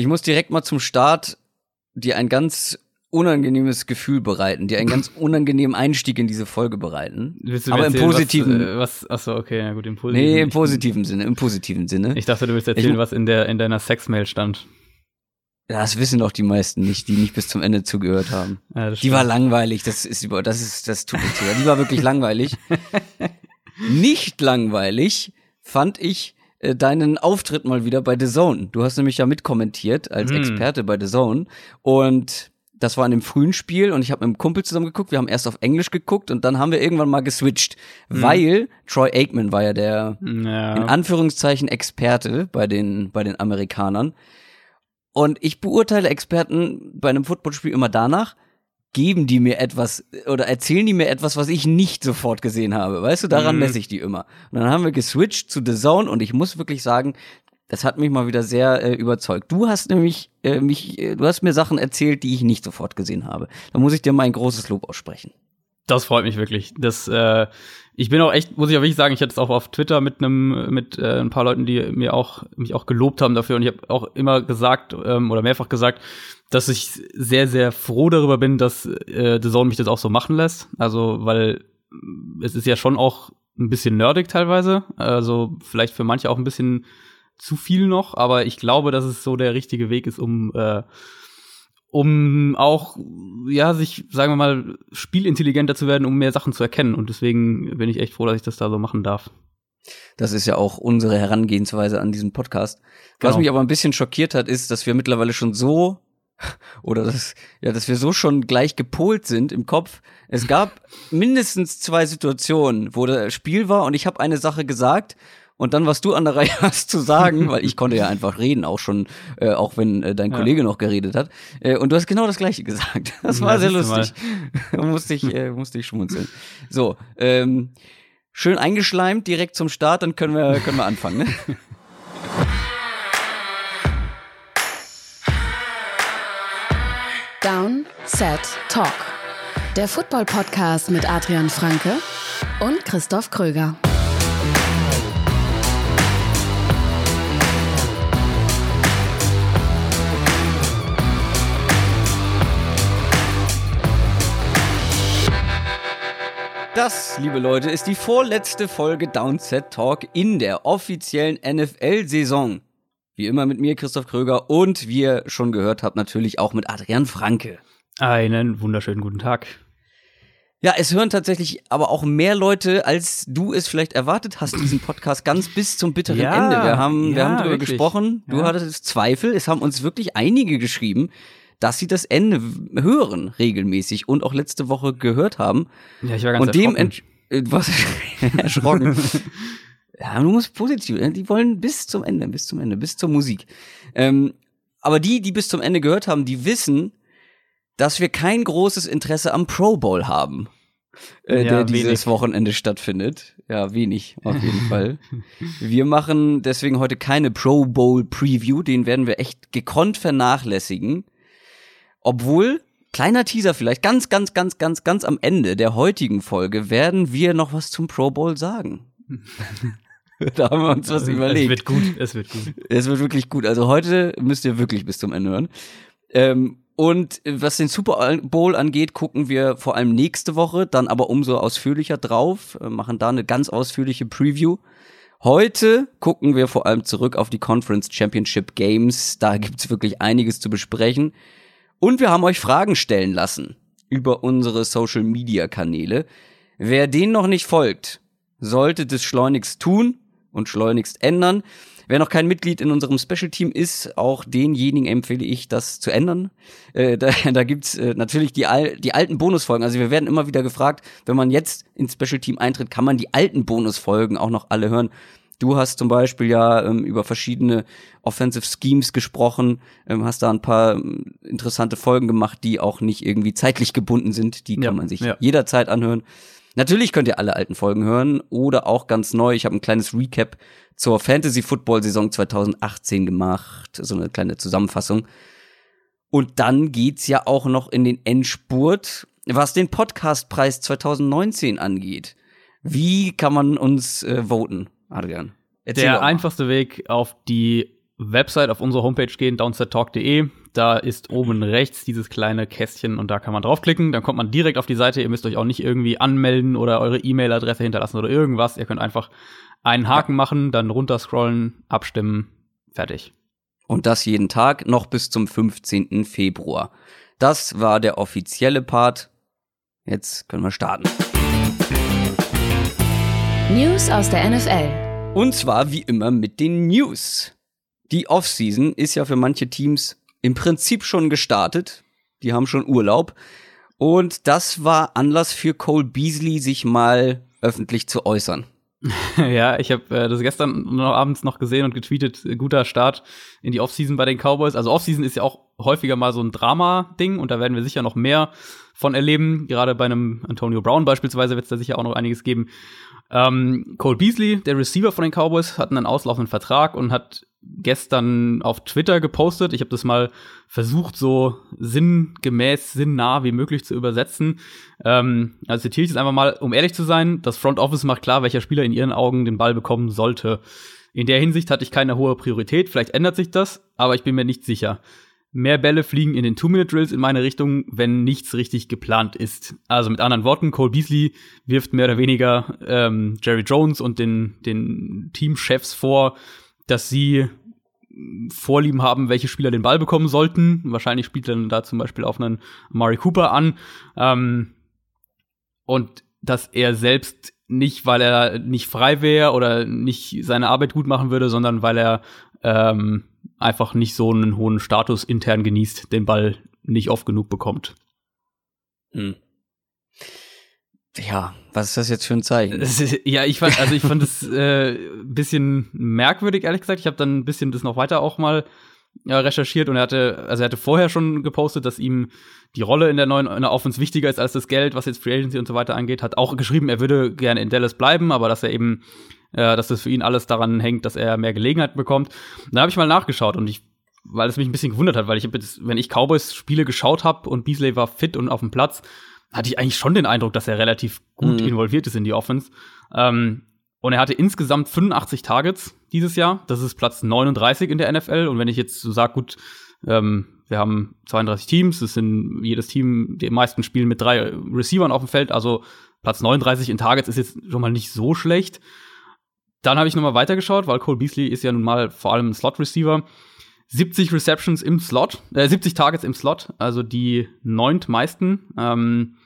Ich muss direkt mal zum Start dir ein ganz unangenehmes Gefühl bereiten, dir einen ganz unangenehmen Einstieg in diese Folge bereiten. Willst du Aber mir im erzählen, positiven. Was, äh, was, achso, okay, ja gut, im positiven. nee, im positiven Sinne, im positiven Sinne. Ich dachte, du willst erzählen, Ich- was in, der, in deiner Sexmail stand. das wissen doch die meisten nicht, die nicht bis zum Ende zugehört haben. Ja, Die war langweilig, das ist über, das ist, das tut mir leid. Die war wirklich langweilig. Nicht langweilig fand ich äh, deinen Auftritt mal wieder bei The Zone. Du hast nämlich ja mitkommentiert als Hm. Experte bei The Zone und das war in dem frühen Spiel und ich habe mit einem Kumpel zusammen geguckt. Wir haben erst auf Englisch geguckt und dann haben wir irgendwann mal geswitcht, weil Troy Aikman war ja der in ja. Anführungszeichen Experte bei den, bei den Amerikanern. Und ich beurteile Experten bei einem Footballspiel immer danach, geben die mir etwas oder erzählen die mir etwas, was ich nicht sofort gesehen habe. Weißt du, daran Mhm. messe ich die immer. Und dann haben wir geswitcht zu The Zone und ich muss wirklich sagen, das hat mich mal wieder sehr äh, überzeugt. Du hast nämlich äh, mich, äh, du hast mir Sachen erzählt, die ich nicht sofort gesehen habe. Da muss ich dir mal ein großes Lob aussprechen. Das freut mich wirklich. Das, äh, ich bin auch echt, muss ich auch wirklich sagen, ich hatte es auch auf Twitter mit einem, mit äh, ein paar Leuten, die mir auch mich auch gelobt haben dafür und ich habe auch immer gesagt ähm, oder mehrfach gesagt, dass ich sehr, sehr froh darüber bin, dass äh, The Zone mich das auch so machen lässt. Also, weil es ist ja schon auch ein bisschen nerdig teilweise. Also vielleicht für manche auch ein bisschen zu viel noch, aber ich glaube, dass es so der richtige Weg ist, um äh, um auch, ja, sich, sagen wir mal, spielintelligenter zu werden, um mehr Sachen zu erkennen. Und deswegen bin ich echt froh, dass ich das da so machen darf. Das ist ja auch unsere Herangehensweise an diesem Podcast. Was Genau. mich aber ein bisschen schockiert hat, ist, dass wir mittlerweile schon so oder dass, ja, dass wir so schon gleich gepolt sind im Kopf. Es gab mindestens zwei Situationen, wo das Spiel war und ich habe eine Sache gesagt und dann warst du an der Reihe, was zu sagen, weil ich konnte ja einfach reden, auch schon, äh, auch wenn äh, dein Ja. Kollege noch geredet hat. Äh, und du hast genau das Gleiche gesagt. Das Ja, war sehr du mal. lustig. musste ich, äh, musste ich schmunzeln. So, ähm, schön eingeschleimt direkt zum Start, dann können wir, können wir anfangen. Ne? Down, Set, Talk. Der Football-Podcast mit Adrian Franke und Christoph Kröger. Das, liebe Leute, ist die vorletzte Folge Downset Talk in der offiziellen NFL-Saison. Wie immer mit mir, Christoph Kröger, und wie ihr schon gehört habt, natürlich auch mit Adrian Franke. Einen wunderschönen guten Tag. Ja, es hören tatsächlich aber auch mehr Leute, als du es vielleicht erwartet hast, diesen Podcast ganz bis zum bitteren Ja, Ende. Wir haben, wir ja, haben darüber wirklich. gesprochen. Du Ja. hattest Zweifel. Es haben uns wirklich einige geschrieben, dass sie das Ende hören regelmäßig und auch letzte Woche gehört haben. Ja, ich war ganz und dem erschrocken. äh, was erschrocken. ja, du musst positiv. äh, Die wollen bis zum Ende, bis zum Ende, bis zur Musik. Ähm, aber die, die bis zum Ende gehört haben, die wissen, dass wir kein großes Interesse am Pro Bowl haben, äh, Ja, der dieses wenig. Wochenende stattfindet. Ja, wenig, auf jeden Fall. Wir machen deswegen heute keine Pro Bowl Preview, den werden wir echt gekonnt vernachlässigen. Obwohl, kleiner Teaser vielleicht, ganz, ganz, ganz, ganz, ganz am Ende der heutigen Folge werden wir noch was zum Pro Bowl sagen. da haben wir uns was Es überlegt. wird gut, es wird gut. Es wird wirklich gut. Also heute müsst ihr wirklich bis zum Ende hören. Ähm, und was den Super Bowl angeht, gucken wir vor allem nächste Woche, dann aber umso ausführlicher drauf, äh, machen da eine ganz ausführliche Preview. Heute gucken wir vor allem zurück auf die Conference Championship Games. Da gibt's wirklich einiges zu besprechen. Und wir haben euch Fragen stellen lassen über unsere Social Media Kanäle. Wer denen noch nicht folgt, sollte das schleunigst tun und schleunigst ändern. Wer noch kein Mitglied in unserem Special Team ist, auch denjenigen empfehle ich, das zu ändern. Äh, da da gibt's äh, natürlich die, al die alten Bonusfolgen. Also wir werden immer wieder gefragt, wenn man jetzt ins Special Team eintritt, kann man die alten Bonusfolgen auch noch alle hören. Du hast zum Beispiel ja ähm, über verschiedene Offensive Schemes gesprochen, ähm, hast da ein paar ähm, interessante Folgen gemacht, die auch nicht irgendwie zeitlich gebunden sind. Die kann Ja, man sich ja. jederzeit anhören. Natürlich könnt ihr alle alten Folgen hören oder auch ganz neu. Ich habe ein kleines Recap zur Fantasy Football Saison 2018 gemacht, so eine kleine Zusammenfassung. Und dann geht's ja auch noch in den Endspurt, was den Podcastpreis 2019 angeht. Wie kann man uns äh, voten, Adrian? Erzähl Der einfachste Weg auf die Website, auf unsere Homepage gehen, downsettalk.de. Da ist oben rechts dieses kleine Kästchen und da kann man draufklicken. Dann kommt man direkt auf die Seite. Ihr müsst euch auch nicht irgendwie anmelden oder eure E-Mail-Adresse hinterlassen oder irgendwas. Ihr könnt einfach einen Haken machen, dann runterscrollen, abstimmen, fertig. Und das jeden Tag noch bis zum 15. Februar. Das war der offizielle Part. Jetzt können wir starten. News aus der NFL. Und zwar wie immer mit den News. Die Offseason ist ja für manche Teams im Prinzip schon gestartet. Die haben schon Urlaub. Und das war Anlass für Cole Beasley, sich mal öffentlich zu äußern. ja, ich habe äh, das gestern noch abends noch gesehen und getweetet, guter Start in die Offseason bei den Cowboys. Also Offseason ist ja auch häufiger mal so ein Drama-Ding und da werden wir sicher noch mehr von erleben. Gerade bei einem Antonio Brown beispielsweise wird es da sicher auch noch einiges geben. Ähm, Cole Beasley, der Receiver von den Cowboys, hat einen auslaufenden Vertrag und hat gestern auf Twitter gepostet. Ich habe das mal versucht, so sinngemäß, sinnnah wie möglich zu übersetzen. Ähm, also zitiere ich es einfach mal, um ehrlich zu sein, das Front Office macht klar, welcher Spieler in ihren Augen den Ball bekommen sollte. In der Hinsicht hatte ich keine hohe Priorität, vielleicht ändert sich das, aber ich bin mir nicht sicher. Mehr Bälle fliegen in den Two-Minute-Drills in meine Richtung, wenn nichts richtig geplant ist. Also mit anderen Worten, Cole Beasley wirft mehr oder weniger ähm, Jerry Jones und den, den Teamchefs vor, dass sie Vorlieben haben, welche Spieler den Ball bekommen sollten. Wahrscheinlich spielt dann da zum Beispiel auf einen Mari Cooper an. Ähm, und dass er selbst nicht, weil er nicht frei wäre oder nicht seine Arbeit gut machen würde, sondern weil er ähm, einfach nicht so einen hohen Status intern genießt, den Ball nicht oft genug bekommt. Hm. Ja, was ist das jetzt für ein Zeichen? ja, ich fand, also ich fand es äh, bisschen merkwürdig, ehrlich gesagt. Ich habe dann ein bisschen das noch weiter auch mal ja, recherchiert und er hatte, also er hatte vorher schon gepostet, dass ihm die Rolle in der neuen in der Offense wichtiger ist als das Geld, was jetzt Free Agency und so weiter angeht. Hat auch geschrieben, er würde gerne in Dallas bleiben, aber dass er eben, äh, dass das für ihn alles daran hängt, dass er mehr Gelegenheit bekommt. Da habe ich mal nachgeschaut und ich weil es mich ein bisschen gewundert hat, weil ich jetzt, wenn ich Cowboys Spiele geschaut habe und Beasley war fit und auf dem Platz, hatte ich eigentlich schon den Eindruck, dass er relativ gut mhm. involviert ist in die Offense. Ähm, und er hatte insgesamt 85 Targets dieses Jahr. Das ist Platz 39 in der NFL. Und wenn ich jetzt so sage, gut, ähm, wir haben 32 Teams, das sind jedes Team, die meisten spielen mit drei Receivern auf dem Feld, also Platz 39 in Targets ist jetzt schon mal nicht so schlecht. Dann habe ich nochmal weitergeschaut, weil Cole Beasley ist ja nun mal vor allem ein Slot-Receiver. 70 Receptions im Slot, äh, 70 Targets im Slot, also die neunt meisten. Ähm,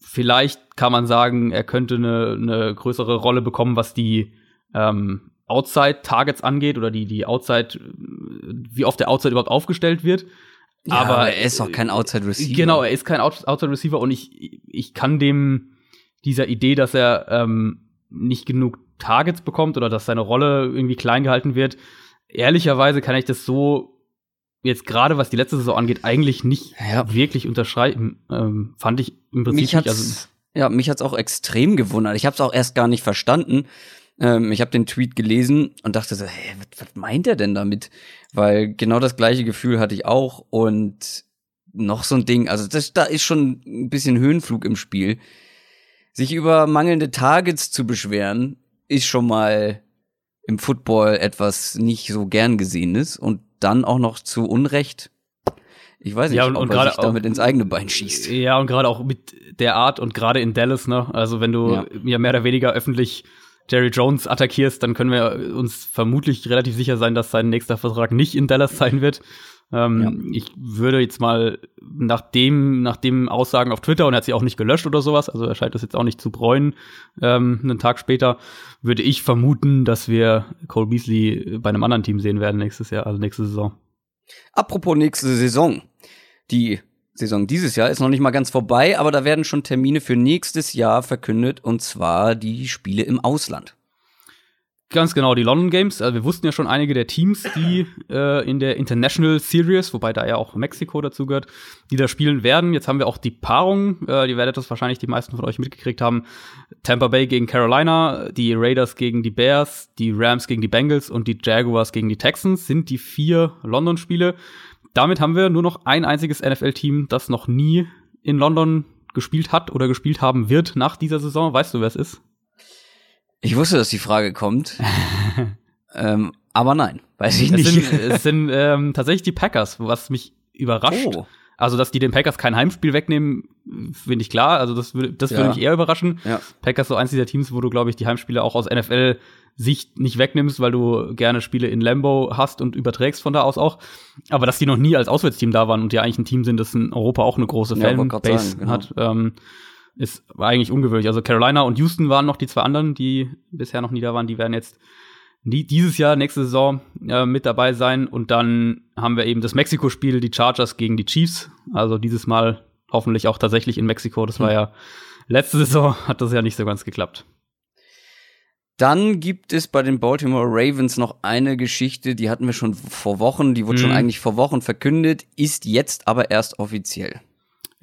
vielleicht kann man sagen, er könnte eine, eine größere Rolle bekommen, was die ähm, Outside-Targets angeht oder die, die Outside, wie oft der Outside überhaupt aufgestellt wird. Ja, aber er ist auch kein Outside Receiver. Genau, er ist kein Outside Receiver und ich, ich kann dem dieser Idee, dass er ähm, nicht genug Targets bekommt oder dass seine Rolle irgendwie klein gehalten wird, ehrlicherweise kann ich das so jetzt gerade was die letzte Saison angeht, eigentlich nicht ja. wirklich unterschreiben. Ähm, fand ich im Prinzip mich hat's, nicht. Also ja, mich hat's auch extrem gewundert. Ich habe es auch erst gar nicht verstanden. Ähm, ich habe den Tweet gelesen und dachte so, hey, was, was meint er denn damit? Weil genau das gleiche Gefühl hatte ich auch und noch so ein Ding. Also das, da ist schon ein bisschen Höhenflug im Spiel. Sich über mangelnde Targets zu beschweren, ist schon mal im Football etwas nicht so gern gesehenes und dann auch noch zu Unrecht. Ich weiß nicht, ja, und, ob und er sich damit ins eigene Bein schießt. Ja, und gerade auch mit der Art und gerade in Dallas, ne? Also wenn du ja. ja mehr oder weniger öffentlich Jerry Jones attackierst, dann können wir uns vermutlich relativ sicher sein, dass sein nächster Vertrag nicht in Dallas sein wird. Ähm, ja. Ich würde jetzt mal nach dem, nach dem Aussagen auf Twitter, und er hat sie auch nicht gelöscht oder sowas, also er scheint das jetzt auch nicht zu bräuen, ähm, einen Tag später, würde ich vermuten, dass wir Cole Beasley bei einem anderen Team sehen werden nächstes Jahr, also nächste Saison. Apropos nächste Saison. Die Saison dieses Jahr ist noch nicht mal ganz vorbei, aber da werden schon Termine für nächstes Jahr verkündet, und zwar die Spiele im Ausland. Ganz genau, die London Games. Also wir wussten ja schon einige der Teams, die äh, in der International Series, wobei da ja auch Mexiko dazu gehört, die da spielen werden. Jetzt haben wir auch die Paarung, äh, die werdet das wahrscheinlich die meisten von euch mitgekriegt haben. Tampa Bay gegen Carolina, die Raiders gegen die Bears, die Rams gegen die Bengals und die Jaguars gegen die Texans sind die vier London-Spiele. Damit haben wir nur noch ein einziges NFL-Team, das noch nie in London gespielt hat oder gespielt haben wird nach dieser Saison. Weißt du, wer es ist? Ich wusste, dass die Frage kommt. ähm, Aber nein, weiß ich es nicht. Sind, es sind ähm, tatsächlich die Packers, was mich überrascht. Oh. Also, dass die den Packers kein Heimspiel wegnehmen, finde ich klar. Also, das würde das Ja. würde mich eher überraschen. Ja. Packers so eins dieser Teams, wo du, glaube ich, die Heimspiele auch aus NFL-Sicht nicht wegnimmst, weil du gerne Spiele in Lambo hast und überträgst von da aus auch. Aber dass die noch nie als Auswärtsteam da waren und ja eigentlich ein Team sind, das in Europa auch eine große Ja, Fanbase genau. hat, ähm, ist war eigentlich ungewöhnlich. Also Carolina und Houston waren noch die zwei anderen, die bisher noch nie da waren. Die werden jetzt die, dieses Jahr, nächste Saison äh, mit dabei sein. Und dann haben wir eben das Mexiko-Spiel, die Chargers gegen die Chiefs. Also dieses Mal hoffentlich auch tatsächlich in Mexiko. Das war ja letzte Saison, hat das ja nicht so ganz geklappt. Dann gibt es bei den Baltimore Ravens noch eine Geschichte, die hatten wir schon vor Wochen, die wurde schon Mhm. eigentlich vor Wochen verkündet, ist jetzt aber erst offiziell.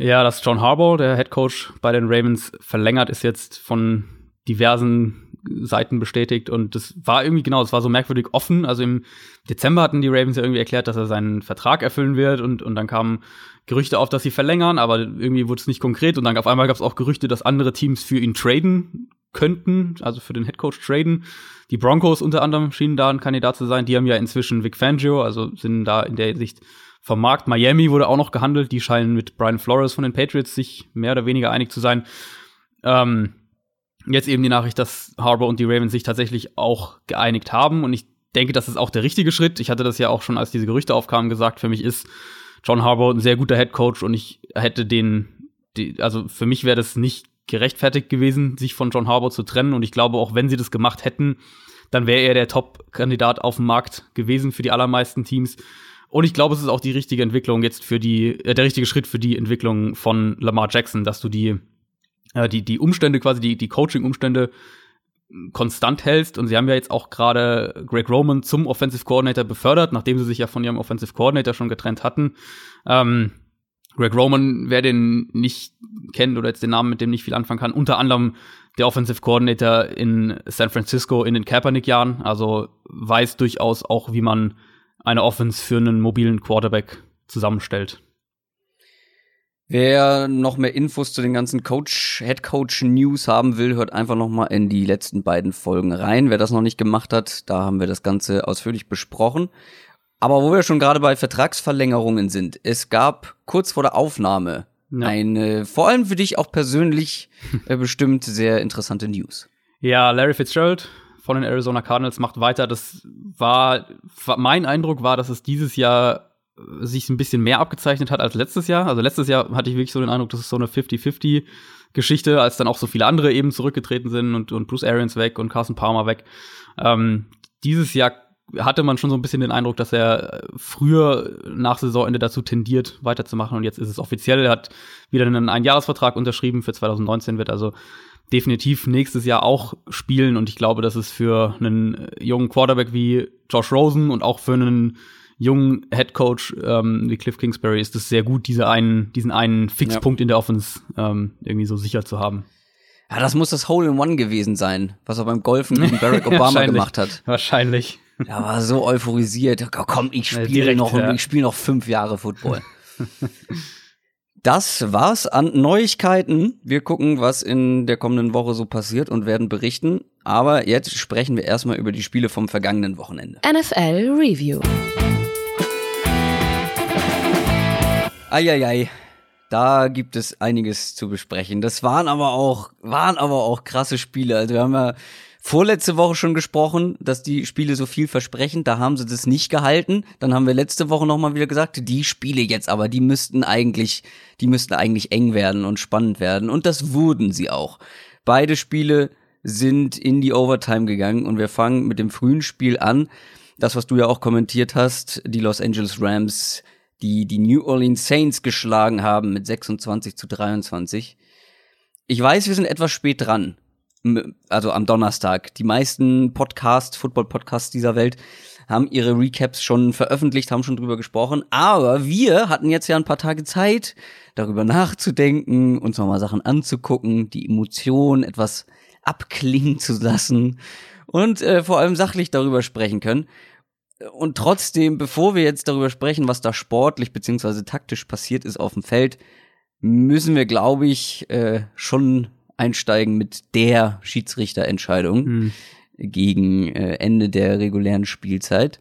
Ja, dass John Harbaugh, der Head Coach bei den Ravens, verlängert, ist jetzt von diversen Seiten bestätigt und das war irgendwie genau, es war so merkwürdig offen. Also im Dezember hatten die Ravens ja irgendwie erklärt, dass er seinen Vertrag erfüllen wird und, und dann kamen Gerüchte auf, dass sie verlängern, aber irgendwie wurde es nicht konkret und dann auf einmal gab es auch Gerüchte, dass andere Teams für ihn traden könnten, also für den Head Coach traden. Die Broncos unter anderem schienen da ein Kandidat zu sein. Die haben ja inzwischen Vic Fangio, also sind da in der Hinsicht vom Markt. Miami wurde auch noch gehandelt. Die scheinen mit Brian Flores von den Patriots sich mehr oder weniger einig zu sein. Ähm, jetzt eben die Nachricht, dass Harbour und die Ravens sich tatsächlich auch geeinigt haben. Und ich denke, das ist auch der richtige Schritt. Ich hatte das ja auch schon, als diese Gerüchte aufkamen, gesagt. Für mich ist John Harbour ein sehr guter Head Coach und ich hätte den, die, also für mich wäre das nicht gerechtfertigt gewesen, sich von John Harbour zu trennen. Und ich glaube, auch wenn sie das gemacht hätten, dann wäre er der Top-Kandidat auf dem Markt gewesen für die allermeisten Teams. Und ich glaube, es ist auch die richtige Entwicklung jetzt für die, äh, der richtige Schritt für die Entwicklung von Lamar Jackson, dass du die, äh, die, die Umstände quasi, die, die Coaching-Umstände konstant hältst. Und sie haben ja jetzt auch gerade Greg Roman zum Offensive Coordinator befördert, nachdem sie sich ja von ihrem Offensive Coordinator schon getrennt hatten. Ähm, Greg Roman, wer den nicht kennt oder jetzt den Namen mit dem nicht viel anfangen kann, unter anderem der Offensive Coordinator in San Francisco in den Kaepernick-Jahren, also weiß durchaus auch, wie man eine Offense für einen mobilen Quarterback zusammenstellt. Wer noch mehr Infos zu den ganzen Coach, Head Coach News haben will, hört einfach noch mal in die letzten beiden Folgen rein. Wer das noch nicht gemacht hat, da haben wir das Ganze ausführlich besprochen. Aber wo wir schon gerade bei Vertragsverlängerungen sind, es gab kurz vor der Aufnahme Ja. eine, vor allem für dich auch persönlich äh, bestimmt sehr interessante News. Ja, Larry Fitzgerald von den Arizona Cardinals macht weiter. Das war, war mein Eindruck war, dass es dieses Jahr äh, sich ein bisschen mehr abgezeichnet hat als letztes Jahr. Also letztes Jahr hatte ich wirklich so den Eindruck, das ist so eine 50-50 Geschichte, als dann auch so viele andere eben zurückgetreten sind und, und Bruce Arians weg und Carson Palmer weg. Ähm, dieses Jahr hatte man schon so ein bisschen den Eindruck, dass er früher nach Saisonende dazu tendiert, weiterzumachen. Und jetzt ist es offiziell. Er hat wieder einen Einjahresvertrag unterschrieben für 2019, wird also definitiv nächstes Jahr auch spielen. Und ich glaube, dass es für einen jungen Quarterback wie Josh Rosen und auch für einen jungen Head Coach ähm, wie Cliff Kingsbury ist es sehr gut, diese einen, diesen einen Fixpunkt in der Offense ähm, irgendwie so sicher zu haben. Ja, das muss das Hole in One gewesen sein, was er beim Golfen gegen Barack Obama gemacht hat. Wahrscheinlich. Er war so euphorisiert. Komm, ich Ja, spiele direkt, noch, ja. ich spiele noch fünf Jahre Football. das war's an Neuigkeiten. Wir gucken, was in der kommenden Woche so passiert und werden berichten. Aber jetzt sprechen wir erstmal über die Spiele vom vergangenen Wochenende. NFL Review. Eieiei. Da gibt es einiges zu besprechen. Das waren aber auch, waren aber auch krasse Spiele. Also wir haben ja vorletzte Woche schon gesprochen, dass die Spiele so viel versprechen. Da haben sie das nicht gehalten. Dann haben wir letzte Woche nochmal wieder gesagt, die Spiele jetzt aber, die müssten eigentlich, die müssten eigentlich eng werden und spannend werden. Und das wurden sie auch. Beide Spiele sind in die Overtime gegangen und wir fangen mit dem frühen Spiel an. Das, was du ja auch kommentiert hast, die Los Angeles Rams die die New Orleans Saints geschlagen haben mit 26 zu 23. Ich weiß, wir sind etwas spät dran. Also am Donnerstag. Die meisten Podcasts, Football-Podcasts dieser Welt haben ihre Recaps schon veröffentlicht, haben schon drüber gesprochen. Aber wir hatten jetzt ja ein paar Tage Zeit, darüber nachzudenken, uns nochmal Sachen anzugucken, die Emotionen etwas abklingen zu lassen und äh, vor allem sachlich darüber sprechen können. Und trotzdem, bevor wir jetzt darüber sprechen, was da sportlich beziehungsweise taktisch passiert ist auf dem Feld, müssen wir, glaube ich, äh, schon einsteigen mit der Schiedsrichterentscheidung. Hm. gegen äh, Ende der regulären Spielzeit.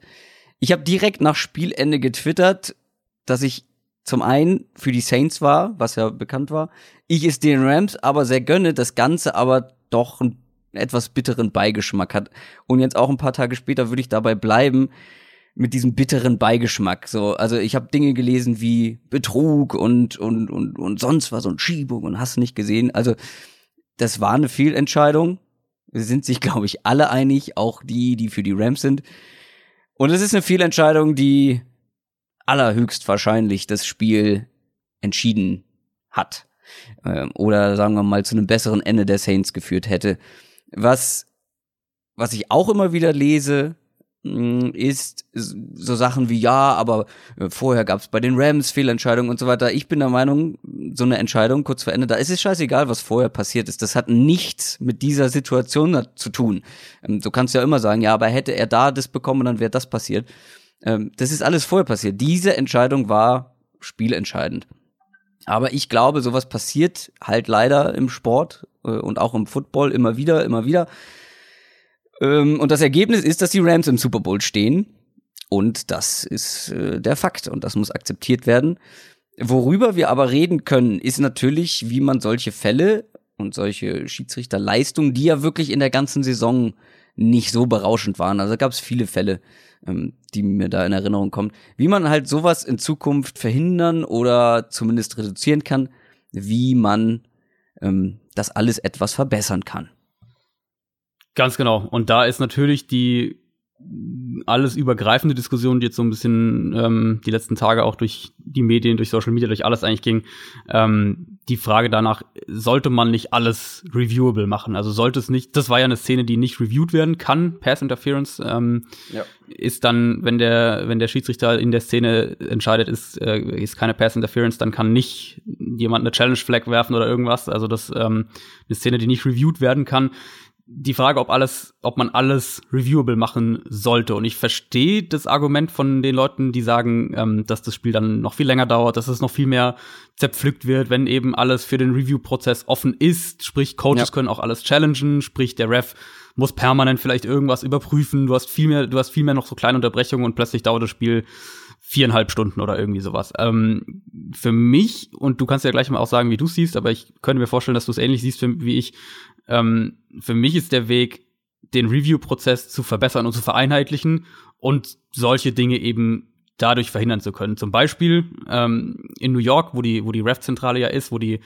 Ich habe direkt nach Spielende getwittert, dass ich zum einen für die Saints war, was ja bekannt war, ich es den Rams aber sehr gönne, das Ganze aber doch einen etwas bitteren Beigeschmack hat. Und jetzt auch ein paar Tage später würde ich dabei bleiben mit diesem bitteren Beigeschmack. So, also ich habe Dinge gelesen wie Betrug und und und und sonst was und Schiebung und hast nicht gesehen. Also das war eine Fehlentscheidung. Wir sind sich, glaube ich, alle einig, auch die, die für die Rams sind. Und es ist eine Fehlentscheidung, die allerhöchst wahrscheinlich das Spiel entschieden hat. Ähm, oder sagen wir mal zu einem besseren Ende der Saints geführt hätte. Was, was ich auch immer wieder lese, ist so Sachen wie ja, aber äh, vorher gab es bei den Rams Fehlentscheidungen und so weiter. Ich bin der Meinung, so eine Entscheidung kurz vor Ende, da ist es scheißegal, was vorher passiert ist. Das hat nichts mit dieser Situation zu tun. Ähm, du kannst ja immer sagen, ja, aber hätte er da das bekommen, dann wäre das passiert. Ähm, das ist alles vorher passiert. Diese Entscheidung war spielentscheidend. Aber ich glaube, sowas passiert halt leider im Sport äh, und auch im Football immer wieder, immer wieder. Ähm, und das Ergebnis ist, dass die Rams im Super Bowl stehen. Und das ist äh, der Fakt und das muss akzeptiert werden. Worüber wir aber reden können, ist natürlich, wie man solche Fälle und solche Schiedsrichterleistungen, die ja wirklich in der ganzen Saison nicht so berauschend waren. Also gab es viele Fälle, ähm, die mir da in Erinnerung kommen, wie man halt sowas in Zukunft verhindern oder zumindest reduzieren kann, wie man ähm, das alles etwas verbessern kann. Ganz genau. Und da ist natürlich die alles übergreifende Diskussion, die jetzt so ein bisschen ähm, die letzten Tage auch durch die Medien, durch Social Media, durch alles eigentlich ging, ähm, die Frage danach, sollte man nicht alles reviewable machen? Also sollte es nicht, das war ja eine Szene, die nicht reviewed werden kann, Pass Interference, ähm, ja. ist dann, wenn der, wenn der Schiedsrichter in der Szene entscheidet, ist, äh, ist keine Pass Interference, dann kann nicht jemand eine Challenge Flag werfen oder irgendwas. Also das ähm, eine Szene, die nicht reviewed werden kann die Frage, ob alles, ob man alles reviewable machen sollte. Und ich verstehe das Argument von den Leuten, die sagen, ähm, dass das Spiel dann noch viel länger dauert, dass es noch viel mehr zerpflückt wird, wenn eben alles für den Review-Prozess offen ist. Sprich, Coaches ja. können auch alles challengen, sprich, der Ref muss permanent vielleicht irgendwas überprüfen. Du hast viel mehr, du hast viel mehr noch so kleine Unterbrechungen und plötzlich dauert das Spiel viereinhalb Stunden oder irgendwie sowas. Ähm, für mich, und du kannst ja gleich mal auch sagen, wie du siehst, aber ich könnte mir vorstellen, dass du es ähnlich siehst wie ich, ähm, für mich ist der Weg, den Review-Prozess zu verbessern und zu vereinheitlichen und solche Dinge eben dadurch verhindern zu können. Zum Beispiel ähm, in New York, wo die, wo die Ref-Zentrale ja ist, wo die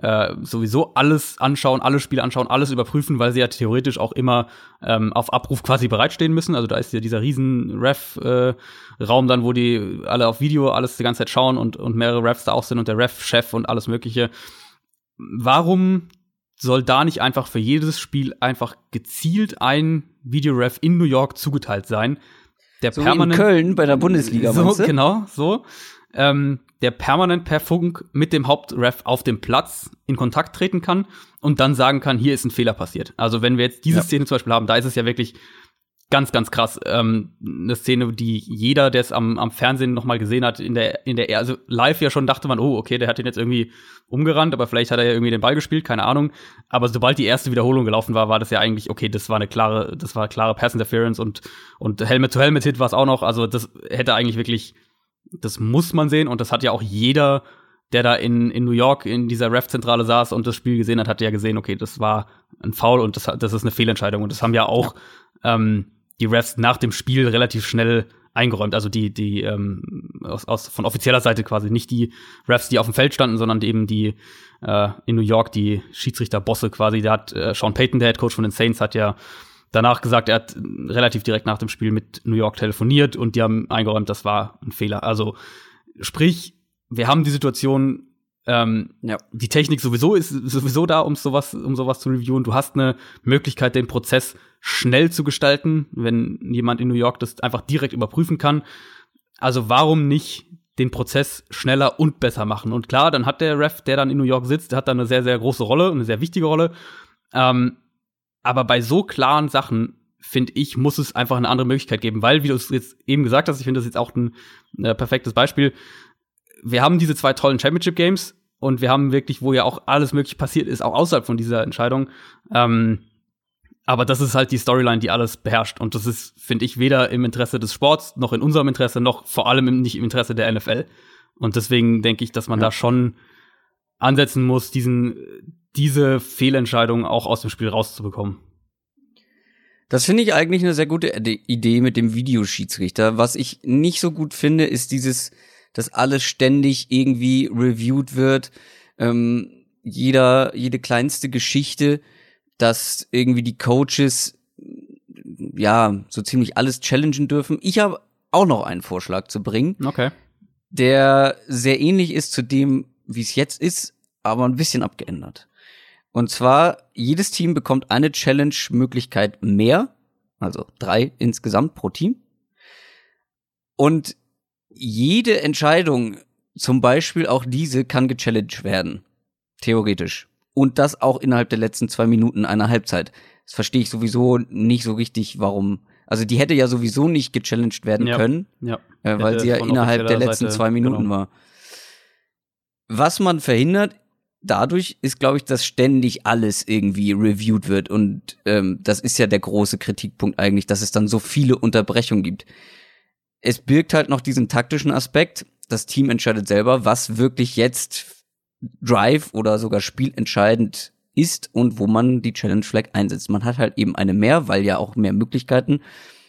äh, sowieso alles anschauen, alle Spiele anschauen, alles überprüfen, weil sie ja theoretisch auch immer ähm, auf Abruf quasi bereitstehen müssen. Also da ist ja dieser riesen Ref-Raum äh, dann, wo die alle auf Video alles die ganze Zeit schauen und, und mehrere Refs da auch sind und der Ref-Chef und alles Mögliche. Warum soll da nicht einfach für jedes Spiel einfach gezielt ein Videoref in New York zugeteilt sein? Der so permanent in Köln bei der Bundesliga, so genau so, ähm, der permanent per Funk mit dem Hauptref auf dem Platz in Kontakt treten kann und dann sagen kann, hier ist ein Fehler passiert. Also wenn wir jetzt diese ja. Szene zum Beispiel haben, da ist es ja wirklich ganz, ganz krass. Ähm, eine Szene, die jeder, der es am, am Fernsehen noch mal gesehen hat, in der, in der, also live ja schon dachte man, oh, okay, der hat den jetzt irgendwie umgerannt, aber vielleicht hat er ja irgendwie den Ball gespielt, keine Ahnung. Aber sobald die erste Wiederholung gelaufen war, war das ja eigentlich, okay, das war eine klare, das war eine klare Pass Interference und, und Helmet-to-Helmet-Hit war es auch noch. Also das hätte eigentlich wirklich, das muss man sehen und das hat ja auch jeder, der da in, in New York in dieser Ref-Zentrale saß und das Spiel gesehen hat, hat ja gesehen, okay, das war ein Foul und das, das ist eine Fehlentscheidung. Und das haben ja auch. Ähm, die Refs nach dem Spiel relativ schnell eingeräumt. Also die, die ähm, aus, aus von offizieller Seite quasi nicht die Refs, die auf dem Feld standen, sondern eben die äh, in New York, die Schiedsrichterbosse quasi. Der hat äh, Sean Payton, der Head Coach von den Saints, hat ja danach gesagt, er hat relativ direkt nach dem Spiel mit New York telefoniert und die haben eingeräumt, das war ein Fehler. Also sprich, wir haben die Situation, ähm, ja. die Technik sowieso ist sowieso da, um sowas, um sowas zu reviewen. Du hast eine Möglichkeit, den Prozess schnell zu gestalten, wenn jemand in New York das einfach direkt überprüfen kann. Also warum nicht den Prozess schneller und besser machen? Und klar, dann hat der Ref, der dann in New York sitzt, der hat dann eine sehr, sehr große Rolle, eine sehr wichtige Rolle. Ähm, aber bei so klaren Sachen, finde ich, muss es einfach eine andere Möglichkeit geben, weil, wie du es jetzt eben gesagt hast, ich finde das jetzt auch ein äh, perfektes Beispiel. Wir haben diese zwei tollen Championship Games und wir haben wirklich, wo ja auch alles möglich passiert ist, auch außerhalb von dieser Entscheidung. Ähm, Aber das ist halt die Storyline, die alles beherrscht. Und das ist, finde ich, weder im Interesse des Sports, noch in unserem Interesse, noch vor allem im, nicht im Interesse der NFL. Und deswegen denke ich, dass man ja. da schon ansetzen muss, diesen, diese Fehlentscheidung auch aus dem Spiel rauszubekommen. Das finde ich eigentlich eine sehr gute Idee mit dem Videoschiedsrichter. Was ich nicht so gut finde, ist dieses, dass alles ständig irgendwie reviewed wird. Ähm, jeder, jede kleinste Geschichte, dass irgendwie die Coaches ja so ziemlich alles challengen dürfen. Ich habe auch noch einen Vorschlag zu bringen. Okay. Der sehr ähnlich ist zu dem, wie es jetzt ist, aber ein bisschen abgeändert. Und zwar, jedes Team bekommt eine Challenge-Möglichkeit mehr, also drei insgesamt pro Team. Und jede Entscheidung, zum Beispiel auch diese, kann gechallenged werden. Theoretisch. Und das auch innerhalb der letzten zwei Minuten einer Halbzeit. Das verstehe ich sowieso nicht so richtig, warum. Also die hätte ja sowieso nicht gechallenged werden ja, können, ja. Äh, weil sie ja innerhalb der letzten Seite, zwei Minuten genau. war. Was man verhindert, dadurch ist, glaube ich, dass ständig alles irgendwie reviewed wird. Und ähm, das ist ja der große Kritikpunkt eigentlich, dass es dann so viele Unterbrechungen gibt. Es birgt halt noch diesen taktischen Aspekt. Das Team entscheidet selber, was wirklich jetzt Drive oder sogar spielentscheidend ist und wo man die Challenge Flag einsetzt. Man hat halt eben eine mehr, weil ja auch mehr Möglichkeiten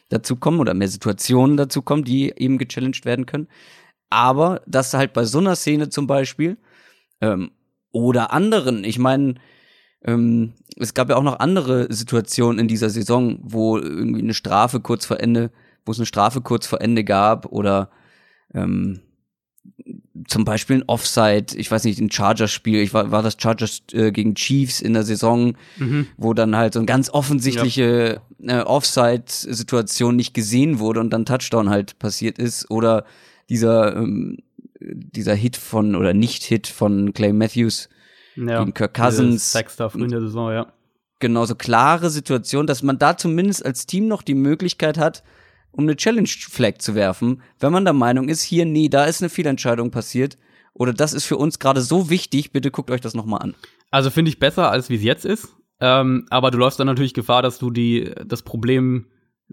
dazu kommen oder mehr Situationen dazu kommen, die eben gechallenged werden können. Aber dass halt bei so einer Szene zum Beispiel ähm, oder anderen. Ich meine, ähm, es gab ja auch noch andere Situationen in dieser Saison, wo irgendwie eine Strafe kurz vor Ende, wo es eine Strafe kurz vor Ende gab oder ähm, zum Beispiel ein Offside, ich weiß nicht, ein Chargers-Spiel, ich war, war das Chargers äh, gegen Chiefs in der Saison, mhm. wo dann halt so eine ganz offensichtliche ja. äh, Offside-Situation nicht gesehen wurde und dann Touchdown halt passiert ist oder dieser ähm, dieser Hit von, oder Nicht-Hit von Clay Matthews ja, gegen Kirk Cousins. Sechster früh in der Saison, ja. Genau, so klare Situation, dass man da zumindest als Team noch die Möglichkeit hat, um eine Challenge-Flag zu werfen, wenn man der Meinung ist, hier, nee, da ist eine Fehlentscheidung passiert oder das ist für uns gerade so wichtig, bitte guckt euch das nochmal an. Also finde ich besser, als wie es jetzt ist. Ähm, aber du läufst dann natürlich Gefahr, dass du die, das Problem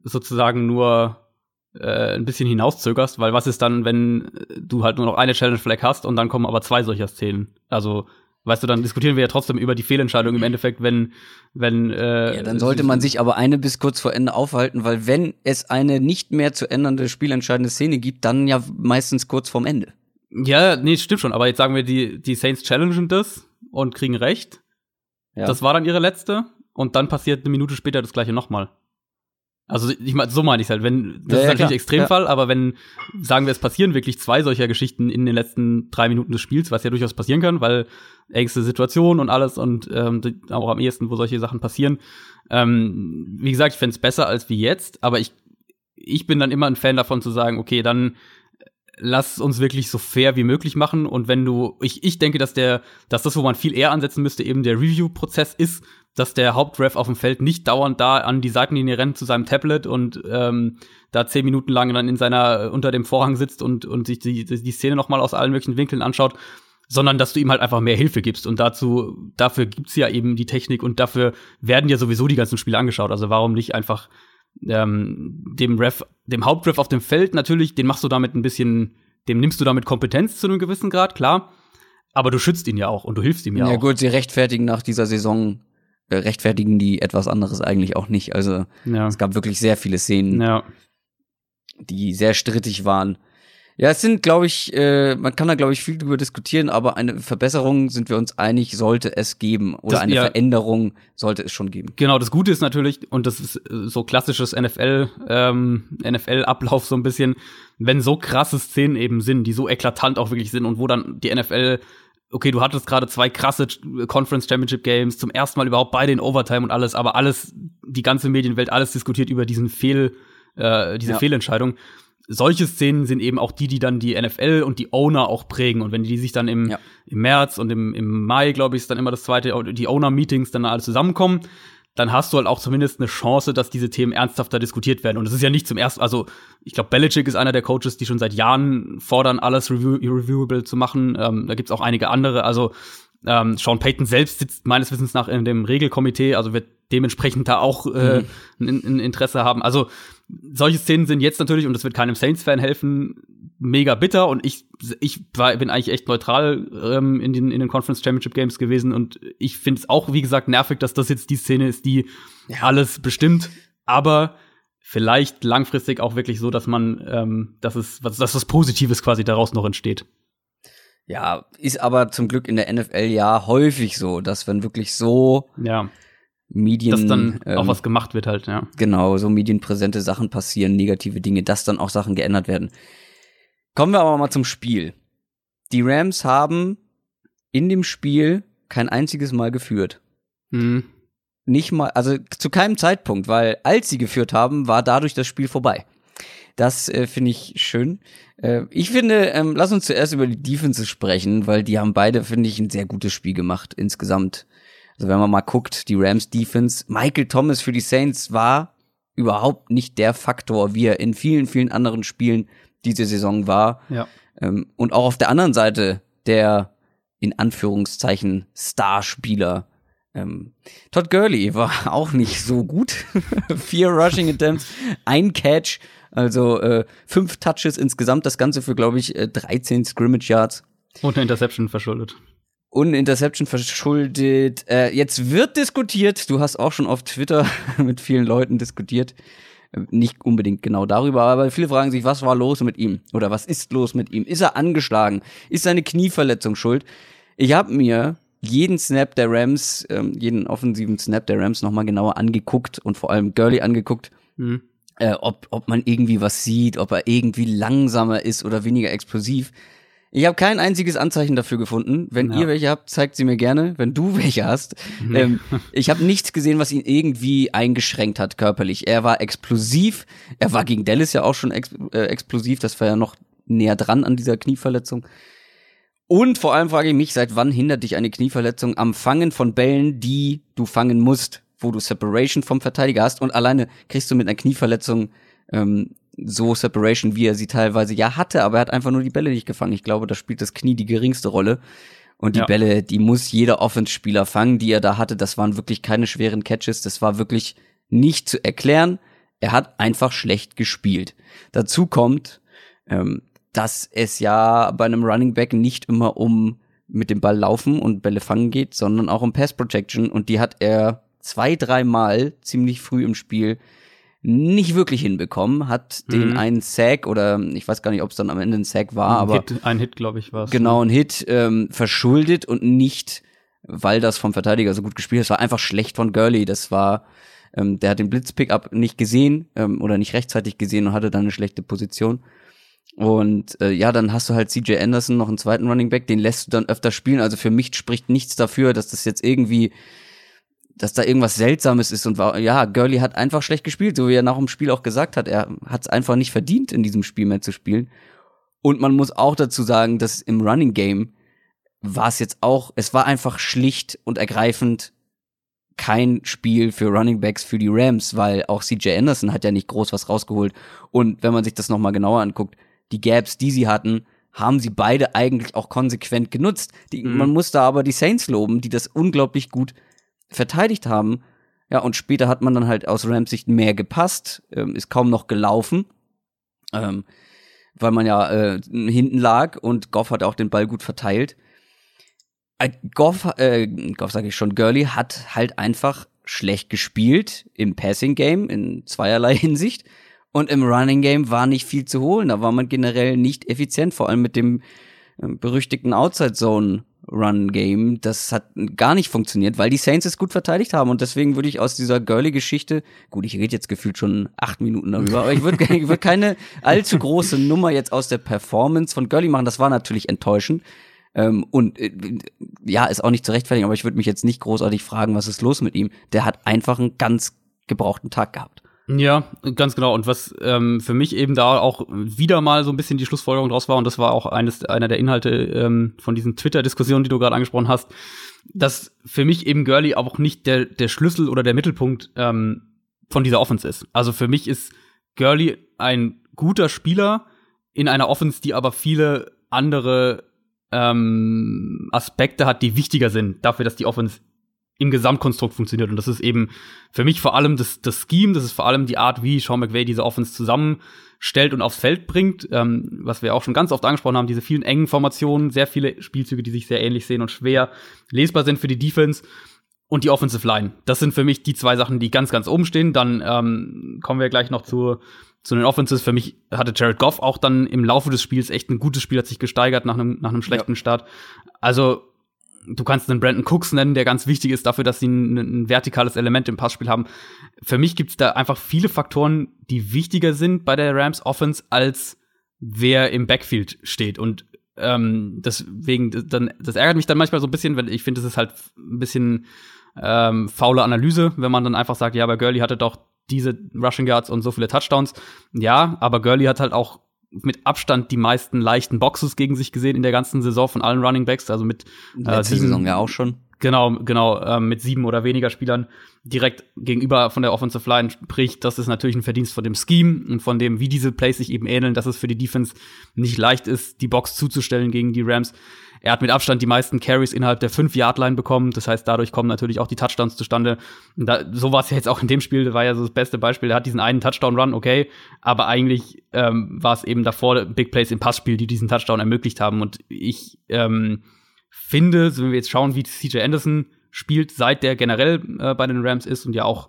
sozusagen nur äh, ein bisschen hinauszögerst, weil was ist dann, wenn du halt nur noch eine Challenge Flag hast und dann kommen aber zwei solcher Szenen? Also Weißt du, dann diskutieren wir ja trotzdem über die Fehlentscheidung im Endeffekt, wenn, wenn äh, Ja, dann sollte man sich aber eine bis kurz vor Ende aufhalten, weil wenn es eine nicht mehr zu ändernde spielentscheidende Szene gibt, dann ja meistens kurz vorm Ende. Ja, nee, stimmt schon, aber jetzt sagen wir, die, die Saints challengen das und kriegen recht. Ja. Das war dann ihre letzte und dann passiert eine Minute später das gleiche nochmal. Also ich meine, so meine ich halt. Wenn das ja, ist ja, natürlich klar. Extremfall, ja. aber wenn sagen wir, es passieren wirklich zwei solcher Geschichten in den letzten drei Minuten des Spiels, was ja durchaus passieren kann, weil engste Situation und alles und ähm, auch am ehesten, wo solche Sachen passieren. Ähm, wie gesagt, ich fände es besser als wie jetzt, aber ich ich bin dann immer ein Fan davon zu sagen, okay, dann lass uns wirklich so fair wie möglich machen. Und wenn du, ich, ich denke, dass der, dass das, wo man viel eher ansetzen müsste, eben der Review-Prozess ist, dass der Hauptref auf dem Feld nicht dauernd da an die Seitenlinie rennt zu seinem Tablet und ähm, da zehn Minuten lang dann in seiner unter dem Vorhang sitzt und und sich die, die Szene noch mal aus allen möglichen Winkeln anschaut, sondern dass du ihm halt einfach mehr Hilfe gibst und dazu dafür gibt's ja eben die Technik und dafür werden ja sowieso die ganzen Spiele angeschaut. Also warum nicht einfach ähm, dem Ref, dem Hauptref auf dem Feld natürlich, den machst du damit ein bisschen, dem nimmst du damit Kompetenz zu einem gewissen Grad, klar. Aber du schützt ihn ja auch und du hilfst ihm ja, ja auch. Ja gut, sie rechtfertigen nach dieser Saison äh, rechtfertigen die etwas anderes eigentlich auch nicht. Also ja. es gab wirklich sehr viele Szenen, ja. die sehr strittig waren. Ja, es sind, glaube ich, äh, man kann da, glaube ich, viel drüber diskutieren, aber eine Verbesserung, sind wir uns einig, sollte es geben. Oder das, eine ja, Veränderung sollte es schon geben. Genau, das Gute ist natürlich, und das ist äh, so klassisches NFL, ähm, NFL-Ablauf so ein bisschen, wenn so krasse Szenen eben sind, die so eklatant auch wirklich sind und wo dann die NFL okay, du hattest gerade zwei krasse Conference Championship Games, zum ersten Mal überhaupt bei den Overtime und alles, aber alles, die ganze Medienwelt, alles diskutiert über diesen Fehl, äh, diese ja. Fehlentscheidung solche Szenen sind eben auch die, die dann die NFL und die Owner auch prägen. Und wenn die sich dann im, ja. im März und im, im Mai, glaube ich, ist dann immer das zweite, die Owner-Meetings dann alle zusammenkommen, dann hast du halt auch zumindest eine Chance, dass diese Themen ernsthafter diskutiert werden. Und es ist ja nicht zum ersten, also ich glaube, Belichick ist einer der Coaches, die schon seit Jahren fordern, alles review reviewable zu machen. Ähm, da gibt's auch einige andere. Also Ähm, Sean Payton selbst sitzt meines Wissens nach in dem Regelkomitee, also wird dementsprechend da auch äh, mhm. ein, ein, Interesse haben. Also solche Szenen sind jetzt natürlich, und das wird keinem Saints-Fan helfen, mega bitter. Und ich, ich war, bin eigentlich echt neutral ähm, in, den, in den Conference Championship Games gewesen. Und ich finde es auch, wie gesagt, nervig, dass das jetzt die Szene ist, die ja. alles bestimmt. Aber vielleicht langfristig auch wirklich so, dass man, ähm, dass es, dass was Positives quasi daraus noch entsteht. Ja, ist aber zum Glück in der NFL ja häufig so, dass wenn wirklich so ja. Medien. Dass dann ähm, auch was gemacht wird halt, ja. Genau, so medienpräsente Sachen passieren, negative Dinge, dass dann auch Sachen geändert werden. Kommen wir aber mal zum Spiel. Die Rams haben in dem Spiel kein einziges Mal geführt. Mhm. Nicht mal, also zu keinem Zeitpunkt, weil als sie geführt haben, war dadurch das Spiel vorbei. Das äh, finde ich schön. Äh, ich finde, ähm, lass uns zuerst über die Defenses sprechen, weil die haben beide, finde ich, ein sehr gutes Spiel gemacht insgesamt. Also wenn man mal guckt, die Rams Defense, Michael Thomas für die Saints war überhaupt nicht der Faktor, wie er in vielen, vielen anderen Spielen diese Saison war. Ja. Ähm, und auch auf der anderen Seite der in Anführungszeichen Starspieler. Ähm, Todd Gurley war auch nicht so gut. Vier Rushing Attempts, ein Catch also äh, fünf Touches insgesamt, das Ganze für, glaube ich, 13 äh, Scrimmage Yards. Und eine Interception verschuldet. Und eine Interception verschuldet. Äh, jetzt wird diskutiert, du hast auch schon auf Twitter mit vielen Leuten diskutiert. Äh, nicht unbedingt genau darüber, aber viele fragen sich, was war los mit ihm? Oder was ist los mit ihm? Ist er angeschlagen? Ist seine Knieverletzung schuld? Ich habe mir jeden Snap der Rams, ähm, jeden offensiven Snap der Rams nochmal genauer angeguckt und vor allem Gurley angeguckt. Mhm äh, ob, ob man irgendwie was sieht, ob er irgendwie langsamer ist oder weniger explosiv. Ich habe kein einziges Anzeichen dafür gefunden. Wenn ja. ihr welche habt, zeigt sie mir gerne. Wenn du welche hast. Nee. Ähm, ich habe nichts gesehen, was ihn irgendwie eingeschränkt hat körperlich. Er war explosiv. Er war gegen Dallas ja auch schon ex äh, explosiv. Das war ja noch näher dran an dieser Knieverletzung. Und vor allem frage ich mich, seit wann hindert dich eine Knieverletzung am Fangen von Bällen, die du fangen musst? Wo du Separation vom Verteidiger hast und alleine kriegst du mit einer Knieverletzung ähm, so Separation, wie er sie teilweise ja hatte, aber er hat einfach nur die Bälle nicht gefangen. Ich glaube, da spielt das Knie die geringste Rolle. Und die ja. Bälle, die muss jeder Offenspieler fangen, die er da hatte. Das waren wirklich keine schweren Catches. Das war wirklich nicht zu erklären. Er hat einfach schlecht gespielt. Dazu kommt, ähm, dass es ja bei einem Running Back nicht immer um mit dem Ball laufen und Bälle fangen geht, sondern auch um Pass Protection. Und die hat er zwei, dreimal ziemlich früh im Spiel nicht wirklich hinbekommen, hat mhm. den einen Sack oder ich weiß gar nicht, ob es dann am Ende ein Sack war, ein aber Hit, ein Hit, glaube ich, war es. Genau, ein Hit ähm, verschuldet und nicht, weil das vom Verteidiger so gut gespielt ist, war einfach schlecht von Gurley. Das war, ähm, der hat den Blitzpickup nicht gesehen ähm, oder nicht rechtzeitig gesehen und hatte dann eine schlechte Position. Und äh, ja, dann hast du halt CJ Anderson noch einen zweiten Running Back, den lässt du dann öfter spielen. Also für mich spricht nichts dafür, dass das jetzt irgendwie dass da irgendwas Seltsames ist und war, ja, Gurley hat einfach schlecht gespielt, so wie er nach dem Spiel auch gesagt hat. Er hat es einfach nicht verdient, in diesem Spiel mehr zu spielen. Und man muss auch dazu sagen, dass im Running Game war es jetzt auch, es war einfach schlicht und ergreifend kein Spiel für Running Backs für die Rams, weil auch CJ Anderson hat ja nicht groß was rausgeholt. Und wenn man sich das nochmal genauer anguckt, die Gaps, die sie hatten, haben sie beide eigentlich auch konsequent genutzt. Die, mhm. Man muss da aber die Saints loben, die das unglaublich gut verteidigt haben. Ja, und später hat man dann halt aus Rams Sicht mehr gepasst, ähm, ist kaum noch gelaufen, ähm, weil man ja äh, hinten lag und Goff hat auch den Ball gut verteilt. Äh, Goff, äh, Goff sage ich schon, Gurley hat halt einfach schlecht gespielt im Passing Game in zweierlei Hinsicht und im Running Game war nicht viel zu holen. Da war man generell nicht effizient, vor allem mit dem äh, berüchtigten Outside Zone Run-Game. Das hat gar nicht funktioniert, weil die Saints es gut verteidigt haben. Und deswegen würde ich aus dieser Gurley-Geschichte, gut, ich rede jetzt gefühlt schon acht Minuten darüber, aber ich würde ich würd keine allzu große Nummer jetzt aus der Performance von Gurley machen. Das war natürlich enttäuschend. Ähm, und äh, ja, ist auch nicht zu rechtfertigen, aber ich würde mich jetzt nicht großartig fragen, was ist los mit ihm. Der hat einfach einen ganz gebrauchten Tag gehabt. Ja, ganz genau. Und was ähm, für mich eben da auch wieder mal so ein bisschen die Schlussfolgerung draus war, und das war auch eines, einer der Inhalte ähm, von diesen Twitter-Diskussionen, die du gerade angesprochen hast, dass für mich eben Gurley auch nicht der, der Schlüssel oder der Mittelpunkt ähm, von dieser Offense ist. Also für mich ist Gurley ein guter Spieler in einer Offense, die aber viele andere ähm, Aspekte hat, die wichtiger sind dafür, dass die Offense im Gesamtkonstrukt funktioniert. Und das ist eben für mich vor allem das, das Scheme, das ist vor allem die Art, wie Sean McVay diese Offense zusammenstellt und aufs Feld bringt, ähm, was wir auch schon ganz oft angesprochen haben, diese vielen engen Formationen, sehr viele Spielzüge, die sich sehr ähnlich sehen und schwer lesbar sind für die Defense und die Offensive Line. Das sind für mich die zwei Sachen, die ganz, ganz oben stehen. Dann ähm, kommen wir gleich noch zu, zu den Offenses. Für mich hatte Jared Goff auch dann im Laufe des Spiels echt ein gutes Spiel, hat sich gesteigert nach einem, nach einem schlechten ja. Start. Also du kannst einen Brandon Cooks nennen, der ganz wichtig ist dafür, dass sie ein, ein vertikales Element im Passspiel haben. Für mich gibt es da einfach viele Faktoren, die wichtiger sind bei der Rams Offense, als wer im Backfield steht. Und ähm, deswegen, dann, das ärgert mich dann manchmal so ein bisschen, weil ich finde, es ist halt ein bisschen ähm, faule Analyse, wenn man dann einfach sagt, ja, aber Gurley hatte doch diese Rushing Yards und so viele Touchdowns. Ja, aber Gurley hat halt auch mit Abstand die meisten leichten Boxes gegen sich gesehen in der ganzen Saison von allen Running Backs, also mit äh, sieben, Saison ja auch schon. Genau, genau, äh, mit sieben oder weniger Spielern direkt gegenüber von der Offensive Line. Sprich, das ist natürlich ein Verdienst von dem Scheme und von dem, wie diese Plays sich eben ähneln, dass es für die Defense nicht leicht ist, die Box zuzustellen gegen die Rams. Er hat mit Abstand die meisten Carries innerhalb der 5-Yard-Line bekommen. Das heißt, dadurch kommen natürlich auch die Touchdowns zustande. Da, so war es ja jetzt auch in dem Spiel, war ja so das beste Beispiel. Er hat diesen einen Touchdown-Run, okay, aber eigentlich ähm, war es eben davor Big Plays im Passspiel, die diesen Touchdown ermöglicht haben. Und ich ähm, finde, wenn wir jetzt schauen, wie CJ Anderson spielt, seit der generell äh, bei den Rams ist und ja auch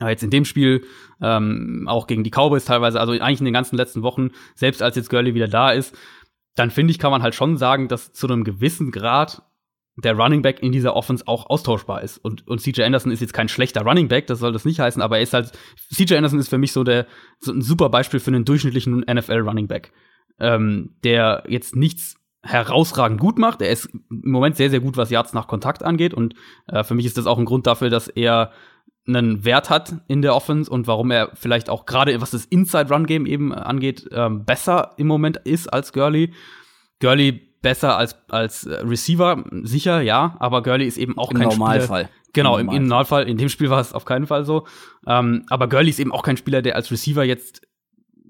ja, jetzt in dem Spiel ähm, auch gegen die Cowboys teilweise, also eigentlich in den ganzen letzten Wochen, selbst als jetzt Gurley wieder da ist, dann finde ich, kann man halt schon sagen, dass zu einem gewissen Grad der Running Back in dieser Offense auch austauschbar ist. Und, und CJ Anderson ist jetzt kein schlechter Running Back, das soll das nicht heißen, aber er ist halt, CJ Anderson ist für mich so der, so ein super Beispiel für einen durchschnittlichen NFL Running Back, ähm, der jetzt nichts herausragend gut macht. Er ist im Moment sehr, sehr gut, was Yards nach Kontakt angeht. Und äh, für mich ist das auch ein Grund dafür, dass er einen Wert hat in der Offense und warum er vielleicht auch gerade was das Inside Run Game eben angeht ähm, besser im Moment ist als Gurley. Gurley besser als als Receiver sicher ja, aber Gurley ist eben auch Im kein Normalfall. Spieler. Genau, Im im, im Normalfall. In dem Spiel war es auf keinen Fall so. Ähm, aber Gurley ist eben auch kein Spieler, der als Receiver jetzt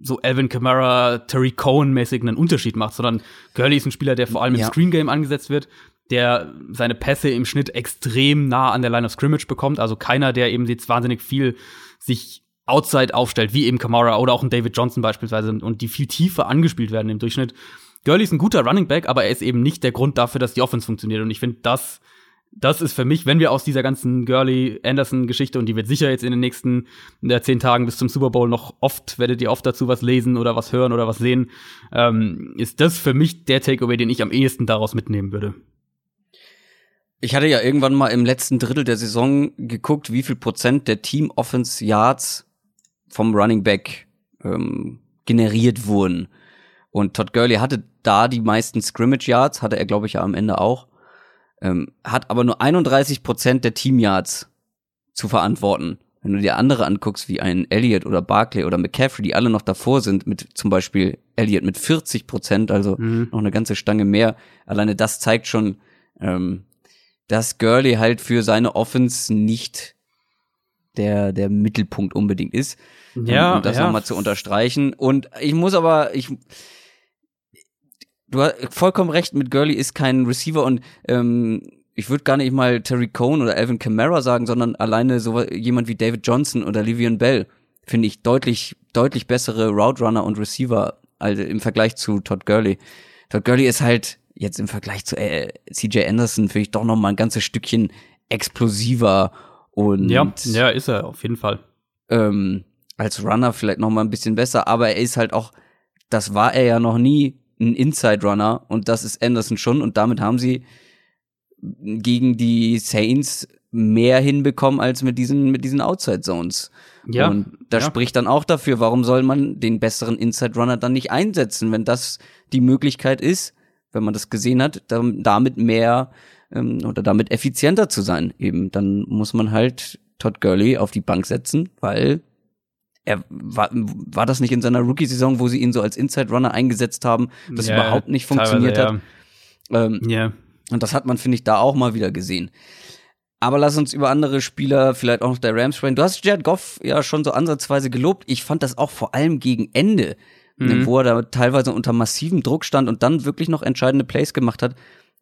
so Alvin Kamara, Terry Cohen mäßig einen Unterschied macht, sondern Gurley ist ein Spieler, der vor allem im Ja. Screen Game angesetzt wird, der seine Pässe im Schnitt extrem nah an der Line of Scrimmage bekommt. Also keiner, der eben jetzt wahnsinnig viel sich outside aufstellt, wie eben Kamara oder auch ein David Johnson beispielsweise und die viel tiefer angespielt werden im Durchschnitt. Gurley ist ein guter Running Back, aber er ist eben nicht der Grund dafür, dass die Offense funktioniert. Und ich finde, das, das ist für mich, wenn wir aus dieser ganzen Gurley-Anderson-Geschichte, und die wird sicher jetzt in den nächsten äh, zehn Tagen bis zum Super Bowl noch oft, werdet ihr oft dazu was lesen oder was hören oder was sehen, ähm, ist das für mich der Takeaway, den ich am ehesten daraus mitnehmen würde. Ich hatte ja irgendwann mal im letzten Drittel der Saison geguckt, wie viel Prozent der Team Offense Yards vom Running Back ähm, generiert wurden. Und Todd Gurley hatte da die meisten Scrimmage Yards, hatte er glaube ich ja am Ende auch, ähm, hat aber nur 31 Prozent der Team Yards zu verantworten. Wenn du dir andere anguckst, wie ein Elliott oder Barkley oder McCaffrey, die alle noch davor sind, mit zum Beispiel Elliott mit 40 Prozent, also Mhm. noch eine ganze Stange mehr. Alleine das zeigt schon, ähm, dass Gurley halt für seine Offense nicht der, der Mittelpunkt unbedingt ist. Ja, um, um das ja. nochmal zu unterstreichen. Und ich muss aber, ich, du hast vollkommen recht, mit Gurley ist kein Receiver und ähm, ich würde gar nicht mal Terry Cohn oder Alvin Kamara sagen, sondern alleine so jemand wie David Johnson oder Livian Bell finde ich deutlich, deutlich bessere Route Runner und Receiver also im Vergleich zu Todd Gurley. Todd Gurley ist halt jetzt im Vergleich zu äh, CJ Anderson finde ich doch noch mal ein ganzes Stückchen explosiver und Ja, ja, ist er, auf jeden Fall. ähm, als Runner vielleicht noch mal ein bisschen besser, aber er ist halt auch, das war er ja noch nie, ein Inside Runner und das ist Anderson schon und damit haben sie gegen die Saints mehr hinbekommen als mit diesen mit diesen Outside Zones. Ja, und das ja. spricht dann auch dafür, warum soll man den besseren Inside Runner dann nicht einsetzen, wenn das die Möglichkeit ist, wenn man das gesehen hat, dann, damit mehr ähm, oder damit effizienter zu sein. Eben, dann muss man halt Todd Gurley auf die Bank setzen, weil er war, war das nicht in seiner Rookie-Saison, wo sie ihn so als Inside Runner eingesetzt haben, das Ja, überhaupt nicht funktioniert teilweise, hat. Ähm, Ja. und das hat man, finde ich, da auch mal wieder gesehen. Aber lass uns über andere Spieler, vielleicht auch noch der Rams sprechen. Du hast Jared Goff ja schon so ansatzweise gelobt. Ich fand das auch vor allem gegen Ende, mhm. wo er da teilweise unter massivem Druck stand und dann wirklich noch entscheidende Plays gemacht hat.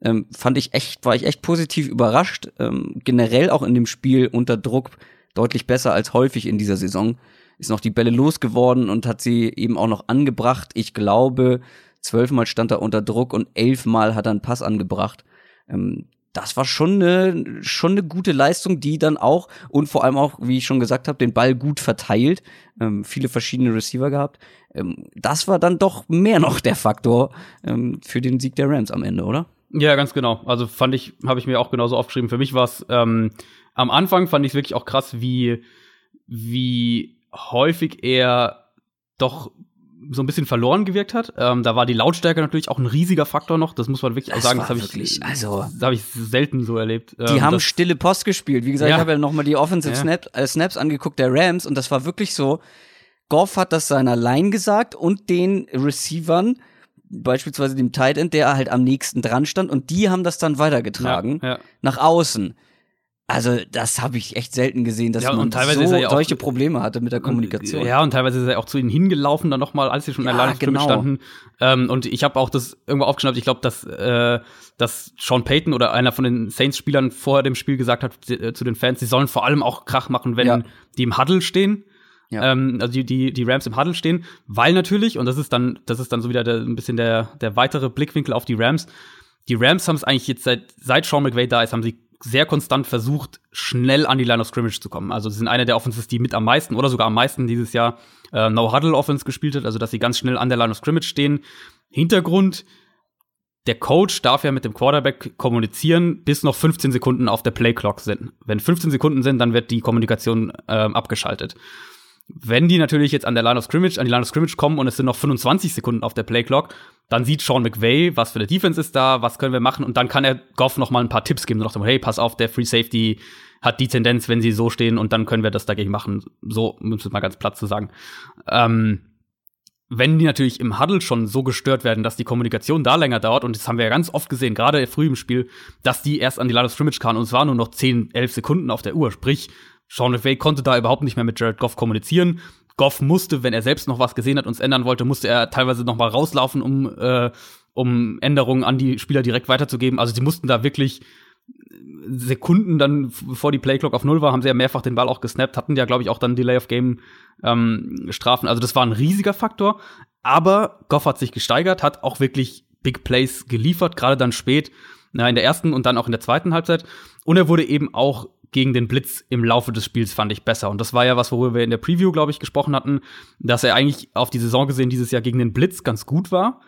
Ähm, fand ich echt, war ich echt positiv überrascht. Ähm, generell auch in dem Spiel unter Druck deutlich besser als häufig in dieser Saison. Ist noch die Bälle losgeworden und hat sie eben auch noch angebracht. Ich glaube, zwölfmal stand er unter Druck und elfmal hat er einen Pass angebracht. Ähm, das war schon eine, schon eine gute Leistung, die dann auch und vor allem auch, wie ich schon gesagt habe, den Ball gut verteilt, ähm, viele verschiedene Receiver gehabt. Ähm, das war dann doch mehr noch der Faktor ähm, für den Sieg der Rams am Ende, oder? Ja, ganz genau. Also fand ich, habe ich mir auch genauso aufgeschrieben. Für mich war es ähm, am Anfang fand ich es wirklich auch krass, wie wie häufig er doch so ein bisschen verloren gewirkt hat. Ähm, da war die Lautstärke natürlich auch ein riesiger Faktor noch. Das muss man wirklich das auch sagen. Das habe ich, also, habe ich selten so erlebt. Die ähm, haben stille Post gespielt. Wie gesagt, ja. ich habe ja noch mal die Offensive ja. Snap, äh, Snaps angeguckt der Rams und das war wirklich so. Goff hat das seiner Line gesagt und den Receivern, beispielsweise dem Tight End, der halt am nächsten dran stand und die haben das dann weitergetragen ja, nach außen. Also, das habe ich echt selten gesehen, dass ja, man so ja solche Probleme hatte mit der Kommunikation. ja, und teilweise ist er auch zu ihnen hingelaufen, dann nochmal, als sie schon ja, alleine genau. standen. Ähm, und ich habe auch das irgendwo aufgeschnappt, ich glaube, dass, äh, dass Sean Payton oder einer von den Saints-Spielern vor dem Spiel gesagt hat äh, zu den Fans, sie sollen vor allem auch Krach machen, wenn ja. die im Huddle stehen. Ja. Ähm, also die, die, die Rams im Huddle stehen, weil natürlich, und das ist dann, das ist dann so wieder der, ein bisschen der, der weitere Blickwinkel auf die Rams. Die Rams haben es eigentlich jetzt seit, seit Sean McVay da ist, haben sie sehr konstant versucht, schnell an die Line of Scrimmage zu kommen. Also sie sind eine der Offenses, die mit am meisten oder sogar am meisten dieses Jahr äh, No-Huddle-Offense gespielt hat, also dass sie ganz schnell an der Line of Scrimmage stehen. Hintergrund, der Coach darf ja mit dem Quarterback kommunizieren, bis noch 15 Sekunden auf der Play-Clock sind. Wenn 15 Sekunden sind, dann wird die Kommunikation ähm, abgeschaltet. Wenn die natürlich jetzt an der Line of Scrimmage, an die Line of Scrimmage kommen und es sind noch 25 Sekunden auf der Playclock, dann sieht Sean McVay, was für eine Defense ist da, was können wir machen und dann kann er Goff noch mal ein paar Tipps geben und sagt, hey, pass auf, der Free Safety hat die Tendenz, wenn sie so stehen und dann können wir das dagegen machen. So, um es mal ganz platt zu sagen. Ähm, wenn die natürlich im Huddle schon so gestört werden, dass die Kommunikation da länger dauert, und das haben wir ja ganz oft gesehen, gerade früh im Spiel, dass die erst an die Line of Scrimmage kamen und es waren nur noch 10, 11 Sekunden auf der Uhr. Sprich, Sean McVay konnte da überhaupt nicht mehr mit Jared Goff kommunizieren. Goff musste, wenn er selbst noch was gesehen hat und es ändern wollte, musste er teilweise noch mal rauslaufen, um, äh, um Änderungen an die Spieler direkt weiterzugeben. Also sie mussten da wirklich Sekunden dann, bevor die Playclock auf Null war, haben sie ja mehrfach den Ball auch gesnappt, hatten ja, glaube ich, auch dann Delay of Game ähm, Strafen. Also das war ein riesiger Faktor. Aber Goff hat sich gesteigert, hat auch wirklich Big Plays geliefert, gerade dann spät, na, in der ersten und dann auch in der zweiten Halbzeit. Und er wurde eben auch gegen den Blitz im Laufe des Spiels fand ich besser. Und das war ja was, worüber wir in der Preview, glaube ich, gesprochen hatten, dass er eigentlich auf die Saison gesehen dieses Jahr gegen den Blitz ganz gut war,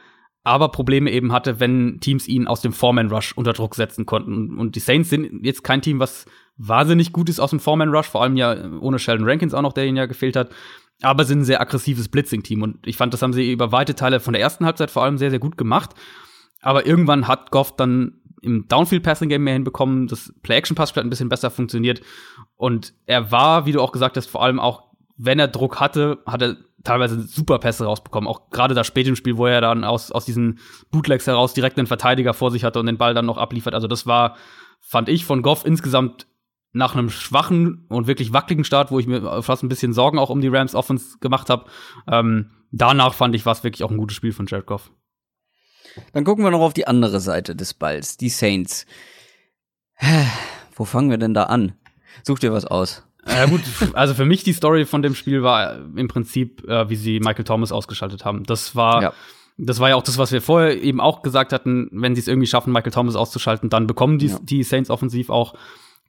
aber Probleme eben hatte, wenn Teams ihn aus dem Foreman Rush unter Druck setzen konnten. Und die Saints sind jetzt kein Team, was wahnsinnig gut ist aus dem Foreman Rush, vor allem ja ohne Sheldon Rankins auch noch, der ihn ja gefehlt hat. Aber sind ein sehr aggressives Blitzing-Team. Und ich fand, das haben sie über weite Teile von der ersten Halbzeit vor allem sehr, sehr gut gemacht. Aber irgendwann hat Goff dann im Downfield-Passing-Game mehr hinbekommen. Das Play-Action-Passspiel hat ein bisschen besser funktioniert. Und er war, wie du auch gesagt hast, vor allem auch, wenn er Druck hatte, hat er teilweise super Pässe rausbekommen. Auch gerade da spät im Spiel, wo er dann aus, aus diesen Bootlegs heraus direkt einen Verteidiger vor sich hatte und den Ball dann noch abliefert. Also das war, fand ich, von Goff insgesamt nach einem schwachen und wirklich wackeligen Start, wo ich mir fast ein bisschen Sorgen auch um die Rams Offense gemacht habe. Ähm, danach fand ich, war es wirklich auch ein gutes Spiel von Jared Goff. Dann gucken wir noch auf die andere Seite des Balls, die Saints. Wo fangen wir denn da an? Such dir was aus. Ja gut, also für mich die Story von dem Spiel war im Prinzip, äh, wie sie Michael Thomas ausgeschaltet haben. Das war, ja. das war ja auch das, was wir vorher eben auch gesagt hatten. Wenn sie es irgendwie schaffen, Michael Thomas auszuschalten, dann bekommen die, ja. die Saints offensiv auch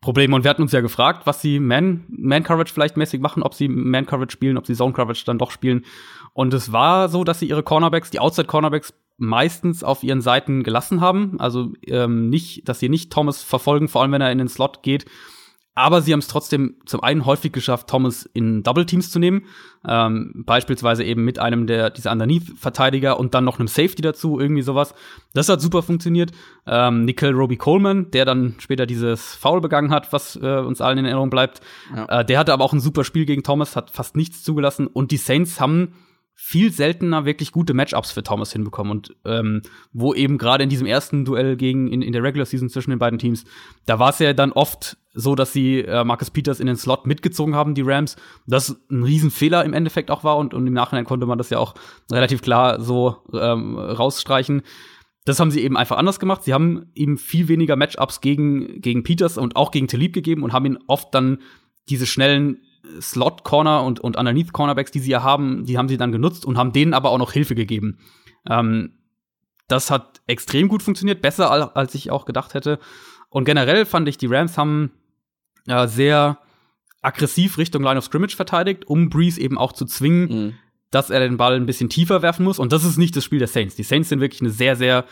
Probleme. Und wir hatten uns ja gefragt, was sie Man, Man Coverage vielleicht mäßig machen, ob sie Man Coverage spielen, ob sie Zone Coverage dann doch spielen. Und es war so, dass sie ihre Cornerbacks, die Outside Cornerbacks meistens auf ihren Seiten gelassen haben. Also ähm, nicht, dass sie nicht Thomas verfolgen, vor allem wenn er in den Slot geht. Aber sie haben es trotzdem zum einen häufig geschafft, Thomas in Double Teams zu nehmen. Ähm, beispielsweise eben mit einem der dieser Underneath-Verteidiger und dann noch einem Safety dazu, irgendwie sowas. Das hat super funktioniert. Ähm, Nickel Roby Coleman, der dann später dieses Foul begangen hat, was äh, uns allen in Erinnerung bleibt, ja. äh, der hatte aber auch ein super Spiel gegen Thomas, hat fast nichts zugelassen. Und die Saints haben viel seltener wirklich gute Matchups für Thomas hinbekommen und ähm, wo eben gerade in diesem ersten Duell gegen in, in der Regular Season zwischen den beiden Teams, da war es ja dann oft so, dass sie äh, Marcus Peters in den Slot mitgezogen haben, die Rams. Das ein Riesenfehler im Endeffekt auch war und, und im Nachhinein konnte man das ja auch relativ klar so ähm, rausstreichen. Das haben sie eben einfach anders gemacht. Sie haben ihm viel weniger Matchups gegen, gegen Peters und auch gegen Talib gegeben und haben ihn oft dann diese schnellen Slot-Corner und, und Underneath-Cornerbacks, die sie ja haben, die haben sie dann genutzt und haben denen aber auch noch Hilfe gegeben. Ähm, das hat extrem gut funktioniert, besser als ich auch gedacht hätte. Und generell fand ich, die Rams haben äh, sehr aggressiv Richtung Line of Scrimmage verteidigt, um Breeze eben auch zu zwingen, mhm. dass er den Ball ein bisschen tiefer werfen muss. Und das ist nicht das Spiel der Saints. Die Saints sind wirklich eine sehr, sehr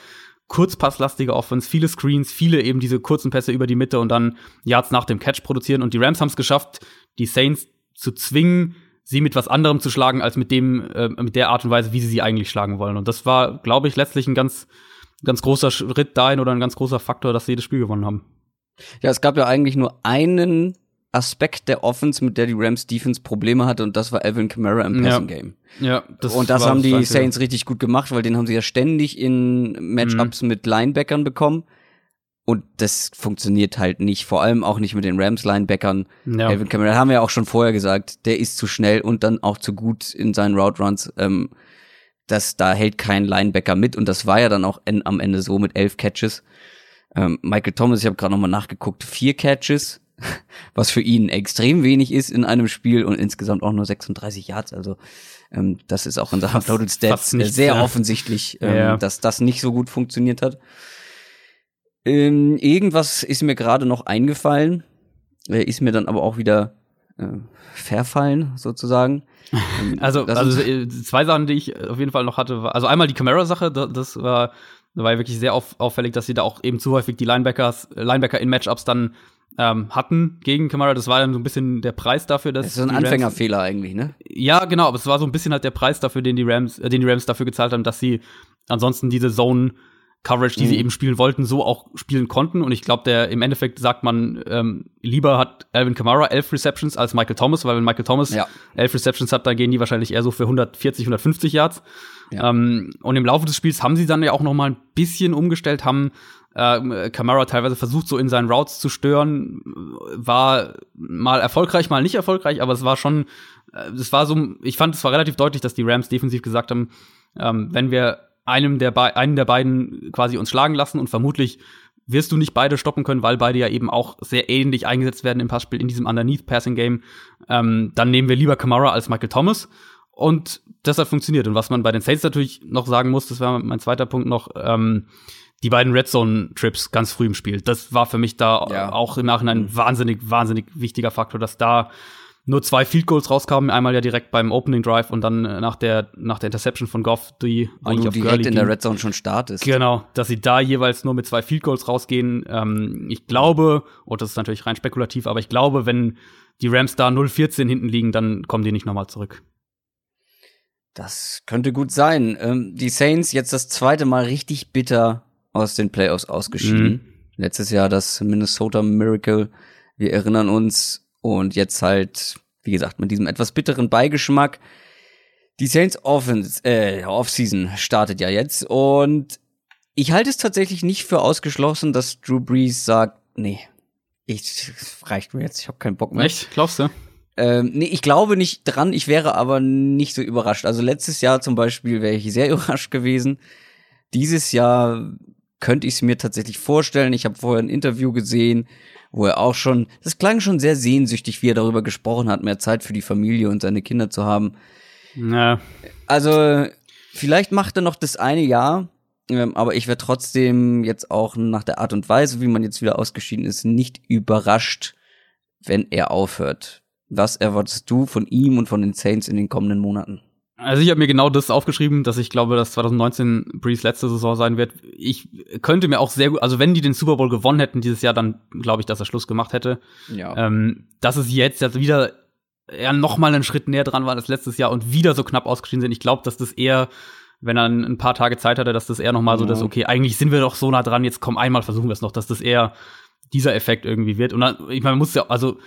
kurzpasslastige Offense, viele Screens, viele eben diese kurzen Pässe über die Mitte und dann Yards nach dem Catch produzieren. Und die Rams haben es geschafft, die Saints zu zwingen, sie mit was anderem zu schlagen, als mit dem, äh, mit der Art und Weise, wie sie sie eigentlich schlagen wollen. Und das war, glaube ich, letztlich ein ganz, ganz großer Schritt dahin oder ein ganz großer Faktor, dass sie das Spiel gewonnen haben. Ja, es gab ja eigentlich nur einen Aspekt der Offense, mit der die Rams Defense Probleme hatte, und das war Alvin Kamara im Passing Game. Ja, das und das haben die Saints richtig gut gemacht, weil den haben sie ja ständig in Matchups mhm. mit Linebackern bekommen. Und das funktioniert halt nicht, vor allem auch nicht mit den Rams-Linebackern. Ja. Alvin Kamara haben wir ja auch schon vorher gesagt, der ist zu schnell und dann auch zu gut in seinen Route Runs. Ähm, das, da hält kein Linebacker mit und das war ja dann auch en, am Ende so mit elf Catches. Ähm, Michael Thomas, ich habe gerade nochmal nachgeguckt, vier Catches, was für ihn extrem wenig ist in einem Spiel und insgesamt auch nur 36 Yards. Also ähm, das ist auch in Sachen Uploaded Stats sehr ja. offensichtlich, ähm, ja. dass das nicht so gut funktioniert hat. Ähm, irgendwas ist mir gerade noch eingefallen, äh, ist mir dann aber auch wieder äh, verfallen, sozusagen. Ähm, also, also äh, zwei Sachen, die ich auf jeden Fall noch hatte, war, also einmal die Camera-Sache, das war, war wirklich sehr auf, auffällig, dass sie da auch eben zu häufig die Linebackers, Linebacker in Matchups dann ähm, hatten gegen Kamara. Das war dann so ein bisschen der Preis dafür, dass. Das ist ein Anfängerfehler eigentlich, ne? Ja, genau, aber es war so ein bisschen halt der Preis dafür, den die Rams, äh, den die Rams dafür gezahlt haben, dass sie ansonsten diese Zone Coverage, die mhm. sie eben spielen wollten, so auch spielen konnten. Und ich glaube, der im Endeffekt sagt man, ähm, lieber hat Alvin Kamara elf Receptions als Michael Thomas, weil wenn Michael Thomas ja. elf Receptions hat, dann gehen die wahrscheinlich eher so für 140, 150 Yards. Ja. Ähm, und im Laufe des Spiels haben sie dann ja auch noch mal ein bisschen umgestellt, haben äh, Kamara teilweise versucht, so in seinen Routes zu stören, war mal erfolgreich, mal nicht erfolgreich, aber es war schon, äh, es war so, ich fand, es war relativ deutlich, dass die Rams defensiv gesagt haben, ähm, wenn wir einem der einen der beiden quasi uns schlagen lassen und vermutlich wirst du nicht beide stoppen können, weil beide ja eben auch sehr ähnlich eingesetzt werden im Passspiel in diesem Underneath Passing Game. Ähm, dann nehmen wir lieber Kamara als Michael Thomas. Und das hat funktioniert. Und was man bei den Saints natürlich noch sagen muss, das war mein zweiter Punkt noch, ähm, die beiden Red Zone Trips ganz früh im Spiel. Das war für mich da ja. auch im Nachhinein ein wahnsinnig, wahnsinnig wichtiger Faktor, dass da nur zwei Field Goals rauskamen, einmal ja direkt beim Opening Drive und dann äh, nach der nach der Interception von Goff, die Wo eigentlich du direkt Gurley in der Red Zone schon startest. Genau, dass sie da jeweils nur mit zwei Field Goals rausgehen. Ähm, ich glaube, und das ist natürlich rein spekulativ, aber ich glaube, wenn die Rams da 0-14 hinten liegen, dann kommen die nicht nochmal zurück. Das könnte gut sein. Ähm, die Saints jetzt das zweite Mal richtig bitter aus den Playoffs ausgeschieden. Mhm. Letztes Jahr das Minnesota Miracle. Wir erinnern uns und jetzt halt, wie gesagt, mit diesem etwas bitteren Beigeschmack. Die Saints Offense, äh, Offseason startet ja jetzt und ich halte es tatsächlich nicht für ausgeschlossen, dass Drew Brees sagt, nee, ich reicht mir jetzt, ich habe keinen Bock mehr. Echt? Glaubst du? Ähm, nee, ich glaube nicht dran, ich wäre aber nicht so überrascht. Also letztes Jahr zum Beispiel wäre ich sehr überrascht gewesen. Dieses Jahr könnte ich es mir tatsächlich vorstellen. Ich habe vorher ein Interview gesehen, wo er auch schon, das klang schon sehr sehnsüchtig, wie er darüber gesprochen hat, mehr Zeit für die Familie und seine Kinder zu haben. Ja. Also, vielleicht macht er noch das eine Jahr, ähm, aber ich wäre trotzdem jetzt auch nach der Art und Weise, wie man jetzt wieder ausgeschieden ist, nicht überrascht, wenn er aufhört. Was erwartest du von ihm und von den Saints in den kommenden Monaten? Also ich habe mir genau das aufgeschrieben, dass ich glaube, dass 2019 Brees letzte Saison sein wird. Ich könnte mir auch sehr gut, also wenn die den Super Bowl gewonnen hätten dieses Jahr, dann glaube ich, dass er Schluss gemacht hätte. Ja. Ähm, dass es jetzt jetzt wieder ja noch mal einen Schritt näher dran war als letztes Jahr und wieder so knapp ausgeschieden sind. Ich glaube, dass das eher, wenn er ein paar Tage Zeit hatte, dass das eher noch mal ja. so das, okay, eigentlich sind wir doch so nah dran, jetzt komm einmal versuchen wir es noch, dass das eher dieser Effekt irgendwie wird. Und dann, ich meine, man muss ja, also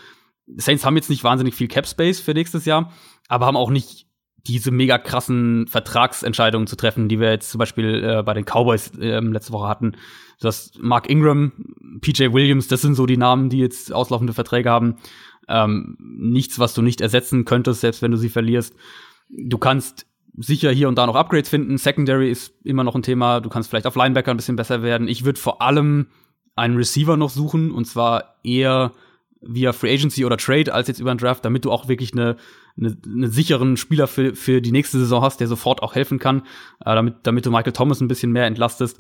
Saints haben jetzt nicht wahnsinnig viel Cap Space für nächstes Jahr, aber haben auch nicht diese mega krassen Vertragsentscheidungen zu treffen, die wir jetzt zum Beispiel äh, bei den Cowboys äh, letzte Woche hatten. Das Mark Ingram, PJ Williams, das sind so die Namen, die jetzt auslaufende Verträge haben. Ähm, nichts, was du nicht ersetzen könntest, selbst wenn du sie verlierst. Du kannst sicher hier und da noch Upgrades finden. Secondary ist immer noch ein Thema. Du kannst vielleicht auf Linebacker ein bisschen besser werden. Ich würde vor allem einen Receiver noch suchen und zwar eher via Free Agency oder Trade als jetzt über einen Draft, damit du auch wirklich eine, eine, eine sicheren Spieler für, für die nächste Saison hast, der sofort auch helfen kann, äh, damit, damit du Michael Thomas ein bisschen mehr entlastest.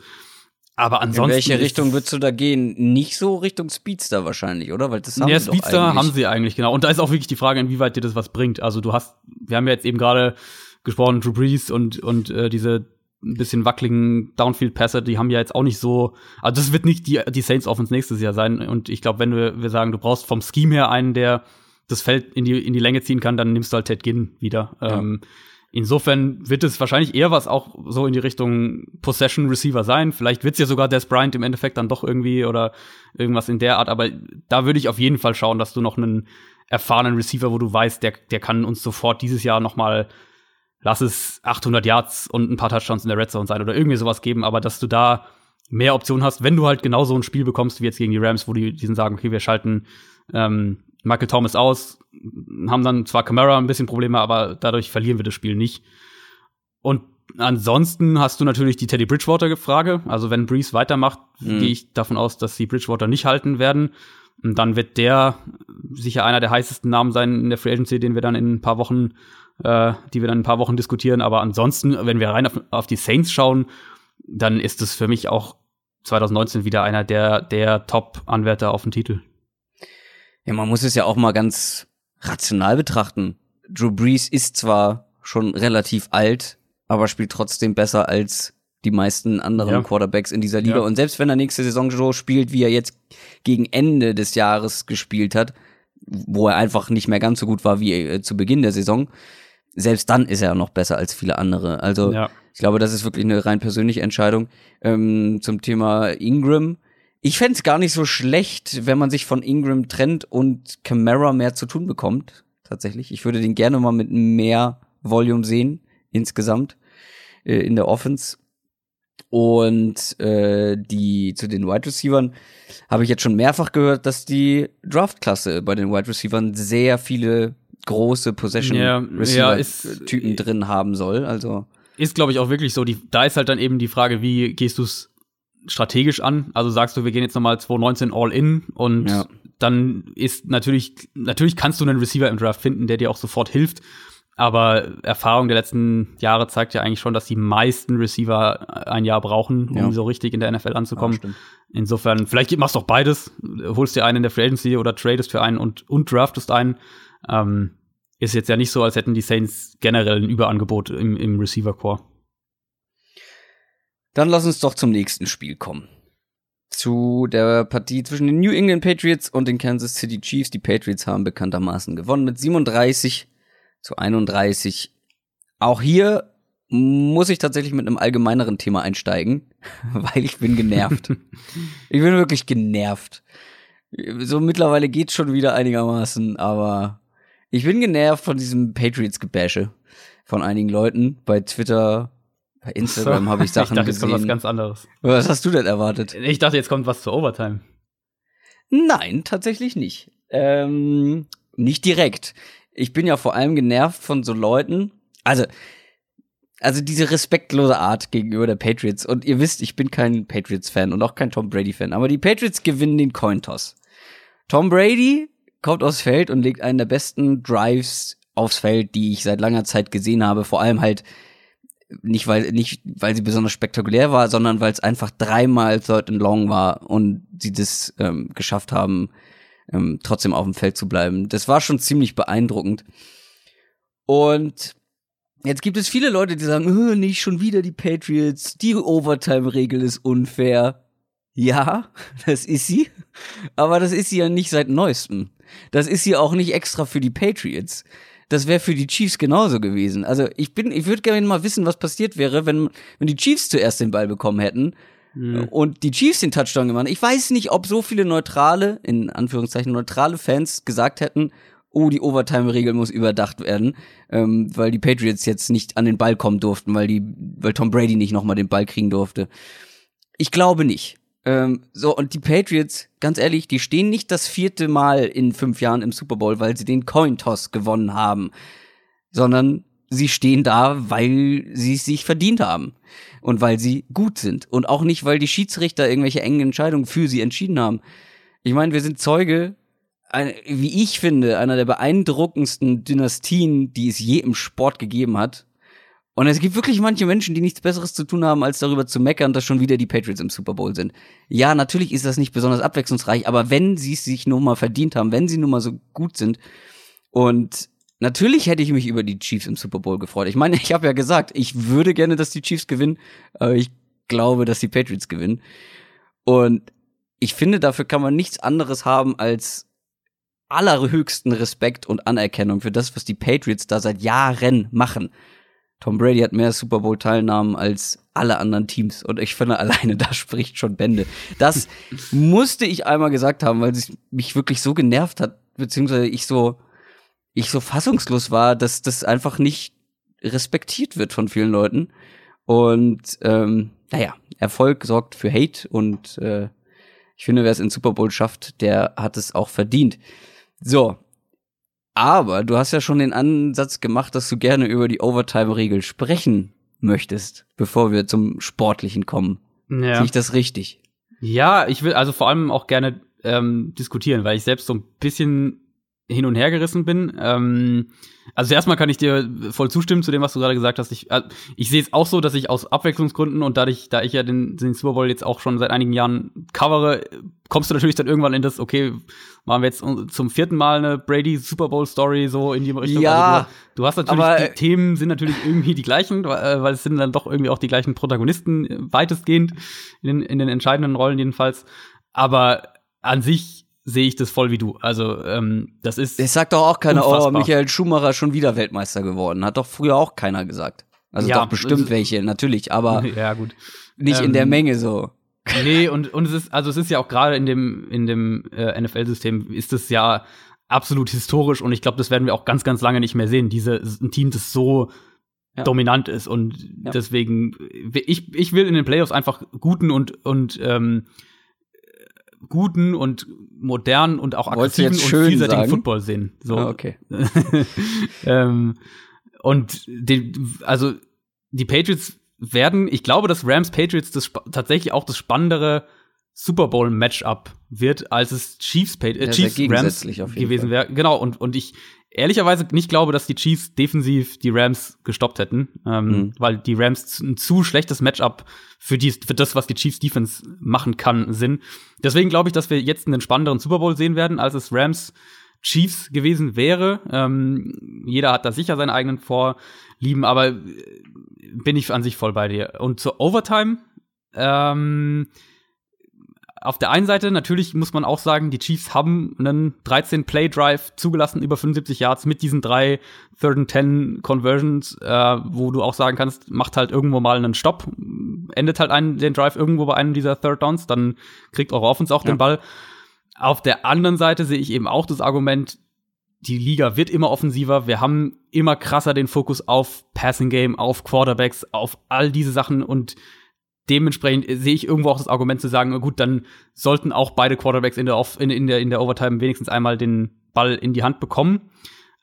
Aber ansonsten. In welche Richtung würdest du da gehen? Nicht so Richtung Speedster wahrscheinlich, oder? Weil das haben ja, Speedster haben sie eigentlich, genau. Und da ist auch wirklich die Frage, inwieweit dir das was bringt. Also du hast, wir haben ja jetzt eben gerade gesprochen, Drew Brees und, und äh, diese ein bisschen wackeligen Downfield-Pässe, die haben ja jetzt auch nicht so, also das wird nicht die, die Saints Offense nächstes Jahr sein. Und ich glaube, wenn wir, wir sagen, du brauchst vom Scheme her einen, der das Feld in die, in die Länge ziehen kann, dann nimmst du halt Ted Ginn wieder. Ja. Ähm, insofern wird es wahrscheinlich eher was auch so in die Richtung Possession Receiver sein. Vielleicht wird es ja sogar Des Bryant im Endeffekt dann doch irgendwie oder irgendwas in der Art. Aber da würde ich auf jeden Fall schauen, dass du noch einen erfahrenen Receiver, wo du weißt, der, der kann uns sofort dieses Jahr noch mal lass es 800 Yards und ein paar Touchdowns in der Red Zone sein oder irgendwie sowas geben, aber dass du da mehr Optionen hast, wenn du halt genau so ein Spiel bekommst wie jetzt gegen die Rams, wo die diesen sagen, okay, wir schalten ähm, Michael Thomas aus, haben dann zwar Camara ein bisschen Probleme, aber dadurch verlieren wir das Spiel nicht. Und ansonsten hast du natürlich die Teddy Bridgewater-Frage. Also wenn Breeze weitermacht, mhm. gehe ich davon aus, dass sie Bridgewater nicht halten werden. Und dann wird der sicher einer der heißesten Namen sein in der Free Agency, den wir dann in ein paar Wochen, äh, die wir dann in ein paar Wochen diskutieren. Aber ansonsten, wenn wir rein auf, auf die Saints schauen, dann ist es für mich auch 2019 wieder einer der, der Top-Anwärter auf den Titel. Ja, man muss es ja auch mal ganz rational betrachten. Drew Brees ist zwar schon relativ alt, aber spielt trotzdem besser als die meisten anderen ja. Quarterbacks in dieser Liga. Ja. Und selbst wenn er nächste Saison so spielt, wie er jetzt gegen Ende des Jahres gespielt hat, wo er einfach nicht mehr ganz so gut war wie äh, zu Beginn der Saison, selbst dann ist er noch besser als viele andere. Also ja. ich glaube, das ist wirklich eine rein persönliche Entscheidung. Ähm, zum Thema Ingram ich fände es gar nicht so schlecht, wenn man sich von Ingram trennt und Camara mehr zu tun bekommt. Tatsächlich. Ich würde den gerne mal mit mehr Volume sehen, insgesamt, äh, in der Offense. Und äh, die zu den Wide Receivern habe ich jetzt schon mehrfach gehört, dass die Draftklasse bei den Wide Receivern sehr viele große Possession Receiver ja, Typen drin haben soll. Also ist glaube ich auch wirklich so. Die, da ist halt dann eben die Frage, wie gehst du es strategisch an. Also sagst du, wir gehen jetzt nochmal 2019 all in und ja. dann ist natürlich, natürlich kannst du einen Receiver im Draft finden, der dir auch sofort hilft. Aber Erfahrung der letzten Jahre zeigt ja eigentlich schon, dass die meisten Receiver ein Jahr brauchen, um ja. so richtig in der NFL anzukommen. Ja, Insofern, vielleicht machst du auch beides, holst dir einen in der Free Agency oder tradest für einen und, und draftest einen. Ähm, ist jetzt ja nicht so, als hätten die Saints generell ein Überangebot im, im Receiver-Core. Dann lass uns doch zum nächsten Spiel kommen. Zu der Partie zwischen den New England Patriots und den Kansas City Chiefs. Die Patriots haben bekanntermaßen gewonnen mit 37 zu 31. Auch hier muss ich tatsächlich mit einem allgemeineren Thema einsteigen, weil ich bin genervt. ich bin wirklich genervt. So mittlerweile geht's schon wieder einigermaßen, aber ich bin genervt von diesem Patriots-Gebäsche von einigen Leuten bei Twitter bei Instagram habe ich Sachen ich dachte, gesehen. Jetzt kommt was ganz anderes. Was hast du denn erwartet? Ich dachte, jetzt kommt was zur Overtime. Nein, tatsächlich nicht. Ähm, nicht direkt. Ich bin ja vor allem genervt von so Leuten. Also, also diese respektlose Art gegenüber der Patriots. Und ihr wisst, ich bin kein Patriots-Fan und auch kein Tom Brady-Fan. Aber die Patriots gewinnen den Cointoss. Tom Brady kommt aufs Feld und legt einen der besten Drives aufs Feld, die ich seit langer Zeit gesehen habe. Vor allem halt nicht weil nicht weil sie besonders spektakulär war, sondern weil es einfach dreimal Third and Long war und sie das ähm, geschafft haben, ähm, trotzdem auf dem Feld zu bleiben. Das war schon ziemlich beeindruckend. Und jetzt gibt es viele Leute, die sagen, oh, nicht schon wieder die Patriots, die Overtime-Regel ist unfair. Ja, das ist sie. Aber das ist sie ja nicht seit neuestem. Das ist sie auch nicht extra für die Patriots das wäre für die Chiefs genauso gewesen. Also ich bin, ich würde gerne mal wissen, was passiert wäre, wenn, wenn die Chiefs zuerst den Ball bekommen hätten mhm. und die Chiefs den Touchdown gemacht. Ich weiß nicht, ob so viele neutrale, in Anführungszeichen neutrale Fans gesagt hätten, oh, die Overtime-Regel muss überdacht werden, ähm, weil die Patriots jetzt nicht an den Ball kommen durften, weil die, weil Tom Brady nicht nochmal den Ball kriegen durfte. Ich glaube nicht. Ähm, so, und die Patriots, ganz ehrlich, die stehen nicht das vierte Mal in fünf Jahren im Super Bowl, weil sie den Coin-Toss gewonnen haben, sondern sie stehen da, weil sie es sich verdient haben und weil sie gut sind und auch nicht, weil die Schiedsrichter irgendwelche engen Entscheidungen für sie entschieden haben. Ich meine, wir sind Zeuge, wie ich finde, einer der beeindruckendsten Dynastien, die es je im Sport gegeben hat. Und es gibt wirklich manche Menschen, die nichts Besseres zu tun haben, als darüber zu meckern, dass schon wieder die Patriots im Super Bowl sind. Ja, natürlich ist das nicht besonders abwechslungsreich, aber wenn sie es sich nun mal verdient haben, wenn sie nun mal so gut sind und Natürlich hätte ich mich über die Chiefs im Super Bowl gefreut. Ich meine, ich habe ja gesagt, ich würde gerne, dass die Chiefs gewinnen, aber ich glaube, dass die Patriots gewinnen. Und ich finde, dafür kann man nichts anderes haben als allerhöchsten Respekt und Anerkennung für das, was die Patriots da seit Jahren machen. Tom Brady hat mehr Super Bowl Teilnahmen als alle anderen Teams und ich finde alleine da spricht schon Bände. Das musste ich einmal gesagt haben, weil es mich wirklich so genervt hat, beziehungsweise ich so ich so fassungslos war, dass das einfach nicht respektiert wird von vielen Leuten. Und ähm, naja, Erfolg sorgt für Hate und äh, ich finde, wer es in Super Bowl schafft, der hat es auch verdient. So. Aber du hast ja schon den Ansatz gemacht, dass du gerne über die Overtime-Regel sprechen möchtest, bevor wir zum Sportlichen kommen. Ja. Sehe ich das richtig? Ja, ich will also vor allem auch gerne ähm, diskutieren, weil ich selbst so ein bisschen hin und her gerissen bin. Ähm, also erstmal kann ich dir voll zustimmen zu dem, was du gerade gesagt hast. Ich, äh, ich sehe es auch so, dass ich aus Abwechslungsgründen und dadurch, da ich ja den, den Super Bowl jetzt auch schon seit einigen Jahren covere, kommst du natürlich dann irgendwann in das, okay, machen wir jetzt zum vierten Mal eine Brady Super Bowl Story so in die Richtung. Ja, also du, du, hast natürlich, aber, die Themen sind natürlich irgendwie die gleichen, äh, weil es sind dann doch irgendwie auch die gleichen Protagonisten äh, weitestgehend in, in den entscheidenden Rollen jedenfalls. Aber an sich sehe ich das voll wie du. Also ähm, das ist. Es sagt doch auch keiner, oh, unfassbar. oh, Michael Schumacher schon wieder Weltmeister geworden. Hat doch früher auch keiner gesagt. Also ja, doch bestimmt welche, natürlich, aber ja, gut. nicht ähm, in der ähm, Menge so. Nee, und, und es ist, also es ist ja auch gerade in dem, in dem äh, NFL-System ist es ja absolut historisch und ich glaube, das werden wir auch ganz, ganz lange nicht mehr sehen. Diese, ein Team, das so ja. dominant ist und ja. deswegen, ich, ich will in den Playoffs einfach guten und, und ähm, guten und modernen und auch aggressiven und vielseitigen sagen? Football sehen. So. Ah, okay. ähm, und die, also die Patriots werden, ich glaube, dass Rams Patriots das tatsächlich auch das spannendere Super Bowl Matchup wird, als es Chiefs, äh, ja, Chiefs Rams gewesen wäre. Genau und und ich ehrlicherweise nicht glaube, dass die Chiefs defensiv die Rams gestoppt hätten, ähm, mhm. weil die Rams ein zu schlechtes Matchup für, die, für das, was die Chiefs Defense machen kann, sind. Deswegen glaube ich, dass wir jetzt einen spannenderen Super Bowl sehen werden, als es Rams Chiefs gewesen wäre. Ähm, jeder hat da sicher seine eigenen Vorlieben, aber äh, bin ich an sich voll bei dir. Und zur Overtime, ähm, auf der einen Seite natürlich muss man auch sagen, die Chiefs haben einen 13 Play Drive zugelassen über 75 Yards mit diesen drei Third and Ten Conversions, äh, wo du auch sagen kannst, macht halt irgendwo mal einen Stopp, endet halt einen, den Drive irgendwo bei einem dieser Third Downs, dann kriegt eure Offense auch ja. den Ball. Auf der anderen Seite sehe ich eben auch das Argument, die Liga wird immer offensiver. Wir haben immer krasser den Fokus auf Passing Game, auf Quarterbacks, auf all diese Sachen und dementsprechend sehe ich irgendwo auch das Argument zu sagen, gut, dann sollten auch beide Quarterbacks in der, Off in, in, der, in der Overtime wenigstens einmal den Ball in die Hand bekommen.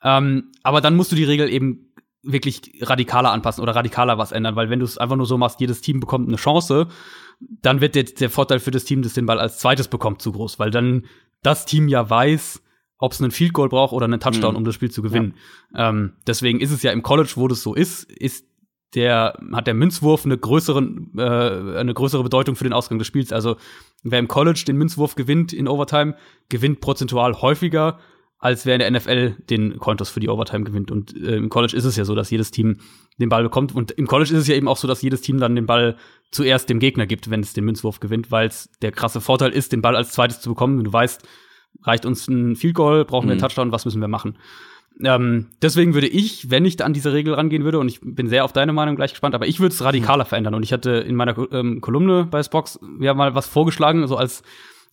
Ähm, aber dann musst du die Regel eben wirklich radikaler anpassen oder radikaler was ändern, weil wenn du es einfach nur so machst, jedes Team bekommt eine Chance, dann wird der, der Vorteil für das Team, das den Ball als zweites bekommt, zu groß, weil dann das Team ja weiß, ob es einen Field Goal braucht oder einen Touchdown, mhm. um das Spiel zu gewinnen. Ja. Ähm, deswegen ist es ja im College, wo das so ist, ist der hat der Münzwurf eine größere, äh, eine größere Bedeutung für den Ausgang des Spiels. Also wer im College den Münzwurf gewinnt in Overtime, gewinnt prozentual häufiger, als wer in der NFL den Cointos für die Overtime gewinnt. Und äh, im College ist es ja so, dass jedes Team den Ball bekommt. Und im College ist es ja eben auch so, dass jedes Team dann den Ball zuerst dem Gegner gibt, wenn es den Münzwurf gewinnt, weil es der krasse Vorteil ist, den Ball als zweites zu bekommen. Wenn du weißt, reicht uns ein Field Goal, brauchen wir einen mhm. Touchdown, was müssen wir machen? Ähm, deswegen würde ich, wenn ich an diese Regel rangehen würde, und ich bin sehr auf deine Meinung gleich gespannt, aber ich würde es radikaler verändern. Und ich hatte in meiner ähm, Kolumne bei Spox ja mal was vorgeschlagen, so als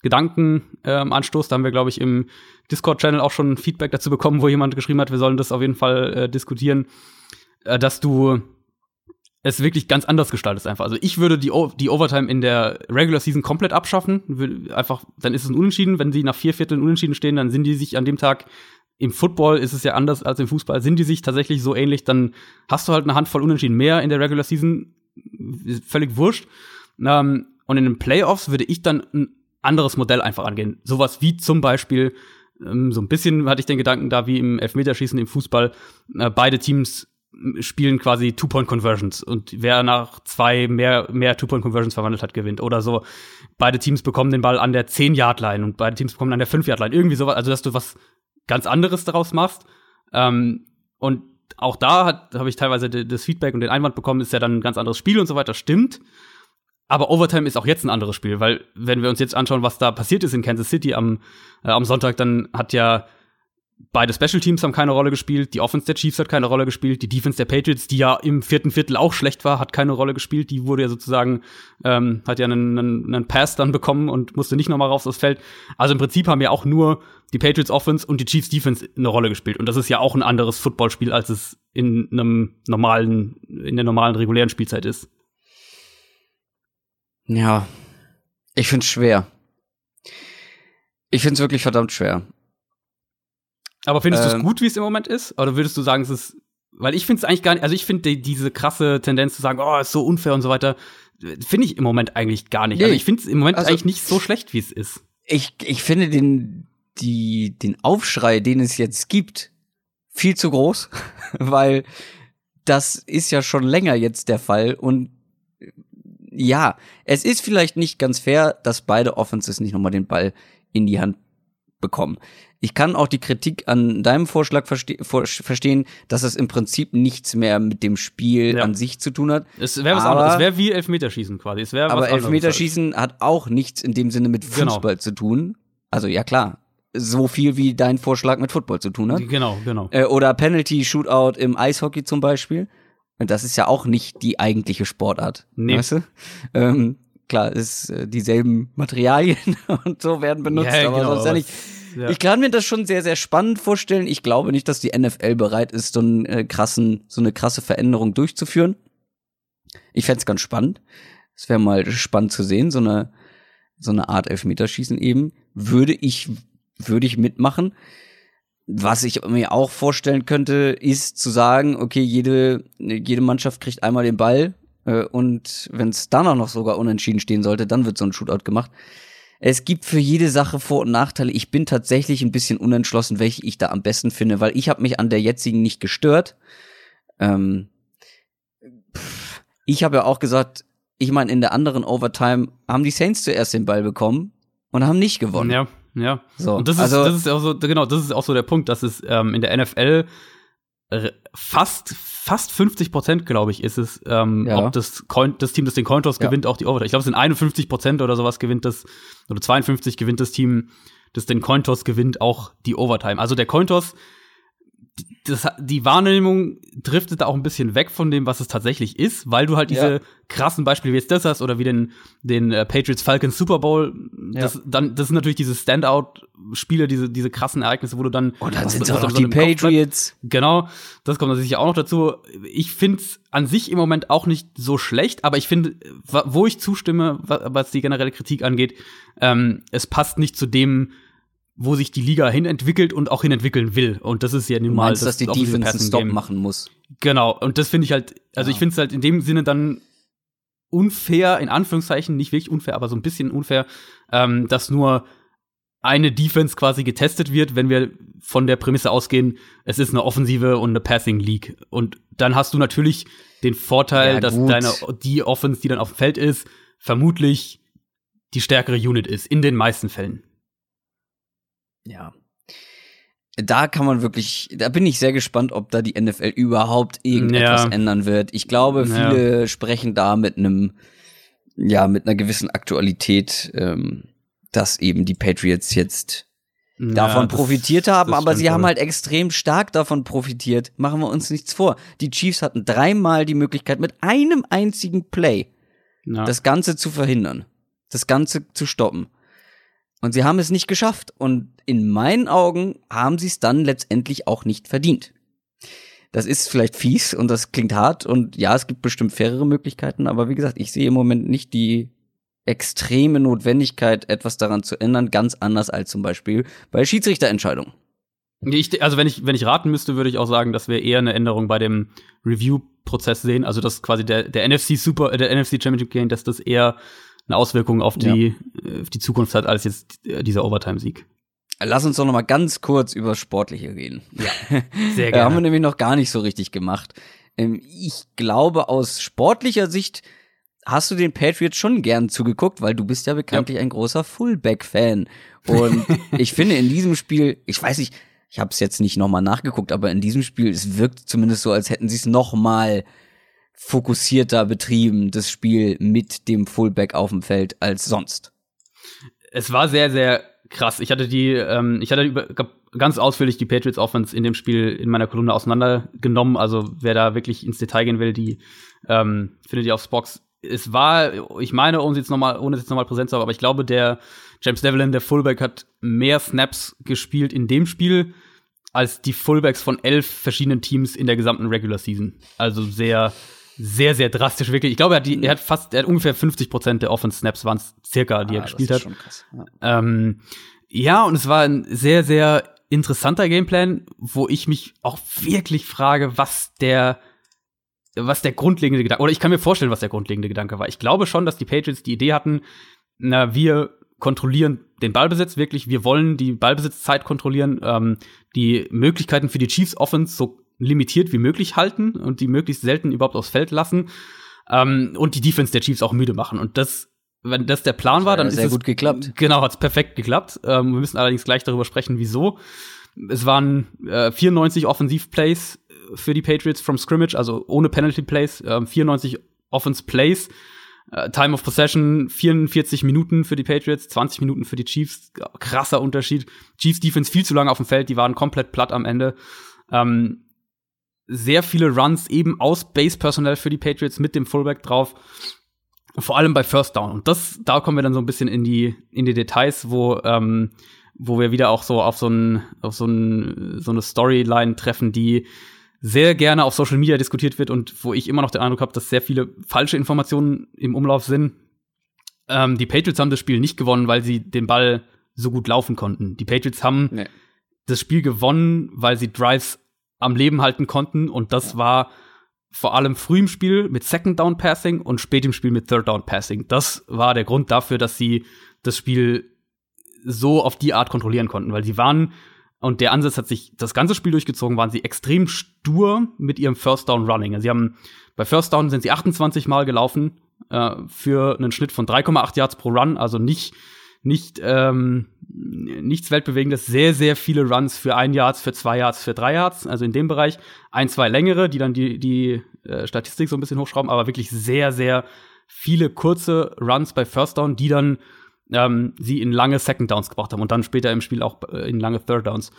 Gedankenanstoß. Ähm, da haben wir, glaube ich, im Discord-Channel auch schon Feedback dazu bekommen, wo jemand geschrieben hat, wir sollen das auf jeden Fall äh, diskutieren, äh, dass du es wirklich ganz anders gestaltest einfach. Also ich würde die, o die Overtime in der Regular Season komplett abschaffen. Einfach, dann ist es ein Unentschieden. Wenn sie nach vier Vierteln Unentschieden stehen, dann sind die sich an dem Tag im Football ist es ja anders als im Fußball. Sind die sich tatsächlich so ähnlich, dann hast du halt eine Handvoll Unentschieden mehr in der Regular Season. Völlig wurscht. Ähm, und in den Playoffs würde ich dann ein anderes Modell einfach angehen. Sowas wie zum Beispiel, ähm, so ein bisschen hatte ich den Gedanken da wie im Elfmeterschießen im Fußball, äh, beide Teams spielen quasi Two-Point-Conversions und wer nach zwei mehr, mehr Two-Point-Conversions verwandelt hat, gewinnt. Oder so, beide Teams bekommen den Ball an der 10-Yard-Line und beide Teams bekommen an der 5-Yard-Line. Irgendwie sowas, also dass du was ganz anderes daraus machst. Ähm, und auch da habe ich teilweise das Feedback und den Einwand bekommen, ist ja dann ein ganz anderes Spiel und so weiter. Stimmt. Aber Overtime ist auch jetzt ein anderes Spiel, weil wenn wir uns jetzt anschauen, was da passiert ist in Kansas City am, äh, am Sonntag, dann hat ja beide Special Teams haben keine Rolle gespielt, die Offense der Chiefs hat keine Rolle gespielt, die Defense der Patriots, die ja im vierten Viertel auch schlecht war, hat keine Rolle gespielt. Die wurde ja sozusagen, ähm, hat ja einen, einen, einen Pass dann bekommen und musste nicht nochmal raus aufs Feld. Also im Prinzip haben ja auch nur die Patriots Offense und die Chiefs Defense eine Rolle gespielt. Und das ist ja auch ein anderes Footballspiel, als es in einem normalen, in der normalen regulären Spielzeit ist. Ja, ich find's schwer. Ich find's wirklich verdammt schwer. Aber findest ähm, du es gut, wie es im Moment ist? Oder würdest du sagen, es ist, weil ich finde es eigentlich gar nicht, also ich finde die, diese krasse Tendenz zu sagen, oh, ist so unfair und so weiter, finde ich im Moment eigentlich gar nicht. Also nee. Also ich finde es im Moment also, eigentlich nicht so schlecht, wie es ist. Ich, ich finde den, die, den Aufschrei, den es jetzt gibt, viel zu groß, weil das ist ja schon länger jetzt der Fall und ja, es ist vielleicht nicht ganz fair, dass beide Offenses nicht nochmal den Ball in die Hand bekommen. Ich kann auch die Kritik an deinem Vorschlag verste vor verstehen, dass es im Prinzip nichts mehr mit dem Spiel ja. an sich zu tun hat. Es wäre was aber, anderes. Es wäre wie Elfmeterschießen quasi. Es aber was Elfmeterschießen hat auch nichts in dem Sinne mit genau. Fußball genau. zu tun. Also ja klar, so viel wie dein Vorschlag mit Football zu tun hat. Genau, genau. Äh, oder Penalty Shootout im Eishockey zum Beispiel. Das ist ja auch nicht die eigentliche Sportart. Nee. Weißt du? Ähm, klar, ist äh, dieselben Materialien und so werden benutzt, ja, aber genau, sonst ja nicht. Ja. Ich kann mir das schon sehr, sehr spannend vorstellen. Ich glaube nicht, dass die NFL bereit ist, so, einen, äh, krassen, so eine krasse Veränderung durchzuführen. Ich fände ganz spannend. Es wäre mal spannend zu sehen, so eine, so eine Art Elfmeterschießen eben. Würde ich, würde ich mitmachen. Was ich mir auch vorstellen könnte, ist zu sagen, okay, jede, jede Mannschaft kriegt einmal den Ball und wenn es dann auch noch sogar unentschieden stehen sollte, dann wird so ein Shootout gemacht. Es gibt für jede Sache Vor- und Nachteile. Ich bin tatsächlich ein bisschen unentschlossen, welche ich da am besten finde, weil ich habe mich an der jetzigen nicht gestört. Ähm, ich habe ja auch gesagt, ich meine, in der anderen Overtime haben die Saints zuerst den Ball bekommen und haben nicht gewonnen. Ja, ja. So, und das ist, also, das ist auch so, genau, das ist auch so der Punkt, dass es ähm, in der NFL fast fast 50 Prozent, glaube ich, ist es, ähm, ja. ob das, Coin, das Team, das den Cointos ja. gewinnt, auch die Overtime. Ich glaube, es sind 51 Prozent oder sowas gewinnt das, oder 52 gewinnt das Team, das den Cointos gewinnt, auch die Overtime. Also der Cointos das, die Wahrnehmung driftet da auch ein bisschen weg von dem, was es tatsächlich ist, weil du halt diese ja. krassen Beispiele wie jetzt das hast oder wie den, den äh, Patriots Falcons Super Bowl, das, ja. dann, das sind natürlich diese Standout-Spiele, diese, diese krassen Ereignisse, wo du dann. Und dann sind es auch noch die Patriots. Genau, das kommt natürlich auch noch dazu. Ich find's an sich im Moment auch nicht so schlecht, aber ich finde, wo ich zustimme, was die generelle Kritik angeht, ähm, es passt nicht zu dem, wo sich die Liga hinentwickelt und auch hinentwickeln will. Und das ist ja nun mal, meinst, das, dass die Defense einen Stop machen muss. Genau. Und das finde ich halt, also ja. ich finde es halt in dem Sinne dann unfair, in Anführungszeichen, nicht wirklich unfair, aber so ein bisschen unfair, ähm, dass nur eine Defense quasi getestet wird, wenn wir von der Prämisse ausgehen, es ist eine Offensive und eine Passing League. Und dann hast du natürlich den Vorteil, ja, dass deine, die Offense, die dann auf dem Feld ist, vermutlich die stärkere Unit ist, in den meisten Fällen ja. Da kann man wirklich, da bin ich sehr gespannt, ob da die NFL überhaupt irgendetwas ja. ändern wird. Ich glaube, viele ja. sprechen da mit einem, ja, mit einer gewissen Aktualität, ähm, dass eben die Patriots jetzt ja, davon das, profitiert haben, aber sie haben halt extrem stark davon profitiert. Machen wir uns nichts vor. Die Chiefs hatten dreimal die Möglichkeit, mit einem einzigen Play ja. das Ganze zu verhindern, das Ganze zu stoppen. Und sie haben es nicht geschafft. Und in meinen Augen haben sie es dann letztendlich auch nicht verdient. Das ist vielleicht fies und das klingt hart und ja, es gibt bestimmt fairere Möglichkeiten, aber wie gesagt, ich sehe im Moment nicht die extreme Notwendigkeit, etwas daran zu ändern, ganz anders als zum Beispiel bei Schiedsrichterentscheidungen. Ich, also wenn ich, wenn ich raten müsste, würde ich auch sagen, dass wir eher eine Änderung bei dem Review-Prozess sehen. Also dass quasi der, der NFC Super, äh, der NFC Championship Game, dass das eher eine Auswirkung auf die, ja. Äh, auf die Zukunft hat, als jetzt dieser Overtime-Sieg. Lass uns doch noch mal ganz kurz über Sportliche reden. Ja, sehr gerne. haben wir nämlich noch gar nicht so richtig gemacht. Ähm, ich glaube, aus sportlicher Sicht hast du den Patriots schon gern zugeguckt, weil du bist ja bekanntlich ja. ein großer Fullback-Fan. Und ich finde in diesem Spiel, ich weiß nicht, ich habe es jetzt nicht nochmal nachgeguckt, aber in diesem Spiel, es wirkt zumindest so, als hätten sie es nochmal fokussierter betrieben, das Spiel mit dem Fullback auf dem Feld als sonst. Es war sehr, sehr krass. Ich hatte die, ähm, ich hatte über, ganz ausführlich die Patriots Offense in dem Spiel in meiner Kolumne auseinandergenommen. Also wer da wirklich ins Detail gehen will, die ähm, findet ihr auf Spox es war, ich meine, ohne jetzt nochmal, ohne jetzt nochmal Präsenz zu haben, aber ich glaube, der James Devlin, der Fullback, hat mehr Snaps gespielt in dem Spiel als die Fullbacks von elf verschiedenen Teams in der gesamten Regular Season. Also sehr, sehr, sehr drastisch wirklich. Ich glaube, er hat, die, er hat fast, er hat ungefähr 50 Prozent der Offense Snaps waren es circa, die ah, er gespielt hat. Ja. Ähm, ja, und es war ein sehr, sehr interessanter Gameplan, wo ich mich auch wirklich frage, was der was der grundlegende Gedanke, oder ich kann mir vorstellen, was der grundlegende Gedanke war. Ich glaube schon, dass die Patriots die Idee hatten, na, wir kontrollieren den Ballbesitz wirklich, wir wollen die Ballbesitzzeit kontrollieren, ähm, die Möglichkeiten für die Chiefs Offense so limitiert wie möglich halten und die möglichst selten überhaupt aufs Feld lassen ähm, und die Defense der Chiefs auch müde machen. Und das, wenn das der Plan war, dann sehr ist gut geklappt. Genau, hat's perfekt geklappt. Ähm, wir müssen allerdings gleich darüber sprechen, wieso. Es waren äh, 94 Offensivplays für die Patriots from scrimmage, also ohne Penalty Plays, äh, 94 Offense Plays. Uh, Time of Possession 44 Minuten für die Patriots, 20 Minuten für die Chiefs. Krasser Unterschied. Chiefs Defense viel zu lange auf dem Feld, die waren komplett platt am Ende. Ähm, sehr viele Runs eben aus Base Personnel für die Patriots mit dem Fullback drauf. Vor allem bei First Down. Und das, da kommen wir dann so ein bisschen in die, in die Details, wo, ähm, wo wir wieder auch so auf so ein, auf so ein, so eine Storyline treffen, die sehr gerne auf Social Media diskutiert wird und wo ich immer noch den Eindruck habe, dass sehr viele falsche Informationen im Umlauf sind. Ähm, die Patriots haben das Spiel nicht gewonnen, weil sie den Ball so gut laufen konnten. Die Patriots haben nee. das Spiel gewonnen, weil sie Drives am Leben halten konnten und das war vor allem früh im Spiel mit Second Down Passing und spät im Spiel mit Third Down Passing. Das war der Grund dafür, dass sie das Spiel so auf die Art kontrollieren konnten, weil sie waren und der Ansatz hat sich das ganze Spiel durchgezogen, waren sie extrem stur mit ihrem First Down Running. Also sie haben bei First Down sind sie 28 Mal gelaufen äh, für einen Schnitt von 3,8 Yards pro Run, also nicht nicht ähm, nichts weltbewegendes, sehr sehr viele Runs für ein Yards, für zwei Yards, für drei Yards, also in dem Bereich ein zwei längere, die dann die die äh, Statistik so ein bisschen hochschrauben, aber wirklich sehr sehr viele kurze Runs bei First Down, die dann ähm, sie in lange Second Downs gebracht haben und dann später im Spiel auch äh, in lange Third Downs.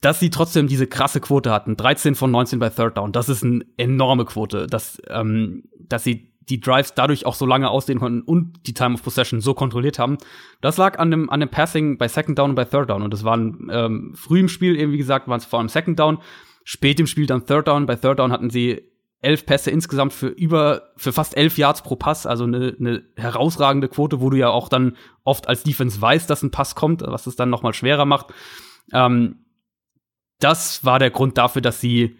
Dass sie trotzdem diese krasse Quote hatten, 13 von 19 bei Third Down, das ist eine enorme Quote, dass, ähm, dass sie die Drives dadurch auch so lange ausdehnen konnten und die Time of Possession so kontrolliert haben. Das lag an dem, an dem Passing bei Second Down und bei Third Down. Und das waren ähm, früh im Spiel, eben wie gesagt, waren es vor allem Second Down, spät im Spiel dann Third Down. Bei Third Down hatten sie elf Pässe insgesamt für über, für fast elf Yards pro Pass, also eine, eine herausragende Quote, wo du ja auch dann oft als Defense weißt, dass ein Pass kommt, was es dann nochmal schwerer macht. Ähm, das war der Grund dafür, dass sie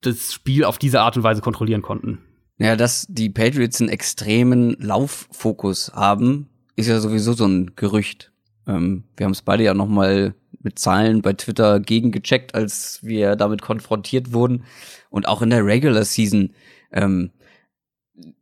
das Spiel auf diese Art und Weise kontrollieren konnten. Ja, dass die Patriots einen extremen Lauffokus haben, ist ja sowieso so ein Gerücht. Ähm, wir haben es beide ja noch mal mit Zahlen bei Twitter gegengecheckt, als wir damit konfrontiert wurden. Und auch in der Regular Season ähm,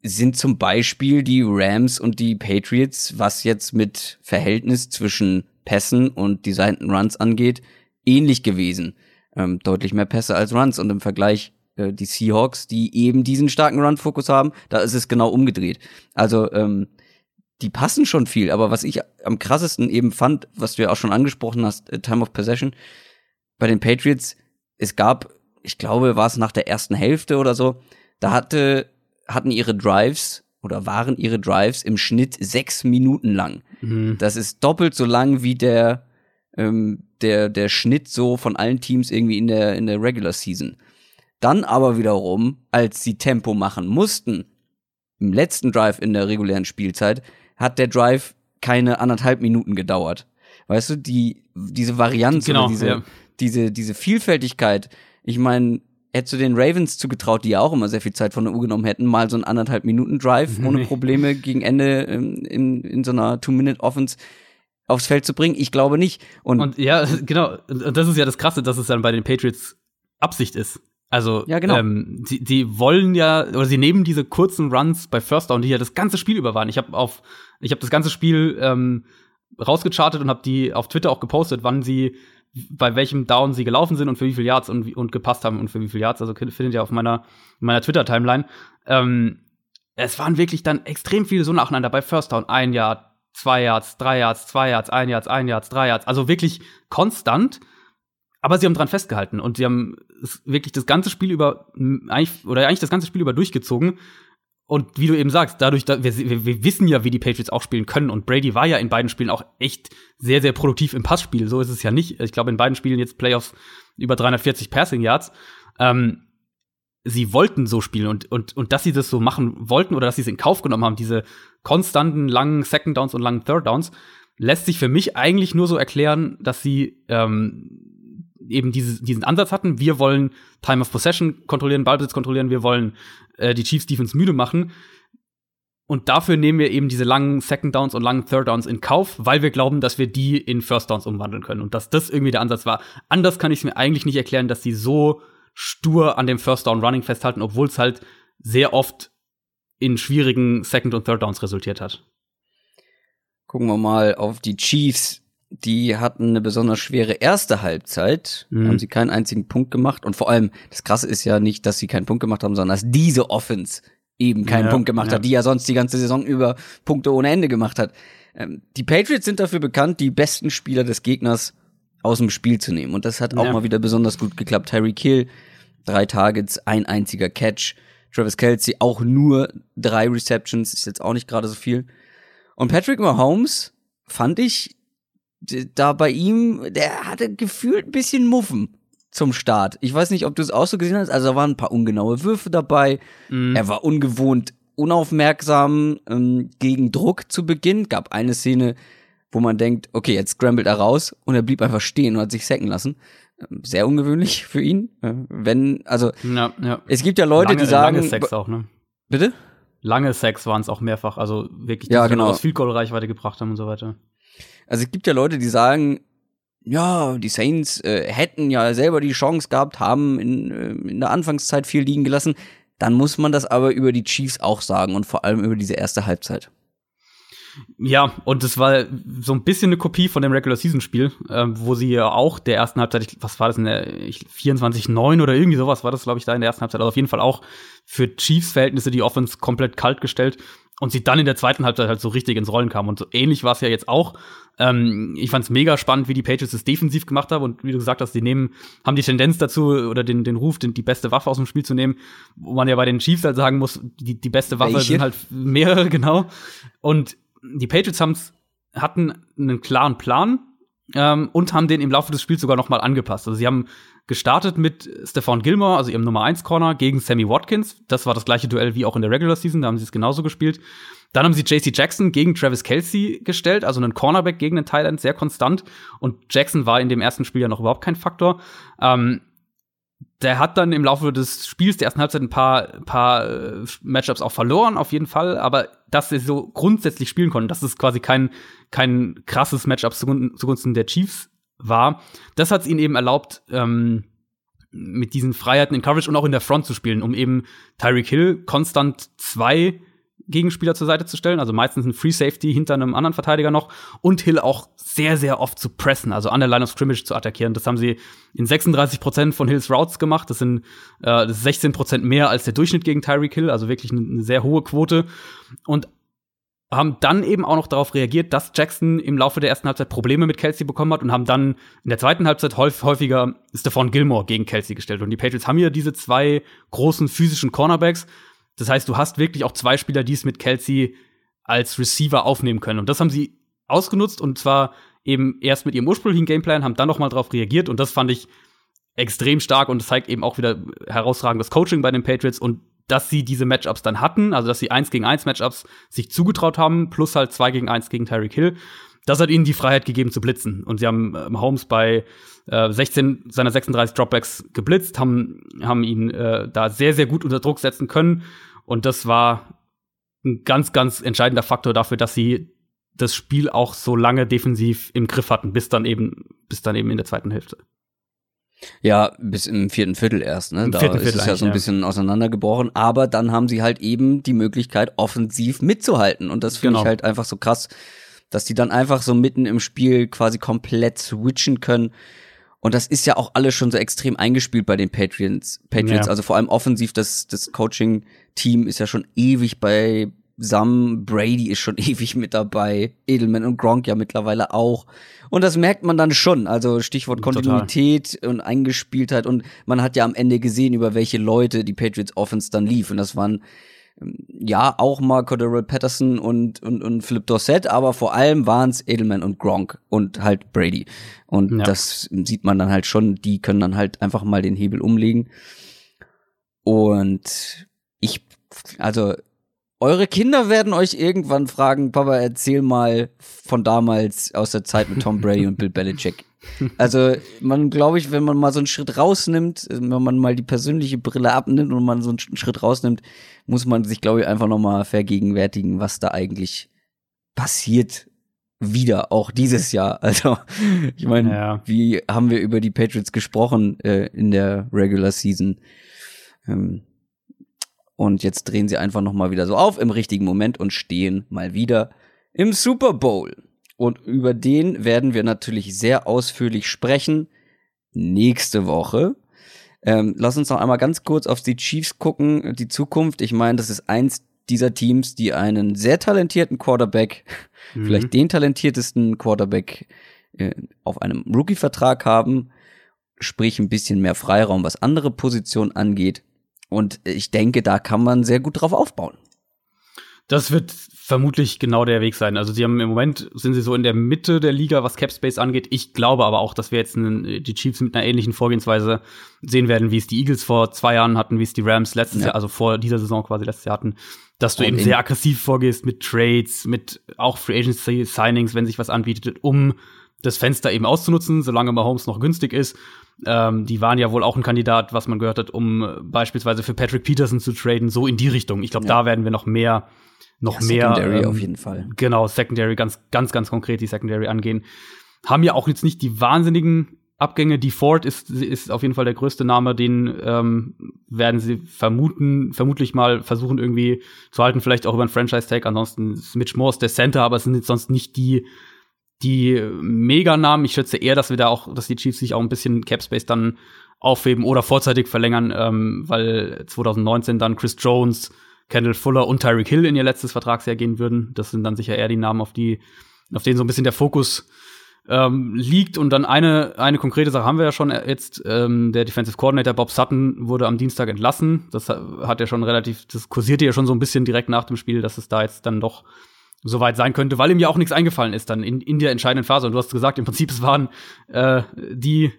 sind zum Beispiel die Rams und die Patriots, was jetzt mit Verhältnis zwischen Pässen und designten Runs angeht, ähnlich gewesen. Ähm, deutlich mehr Pässe als Runs und im Vergleich äh, die Seahawks, die eben diesen starken Run-Fokus haben, da ist es genau umgedreht. Also ähm, die passen schon viel, aber was ich am krassesten eben fand, was du ja auch schon angesprochen hast, äh, Time of Possession, bei den Patriots, es gab, ich glaube, war es nach der ersten Hälfte oder so, da hatte, hatten ihre Drives oder waren ihre Drives im Schnitt sechs Minuten lang. Mhm. Das ist doppelt so lang wie der, ähm, der, der Schnitt so von allen Teams irgendwie in der, in der Regular Season. Dann aber wiederum, als sie Tempo machen mussten, im letzten Drive in der regulären Spielzeit, hat der Drive keine anderthalb Minuten gedauert. Weißt du, die, diese Varianz genau, diese, ja. diese, diese Vielfältigkeit. Ich meine, hättest du den Ravens zugetraut, die ja auch immer sehr viel Zeit von der Uhr genommen hätten, mal so einen anderthalb Minuten Drive ohne Probleme gegen Ende in, in, in so einer Two-Minute-Offense aufs Feld zu bringen? Ich glaube nicht. Und, Und ja, genau. Und das ist ja das Krasse, dass es dann bei den Patriots Absicht ist. Also, Ja, genau. ähm, die, die wollen ja, oder sie nehmen diese kurzen Runs bei First Down, die ja das ganze Spiel über waren. Ich habe auf, ich habe das ganze Spiel ähm, rausgechartet und habe die auf Twitter auch gepostet, wann sie bei welchem Down sie gelaufen sind und für wie viel Yards und, und gepasst haben und für wie viel Yards. Also findet ihr auf meiner, meiner Twitter-Timeline. Ähm, es waren wirklich dann extrem viele so nacheinander bei First Down. Ein Yard, zwei Yards, drei Yards, zwei Yards, ein Yards, ein Yards, drei Yards. Also wirklich konstant. Aber sie haben dran festgehalten und sie haben wirklich das ganze Spiel über, eigentlich, oder eigentlich das ganze Spiel über durchgezogen. Und wie du eben sagst, dadurch, da, wir, wir, wir wissen ja, wie die Patriots auch spielen können. Und Brady war ja in beiden Spielen auch echt sehr, sehr produktiv im Passspiel. So ist es ja nicht. Ich glaube, in beiden Spielen jetzt Playoffs über 340 Passing Yards. Ähm, sie wollten so spielen und, und, und dass sie das so machen wollten oder dass sie es in Kauf genommen haben, diese konstanten langen Second Downs und langen Third Downs, lässt sich für mich eigentlich nur so erklären, dass sie ähm, eben diese, diesen Ansatz hatten, wir wollen Time of Possession kontrollieren, Ballbesitz kontrollieren, wir wollen äh, die Chiefs Defense müde machen. Und dafür nehmen wir eben diese langen Second Downs und langen Third Downs in Kauf, weil wir glauben, dass wir die in First Downs umwandeln können. Und dass das irgendwie der Ansatz war. Anders kann ich es mir eigentlich nicht erklären, dass sie so stur an dem First Down Running festhalten, obwohl es halt sehr oft in schwierigen Second und Third Downs resultiert hat. Gucken wir mal auf die Chiefs. Die hatten eine besonders schwere erste Halbzeit. Mhm. Haben sie keinen einzigen Punkt gemacht. Und vor allem, das Krasse ist ja nicht, dass sie keinen Punkt gemacht haben, sondern dass diese Offense eben keinen Ja, Punkt gemacht ja. hat, die ja sonst die ganze Saison über Punkte ohne Ende gemacht hat. Ähm, die Patriots sind dafür bekannt, die besten Spieler des Gegners aus dem Spiel zu nehmen. Und das hat auch Ja. mal wieder besonders gut geklappt. Tyreek Hill, drei Targets, ein einziger Catch. Travis Kelsey auch nur drei Receptions, ist jetzt auch nicht gerade so viel. Und Patrick Mahomes fand ich da bei ihm, der hatte gefühlt ein bisschen Muffen zum Start. Ich weiß nicht, ob du es auch so gesehen hast. Also da waren ein paar ungenaue Würfe dabei. Mhm. Er war ungewohnt unaufmerksam ähm, gegen Druck zu Beginn. Gab eine Szene, wo man denkt, okay, jetzt scrambled er raus und er blieb einfach stehen und hat sich sacken lassen. Ähm, Sehr ungewöhnlich für ihn. Äh, Wenn, also Ja, ja. es gibt ja Leute, lange, die sagen, lange Sex auch, ne? bitte? Lange Sex waren es auch mehrfach, also wirklich, Ja, die sie genau. aus Field Goal Reichweite gebracht haben und so weiter. Also es gibt ja Leute, die sagen, ja, die Saints äh, hätten ja selber die Chance gehabt, haben in, äh, in der Anfangszeit viel liegen gelassen. Dann muss man das aber über die Chiefs auch sagen und vor allem über diese erste Halbzeit. Ja, und es war so ein bisschen eine Kopie von dem Regular Season Spiel, ähm, wo sie ja auch der ersten Halbzeit, was war das in der ich- 24-9 oder irgendwie sowas war das, glaube ich, da in der ersten Halbzeit. Also auf jeden Fall auch für Chiefs Verhältnisse die Offense komplett kalt gestellt und sie dann in der zweiten Halbzeit halt so richtig ins Rollen kam. Und so ähnlich war es ja jetzt auch. Ähm, ich fand es mega spannend, wie die Patriots es defensiv gemacht haben und wie du gesagt hast, die nehmen, haben die Tendenz dazu oder den, den Ruf, den, die beste Waffe aus dem Spiel zu nehmen, wo man ja bei den Chiefs halt sagen muss, die, die beste Waffe Welche? sind halt mehrere, genau. Und die Patriots haben's, hatten einen klaren Plan ähm, und haben den im Laufe des Spiels sogar noch mal angepasst. Also sie haben gestartet mit Stephon Gilmore, also ihrem Nummer 1 Corner, gegen Sammy Watkins. Das war das gleiche Duell wie auch in der Regular Season, da haben sie es genauso gespielt. Dann haben sie JC Jackson gegen Travis Kelsey gestellt, also einen Cornerback gegen einen Thailand, sehr konstant. Und Jackson war in dem ersten Spiel ja noch überhaupt kein Faktor. Ähm, der hat dann im Laufe des Spiels der ersten Halbzeit ein paar, paar äh, Matchups auch verloren, auf jeden Fall. Aber dass sie so grundsätzlich spielen konnten, dass es quasi kein, kein krasses Matchup zugunsten, der Chiefs war, das hat es ihnen eben erlaubt, ähm, mit diesen Freiheiten in Coverage und auch in der Front zu spielen, um eben Tyreek Hill konstant zwei Gegenspieler zur Seite zu stellen, also meistens ein Free Safety hinter einem anderen Verteidiger noch und Hill auch sehr, sehr oft zu pressen, also an der Line of Scrimmage zu attackieren. Das haben sie in 36 Prozent von Hills Routes gemacht. Das sind äh, das ist 16 Prozent mehr als der Durchschnitt gegen Tyreek Hill, also wirklich eine, eine sehr hohe Quote. Und haben dann eben auch noch darauf reagiert, dass Jackson im Laufe der ersten Halbzeit Probleme mit Kelsey bekommen hat und haben dann in der zweiten Halbzeit häufig, häufiger Stephon Gilmore gegen Kelsey gestellt. Und die Patriots haben hier diese zwei großen physischen Cornerbacks. Das heißt, du hast wirklich auch zwei Spieler, die es mit Kelsey als Receiver aufnehmen können. Und das haben sie ausgenutzt und zwar eben erst mit ihrem ursprünglichen Gameplan, haben dann noch mal darauf reagiert und das fand ich extrem stark und zeigt eben auch wieder herausragendes Coaching bei den Patriots und dass sie diese Matchups dann hatten, also dass sie eins gegen eins Matchups sich zugetraut haben, plus halt zwei gegen eins gegen Tyreek Hill. Das hat ihnen die Freiheit gegeben zu blitzen. Und sie haben äh, Holmes bei äh, 16 seiner 36 Dropbacks geblitzt, haben, haben ihn äh, da sehr, sehr gut unter Druck setzen können. Und das war ein ganz, ganz entscheidender Faktor dafür, dass sie das Spiel auch so lange defensiv im Griff hatten, bis dann eben, bis dann eben in der zweiten Hälfte. Ja, bis im vierten Viertel erst, ne? Im da vierten ist Viertel es ja so ein bisschen auseinandergebrochen, aber dann haben sie halt eben die Möglichkeit, offensiv mitzuhalten. Und das finde Genau. ich halt einfach so krass, dass die dann einfach so mitten im Spiel quasi komplett switchen können. Und das ist ja auch alles schon so extrem eingespielt bei den Patriots. Patriots, Ja. also vor allem offensiv, das, das Coaching-Team ist ja schon ewig bei Sam Brady ist schon ewig mit dabei, Edelman und Gronk ja mittlerweile auch. Und das merkt man dann schon. Also Stichwort Total. Kontinuität und Eingespieltheit. Und man hat ja am Ende gesehen, über welche Leute die Patriots Offense dann lief. Und das waren ja auch mal Cordero Patterson und, und, und Philip Dorsett, aber vor allem waren es Edelman und Gronk und halt Brady. Und Ja. das sieht man dann halt schon, die können dann halt einfach mal den Hebel umlegen. Und ich, also, eure Kinder werden euch irgendwann fragen, Papa, erzähl mal von damals aus der Zeit mit Tom Brady und Bill Belichick. Also, man glaube ich, wenn man mal so einen Schritt rausnimmt, wenn man mal die persönliche Brille abnimmt und man so einen Schritt rausnimmt, muss man sich, glaube ich, einfach nochmal vergegenwärtigen, was da eigentlich passiert wieder, auch dieses Jahr. Also, ich meine, Ja. wie haben wir über die Patriots gesprochen äh, in der Regular Season? Ähm, und jetzt drehen sie einfach noch mal wieder so auf im richtigen Moment und stehen mal wieder im Super Bowl. Und über den werden wir natürlich sehr ausführlich sprechen nächste Woche. Ähm, lass uns noch einmal ganz kurz auf die Chiefs gucken, die Zukunft. Ich meine, das ist eins dieser Teams, die einen sehr talentierten Quarterback, Mhm. vielleicht den talentiertesten Quarterback äh, auf einem Rookie-Vertrag haben, sprich ein bisschen mehr Freiraum, was andere Positionen angeht. Und ich denke, da kann man sehr gut drauf aufbauen. Das wird vermutlich genau der Weg sein. Also sie haben im Moment sind sie so in der Mitte der Liga, was Cap Space angeht. Ich glaube aber auch, dass wir jetzt einen, die Chiefs mit einer ähnlichen Vorgehensweise sehen werden, wie es die Eagles vor zwei Jahren hatten, wie es die Rams letztes Ja. Jahr, also vor dieser Saison quasi letztes Jahr hatten, dass du Und eben sehr aggressiv vorgehst mit Trades, mit auch Free Agency Signings, wenn sich was anbietet, um das Fenster eben auszunutzen, solange Mahomes noch günstig ist. Ähm, die waren ja wohl auch ein Kandidat, was man gehört hat, um äh, beispielsweise für Patrick Peterson zu traden, so in die Richtung. Ich glaube, Ja. da werden wir noch mehr, noch Ja, mehr. Secondary ähm, auf jeden Fall. Genau, Secondary, ganz, ganz, ganz konkret die Secondary angehen. Haben ja auch jetzt nicht die wahnsinnigen Abgänge. Die Ford ist, ist auf jeden Fall der größte Name, den ähm, werden sie vermuten, vermutlich mal versuchen irgendwie zu halten, vielleicht auch über einen Franchise-Tag. Ansonsten ist Mitch Morse der Center, aber es sind jetzt sonst nicht die, die Meganamen. Ich schätze eher, dass wir da auch, dass die Chiefs sich auch ein bisschen Capspace dann aufheben oder vorzeitig verlängern, ähm, weil 2019 dann Chris Jones, Kendall Fuller und Tyreek Hill in ihr letztes Vertragsjahr gehen würden. Das sind dann sicher eher die Namen, auf die, auf denen so ein bisschen der Fokus ähm, liegt. Und dann eine, eine konkrete Sache haben wir ja schon jetzt. Ähm, der Defensive Coordinator Bob Sutton wurde am Dienstag entlassen. Das hat ja schon relativ, das kursierte ja schon so ein bisschen direkt nach dem Spiel, dass es da jetzt dann doch soweit sein könnte, weil ihm ja auch nichts eingefallen ist dann in, in der entscheidenden Phase. Und du hast gesagt, im Prinzip, es waren äh, die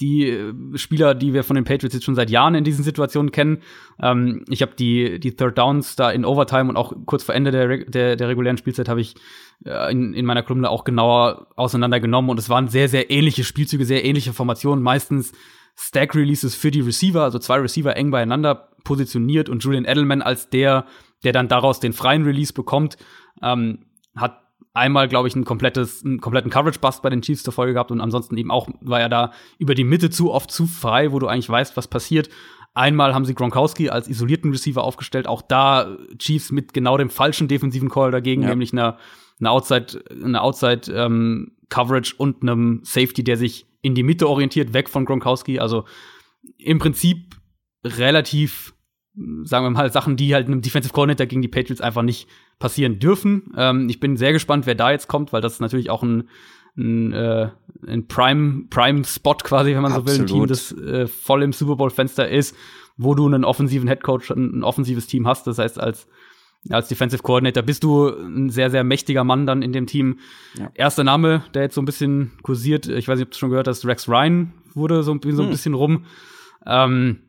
die äh, Spieler, die wir von den Patriots jetzt schon seit Jahren in diesen Situationen kennen. Ähm, ich habe die, die Third Downs da in Overtime und auch kurz vor Ende der, der, der regulären Spielzeit habe ich äh, in, in meiner Kolumne auch genauer auseinandergenommen. Und es waren sehr, sehr ähnliche Spielzüge, sehr ähnliche Formationen. Meistens Stack-Releases für die Receiver, also zwei Receiver eng beieinander positioniert und Julian Edelman als der, der dann daraus den freien Release bekommt, ähm, hat einmal, glaube ich, ein komplettes, einen kompletten Coverage-Bust bei den Chiefs zur Folge gehabt und ansonsten eben auch war er da über die Mitte zu oft zu frei, wo du eigentlich weißt, was passiert. Einmal haben sie Gronkowski als isolierten Receiver aufgestellt, auch da Chiefs mit genau dem falschen defensiven Call dagegen, Ja. nämlich einer, einer Outside, einer Outside ähm, Coverage und einem Safety, der sich in die Mitte orientiert, weg von Gronkowski. Also im Prinzip relativ, sagen wir mal, Sachen, die halt einem Defensive Coordinator gegen die Patriots einfach nicht passieren dürfen. Ähm, ich bin sehr gespannt, wer da jetzt kommt, weil das ist natürlich auch ein, ein, äh, ein Prime, Prime Spot quasi, wenn man so will, ein Team, Absolut. das äh, voll im Super Bowl Fenster ist, wo du einen offensiven Headcoach, ein, ein offensives Team hast. Das heißt, als als Defensive Coordinator bist du ein sehr, sehr mächtiger Mann dann in dem Team. Ja. Erster Name, der jetzt so ein bisschen kursiert, ich weiß nicht, ob du schon gehört hast, Rex Ryan wurde so, so ein hm. bisschen rum. Ähm,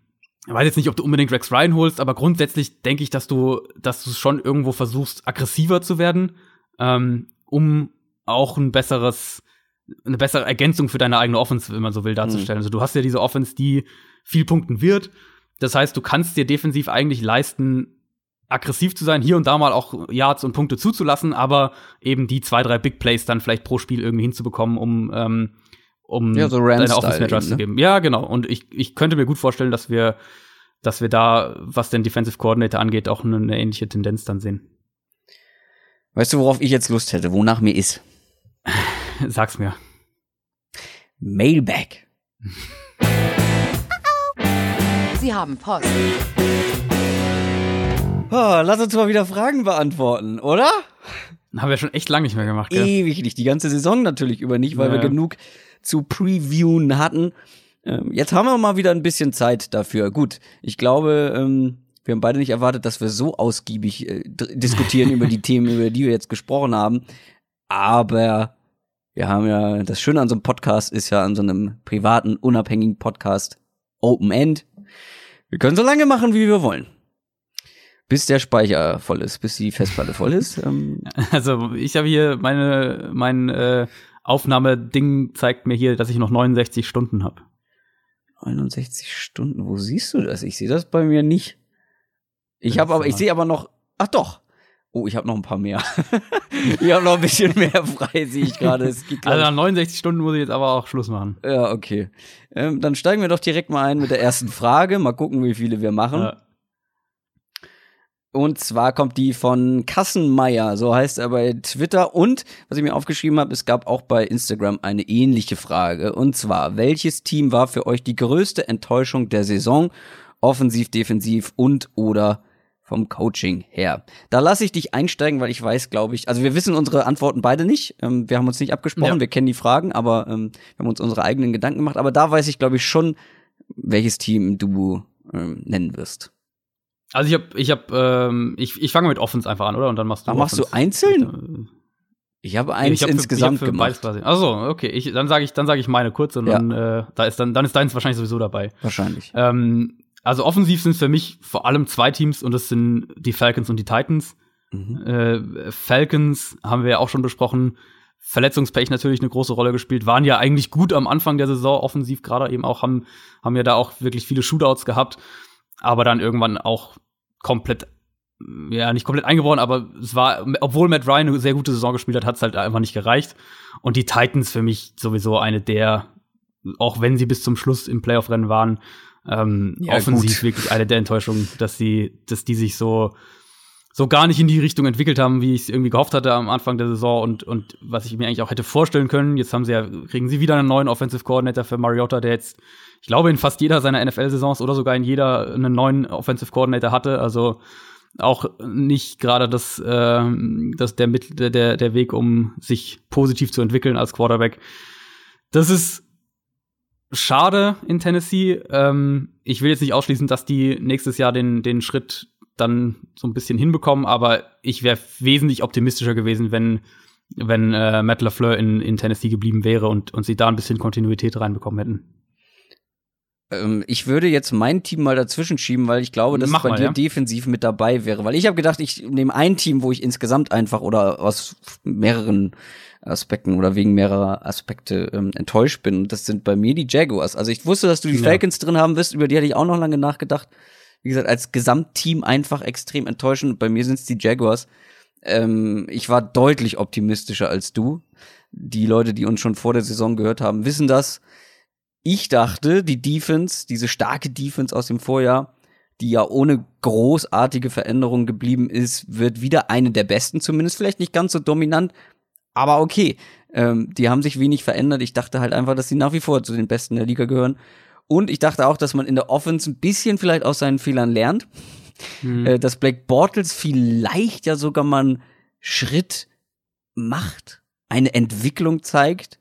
ich weiß jetzt nicht, ob du unbedingt Rex Ryan holst, aber grundsätzlich denke ich, dass du, dass du schon irgendwo versuchst, aggressiver zu werden, ähm, um auch ein besseres, eine bessere Ergänzung für deine eigene Offense, wenn man so will, darzustellen. Mhm. Also du hast ja diese Offense, die viel punkten wird. Das heißt, du kannst dir defensiv eigentlich leisten, aggressiv zu sein, hier und da mal auch Yards und Punkte zuzulassen, aber eben die zwei, drei Big Plays dann vielleicht pro Spiel irgendwie hinzubekommen, um, ähm, um ja, so deine Offense mehr Drives ne? zu geben. Ja, genau. Und ich, ich könnte mir gut vorstellen, dass wir, dass wir da, was den Defensive Coordinator angeht, auch eine, eine ähnliche Tendenz dann sehen. Weißt du, worauf ich jetzt Lust hätte, wonach mir ist? Sag's mir. Mailback. Sie haben Post. Oh, lass uns mal wieder Fragen beantworten, oder? Haben wir schon echt lange nicht mehr gemacht, gell? Ewig nicht. Die ganze Saison natürlich über nicht, weil ja. wir genug zu previewen hatten. Ähm, jetzt haben wir mal wieder ein bisschen Zeit dafür. Gut, ich glaube, ähm, wir haben beide nicht erwartet, dass wir so ausgiebig äh, diskutieren über die Themen, über die wir jetzt gesprochen haben. Aber wir haben ja, das Schöne an so einem Podcast ist ja an so einem privaten, unabhängigen Podcast Open End. Wir können so lange machen, wie wir wollen bis der Speicher voll ist, bis die Festplatte voll ist. Ähm. Also ich habe hier meine mein äh, Aufnahmeding zeigt mir hier, dass ich noch 69 Stunden habe. 69 Stunden, wo siehst du das? Ich sehe das bei mir nicht. Ich habe aber ich sehe aber noch ach doch. Oh, ich habe noch ein paar mehr. ich habe noch ein bisschen mehr frei, sehe ich gerade. Also nach 69 Stunden muss ich jetzt aber auch Schluss machen. Ja, okay. Ähm, dann steigen wir doch direkt mal ein mit der ersten Frage. Mal gucken, wie viele wir machen. Ja. Und zwar kommt die von Kassenmeier, so heißt er bei Twitter. Und was ich mir aufgeschrieben habe, es gab auch bei Instagram eine ähnliche Frage. Und zwar, welches Team war für euch die größte Enttäuschung der Saison? Offensiv, defensiv und oder vom Coaching her. Da lasse ich dich einsteigen, weil ich weiß, glaube ich, also wir wissen unsere Antworten beide nicht. Ähm, wir haben uns nicht abgesprochen, ja. wir kennen die Fragen, aber ähm, wir haben uns unsere eigenen Gedanken gemacht. Aber da weiß ich, glaube ich, schon, welches Team du ähm, nennen wirst. Also ich habe, ich habe, ähm, ich, ich fange mit Offense einfach an, oder? Und dann machst du. Ach, machst du einzeln? Ich habe eins ich hab insgesamt für, ich gemacht. Also okay, ich, dann sage ich, dann sage ich meine kurz und ja. dann, äh, da ist dann, dann ist deins wahrscheinlich sowieso dabei. Wahrscheinlich. Ähm, also offensiv sind es für mich vor allem zwei Teams und das sind die Falcons und die Titans. Mhm. Äh, Falcons haben wir ja auch schon besprochen. Verletzungspech natürlich eine große Rolle gespielt, waren ja eigentlich gut am Anfang der Saison offensiv gerade eben auch haben haben ja da auch wirklich viele Shootouts gehabt aber dann irgendwann auch komplett, ja, nicht komplett eingebrochen, aber es war, obwohl Matt Ryan eine sehr gute Saison gespielt hat, hat es halt einfach nicht gereicht. Und die Titans für mich sowieso eine der, auch wenn sie bis zum Schluss im Playoff-Rennen waren, ähm, ja, offensiv gut. wirklich eine der Enttäuschungen, dass sie, dass die sich so, so gar nicht in die Richtung entwickelt haben, wie ich es irgendwie gehofft hatte am Anfang der Saison und, und was ich mir eigentlich auch hätte vorstellen können. Jetzt haben sie ja, kriegen sie wieder einen neuen Offensive Coordinator für Mariota, der jetzt ich glaube, in fast jeder seiner NFL-Saisons oder sogar in jeder einen neuen Offensive Coordinator hatte. Also auch nicht gerade das, äh, das der, Mittel, der, der Weg, um sich positiv zu entwickeln als Quarterback. Das ist schade in Tennessee. Ähm, ich will jetzt nicht ausschließen, dass die nächstes Jahr den, den Schritt dann so ein bisschen hinbekommen, aber ich wäre wesentlich optimistischer gewesen, wenn, wenn äh, Matt LaFleur in, in Tennessee geblieben wäre und, und sie da ein bisschen Kontinuität reinbekommen hätten. Ähm, ich würde jetzt mein Team mal dazwischen schieben, weil ich glaube, dass Mach es bei mal, dir ja. defensiv mit dabei wäre. Weil ich habe gedacht, ich nehme ein Team, wo ich insgesamt einfach oder aus mehreren Aspekten oder wegen mehrerer Aspekte ähm, enttäuscht bin. Und das sind bei mir die Jaguars. Also ich wusste, dass du die ja. Falcons drin haben wirst, über die hatte ich auch noch lange nachgedacht. Wie gesagt, als Gesamtteam einfach extrem enttäuschend. Bei mir sind es die Jaguars. Ähm, ich war deutlich optimistischer als du. Die Leute, die uns schon vor der Saison gehört haben, wissen das ich dachte, die Defense, diese starke Defense aus dem Vorjahr, die ja ohne großartige Veränderungen geblieben ist, wird wieder eine der besten, zumindest vielleicht nicht ganz so dominant, aber okay. Ähm, die haben sich wenig verändert. Ich dachte halt einfach, dass sie nach wie vor zu den Besten der Liga gehören. Und ich dachte auch, dass man in der Offense ein bisschen vielleicht aus seinen Fehlern lernt. Mhm. Äh, dass Black Bortles vielleicht ja sogar mal einen Schritt macht, eine Entwicklung zeigt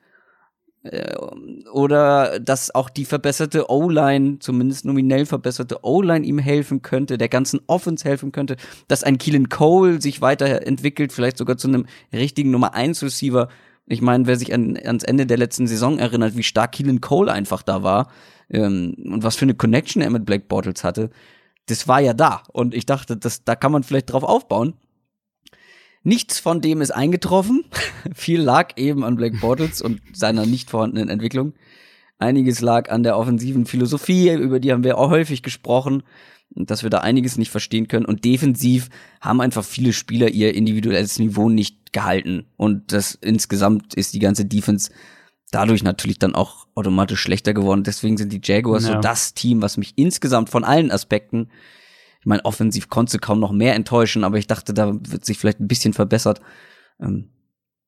oder dass auch die verbesserte O-Line, zumindest nominell verbesserte O-Line ihm helfen könnte, der ganzen Offense helfen könnte, dass ein Keelan Cole sich weiterentwickelt, vielleicht sogar zu einem richtigen Nummer 1 Receiver. Ich meine, wer sich an, ans Ende der letzten Saison erinnert, wie stark Keelan Cole einfach da war ähm, und was für eine Connection er mit Black Bottles hatte, das war ja da. Und ich dachte, das, da kann man vielleicht drauf aufbauen. Nichts von dem ist eingetroffen. Viel lag eben an Black Bottles und seiner nicht vorhandenen Entwicklung. Einiges lag an der offensiven Philosophie, über die haben wir auch häufig gesprochen, dass wir da einiges nicht verstehen können. Und defensiv haben einfach viele Spieler ihr individuelles Niveau nicht gehalten. Und das insgesamt ist die ganze Defense dadurch natürlich dann auch automatisch schlechter geworden. Deswegen sind die Jaguars ja. so das Team, was mich insgesamt von allen Aspekten ich meine, offensiv konntest du kaum noch mehr enttäuschen, aber ich dachte, da wird sich vielleicht ein bisschen verbessert. Ähm,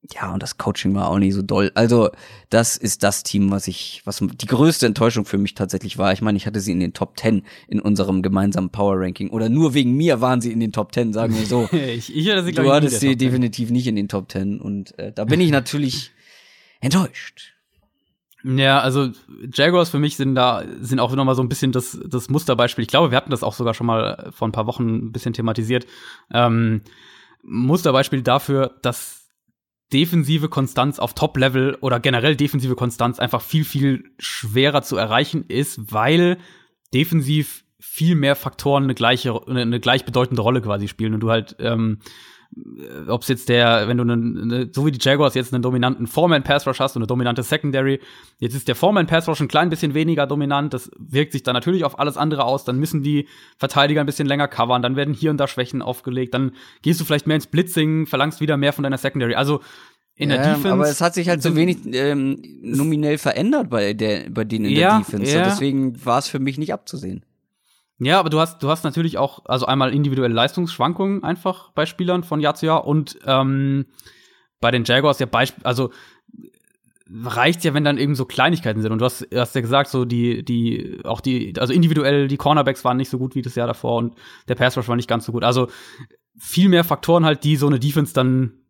ja, und das Coaching war auch nicht so doll. Also, das ist das Team, was ich, was die größte Enttäuschung für mich tatsächlich war. Ich meine, ich hatte sie in den Top 10 in unserem gemeinsamen Power Ranking. Oder nur wegen mir waren sie in den Top 10, sagen wir so. ich, ich hatte sie, du hattest sie definitiv nicht in den Top 10. Und äh, da bin ich natürlich enttäuscht. Ja, also Jaguars für mich sind da, sind auch noch mal so ein bisschen das, das Musterbeispiel. Ich glaube, wir hatten das auch sogar schon mal vor ein paar Wochen ein bisschen thematisiert. Ähm, Musterbeispiel dafür, dass defensive Konstanz auf Top-Level oder generell defensive Konstanz einfach viel, viel schwerer zu erreichen ist, weil defensiv viel mehr Faktoren eine gleiche, eine gleichbedeutende Rolle quasi spielen und du halt ähm, äh, ob es jetzt der, wenn du eine, ne, so wie die Jaguars jetzt einen dominanten Foreman-Pass-Rush hast und eine dominante Secondary, jetzt ist der Foreman-Pass-Rush ein klein bisschen weniger dominant, das wirkt sich dann natürlich auf alles andere aus, dann müssen die Verteidiger ein bisschen länger covern, dann werden hier und da Schwächen aufgelegt, dann gehst du vielleicht mehr ins Blitzing, verlangst wieder mehr von deiner Secondary, also in der ja, Defense. Aber es hat sich halt so wenig ähm, nominell verändert bei der, bei denen in ja, der Defense. Ja. deswegen war es für mich nicht abzusehen. Ja, aber du hast, du hast natürlich auch, also einmal individuelle Leistungsschwankungen einfach bei Spielern von Jahr zu Jahr und ähm, bei den Jaguars ja Beispiel, also reicht ja, wenn dann eben so Kleinigkeiten sind. Und du hast, hast ja gesagt, so die, die, auch die, also individuell, die Cornerbacks waren nicht so gut wie das Jahr davor und der Pass Rush war nicht ganz so gut. Also viel mehr Faktoren halt, die so eine Defense dann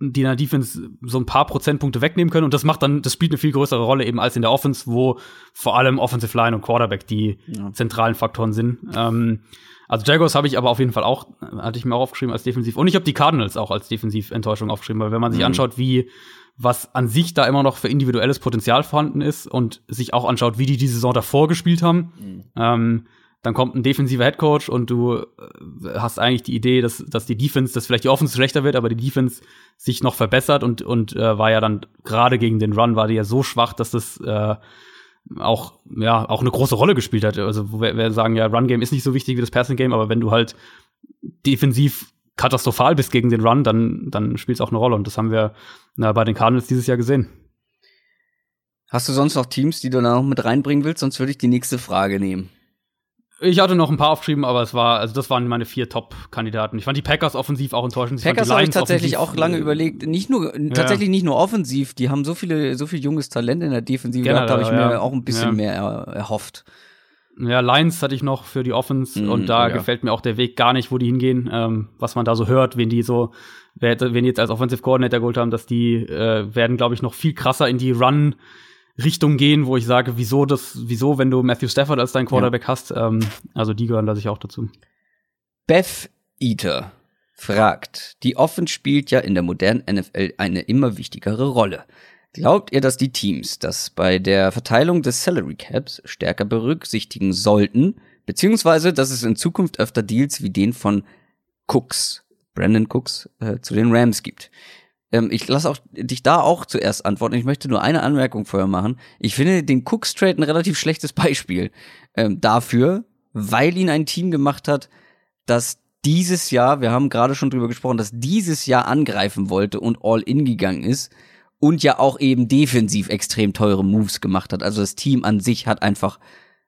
die in der Defense so ein paar Prozentpunkte wegnehmen können. Und das macht dann, das spielt eine viel größere Rolle eben als in der Offense, wo vor allem Offensive Line und Quarterback die ja. zentralen Faktoren sind. Ähm, also Jaguars habe ich aber auf jeden Fall auch, hatte ich mir auch aufgeschrieben als defensiv. Und ich habe die Cardinals auch als Defensiventtäuschung aufgeschrieben, weil wenn man sich mhm. anschaut, wie was an sich da immer noch für individuelles Potenzial vorhanden ist und sich auch anschaut, wie die die Saison davor gespielt haben, mhm. ähm, dann kommt ein defensiver Headcoach und du äh, hast eigentlich die Idee, dass, dass die Defense, dass vielleicht die Offense schlechter wird, aber die Defense sich noch verbessert und, und äh, war ja dann gerade gegen den Run, war die ja so schwach, dass das äh, auch, ja, auch eine große Rolle gespielt hat. Also wir, wir sagen ja, Run-Game ist nicht so wichtig wie das Passing-Game, aber wenn du halt defensiv katastrophal bist gegen den Run, dann, dann spielt es auch eine Rolle. Und das haben wir na, bei den Cardinals dieses Jahr gesehen. Hast du sonst noch Teams, die du da noch mit reinbringen willst? Sonst würde ich die nächste Frage nehmen. Ich hatte noch ein paar aufgeschrieben, aber es war, also das waren meine vier Top-Kandidaten. Ich fand die Packers offensiv auch enttäuschend. Packers habe ich tatsächlich auch lange überlegt. Nicht nur, ja. tatsächlich nicht nur offensiv. Die haben so viele, so viel junges Talent in der Defensive gehabt, habe ich ja. mir auch ein bisschen ja. mehr erhofft. Ja, Lions hatte ich noch für die Offense mhm, und da gefällt mir auch der Weg gar nicht, wo die hingehen, ähm, was man da so hört, wen die so, wen die jetzt als Offensive Coordinator geholt haben, dass die äh, werden, glaube ich, noch viel krasser in die Run- Richtung gehen, wo ich sage, wieso das, wieso, wenn du Matthew Stafford als dein Quarterback ja. hast, ähm, also die gehören da sich auch dazu. Beth Eater fragt, die Offense spielt ja in der modernen NFL eine immer wichtigere Rolle. Glaubt ihr, dass die Teams das bei der Verteilung des Salary Caps stärker berücksichtigen sollten, beziehungsweise dass es in Zukunft öfter Deals wie den von Cooks, Brandon Cooks, äh, zu den Rams gibt? Ähm, ich lasse auch dich da auch zuerst antworten. Ich möchte nur eine Anmerkung vorher machen. Ich finde den Cooks Trade ein relativ schlechtes Beispiel ähm, dafür, weil ihn ein Team gemacht hat, das dieses Jahr, wir haben gerade schon drüber gesprochen, dass dieses Jahr angreifen wollte und all in gegangen ist und ja auch eben defensiv extrem teure Moves gemacht hat. Also das Team an sich hat einfach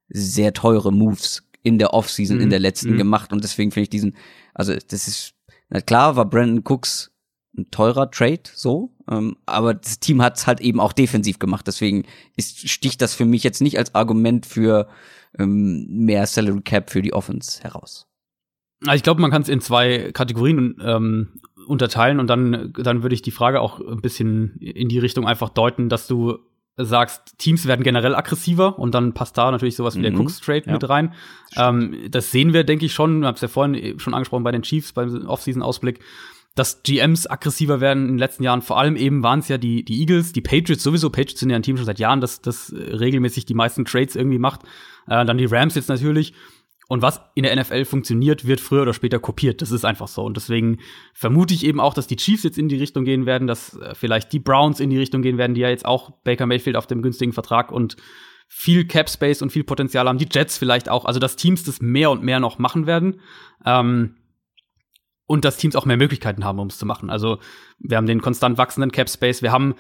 sehr teure Moves in der Offseason, mhm. in der letzten mhm. gemacht und deswegen finde ich diesen, also das ist, na klar war Brandon Cooks ein teurer Trade, so. Ähm, aber das Team hat es halt eben auch defensiv gemacht. Deswegen ist, sticht das für mich jetzt nicht als Argument für ähm, mehr Salary Cap für die Offense heraus. Also ich glaube, man kann es in zwei Kategorien ähm, unterteilen und dann, dann würde ich die Frage auch ein bisschen in die Richtung einfach deuten, dass du sagst, Teams werden generell aggressiver und dann passt da natürlich sowas wie der Mhm. Cooks Trade Ja. mit rein. Ähm, das sehen wir, denke ich schon. Ich habe es ja vorhin schon angesprochen bei den Chiefs beim Offseason-Ausblick, dass GMs aggressiver werden in den letzten Jahren. Vor allem eben waren es ja die, die Eagles, die Patriots sowieso. Patriots sind ja ein Team schon seit Jahren, das, das äh, regelmäßig die meisten Trades irgendwie macht. Äh, dann die Rams jetzt natürlich. Und was in der NFL funktioniert, wird früher oder später kopiert. Das ist einfach so. Und deswegen vermute ich eben auch, dass die Chiefs jetzt in die Richtung gehen werden, dass äh, vielleicht die Browns in die Richtung gehen werden, die ja jetzt auch Baker Mayfield auf dem günstigen Vertrag und viel Cap Space und viel Potenzial haben. Die Jets vielleicht auch. Also, dass Teams das mehr und mehr noch machen werden. Ähm, und dass Teams auch mehr Möglichkeiten haben, um es zu machen. Also, wir haben den konstant wachsenden Cap Space. Wir haben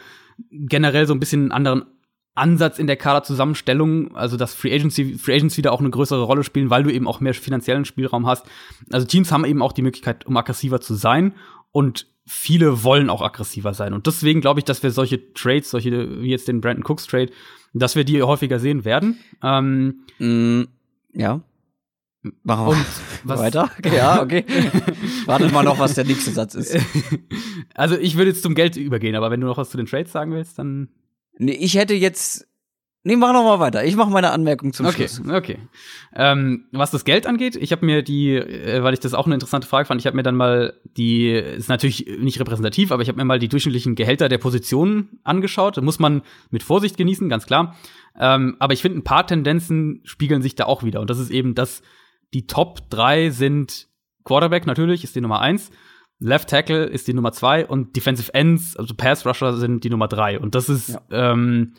generell so ein bisschen einen anderen Ansatz in der Kaderzusammenstellung, also dass Free Agency, Free Agents wieder auch eine größere Rolle spielen, weil du eben auch mehr finanziellen Spielraum hast. Also Teams haben eben auch die Möglichkeit, um aggressiver zu sein und viele wollen auch aggressiver sein. Und deswegen glaube ich, dass wir solche Trades, solche wie jetzt den Brandon Cooks Trade, dass wir die häufiger sehen werden. Ähm, Mm, ja. Machen wir und was, weiter. Ja, okay. Wartet mal noch, was der nächste Satz ist. also ich würde jetzt zum Geld übergehen, aber wenn du noch was zu den Trades sagen willst, dann Nee, ich hätte jetzt. Nee, mach noch mal weiter. Ich mache meine Anmerkung zum okay, Schluss. okay. Ähm, was das Geld angeht, ich habe mir die, äh, weil ich das auch eine interessante Frage fand, ich habe mir dann mal die, ist natürlich nicht repräsentativ, aber ich habe mir mal die durchschnittlichen Gehälter der Positionen angeschaut. Da muss man mit Vorsicht genießen, ganz klar. Ähm, aber ich finde, ein paar Tendenzen spiegeln sich da auch wieder. Und das ist eben, dass die Top drei sind Quarterback natürlich, ist die Nummer eins. Left Tackle ist die Nummer zwei und Defensive Ends, also Pass Rusher sind die Nummer drei. Und das ist, ähm,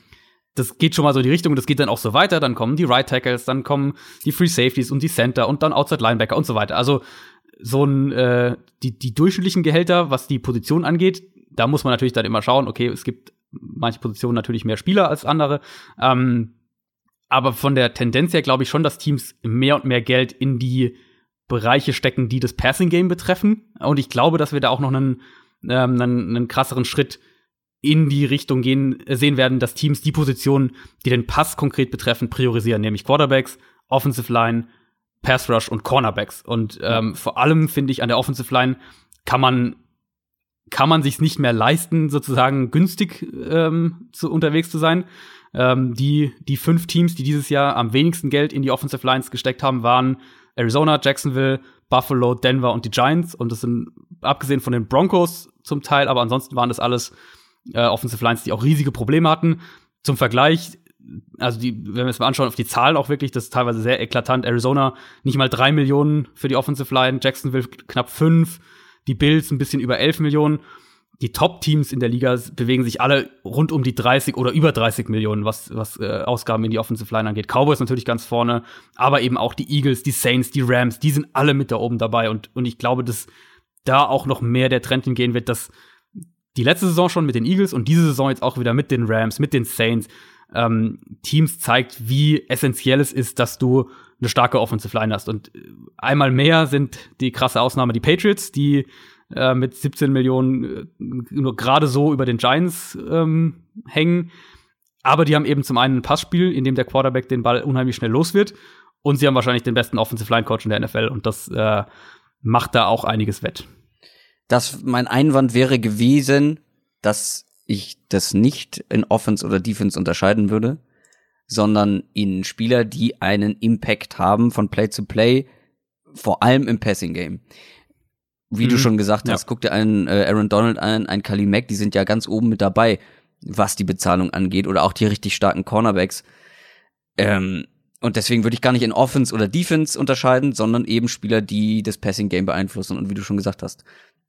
das geht schon mal so in die Richtung, das geht dann auch so weiter. Dann kommen die Right Tackles, dann kommen die Free Safeties und die Center und dann Outside Linebacker und so weiter. Also so ein, äh, die, die durchschnittlichen Gehälter, was die Position angeht, da muss man natürlich dann immer schauen, okay, es gibt manche Positionen natürlich mehr Spieler als andere. Ähm, aber von der Tendenz her glaube ich schon, dass Teams mehr und mehr Geld in die Bereiche stecken, die das Passing Game betreffen. Und ich glaube, dass wir da auch noch einen, ähm, einen, einen krasseren Schritt in die Richtung gehen, sehen werden, dass Teams die Positionen, die den Pass konkret betreffen, priorisieren, nämlich Quarterbacks, Offensive Line, Pass Rush und Cornerbacks. Und ähm, vor allem finde ich an der Offensive Line kann man kann man sich nicht mehr leisten, sozusagen günstig ähm, zu, unterwegs zu sein. Ähm, die, die fünf Teams, die dieses Jahr am wenigsten Geld in die Offensive Lines gesteckt haben, waren Arizona, Jacksonville, Buffalo, Denver und die Giants. Und das sind abgesehen von den Broncos zum Teil, aber ansonsten waren das alles äh, Offensive Lines, die auch riesige Probleme hatten. Zum Vergleich, also die, wenn wir es mal anschauen, auf die Zahlen auch wirklich, das ist teilweise sehr eklatant. Arizona nicht mal drei Millionen für die Offensive Line, Jacksonville knapp fünf, die Bills ein bisschen über 11 Millionen. Die Top-Teams in der Liga bewegen sich alle rund um die 30 oder über 30 Millionen, was, was äh, Ausgaben in die Offensive Line angeht. Cowboys natürlich ganz vorne, aber eben auch die Eagles, die Saints, die Rams, die sind alle mit da oben dabei. Und, und ich glaube, dass da auch noch mehr der Trend hingehen wird, dass die letzte Saison schon mit den Eagles und diese Saison jetzt auch wieder mit den Rams, mit den Saints, ähm, Teams zeigt, wie essentiell es ist, dass du eine starke Offensive Line hast. Und äh, einmal mehr sind die krasse Ausnahme die Patriots, die äh, mit 17 Millionen äh, nur gerade so über den Giants ähm, hängen. Aber die haben eben zum einen ein Passspiel, in dem der Quarterback den Ball unheimlich schnell los wird. Und sie haben wahrscheinlich den besten Offensive Line Coach in der NFL. Und das äh, macht da auch einiges wett. Das, mein Einwand wäre gewesen, dass ich das nicht in Offense oder Defense unterscheiden würde, sondern in Spieler, die einen Impact haben von Play zu Play, vor allem im Passing Game. Wie Mhm. du schon gesagt Ja. hast, guck dir einen äh, Aaron Donald an, einen Kali Mack, die sind ja ganz oben mit dabei, was die Bezahlung angeht, oder auch die richtig starken Cornerbacks. Ähm, und deswegen würde ich gar nicht in Offense oder Defense unterscheiden, sondern eben Spieler, die das Passing Game beeinflussen. Und wie du schon gesagt hast,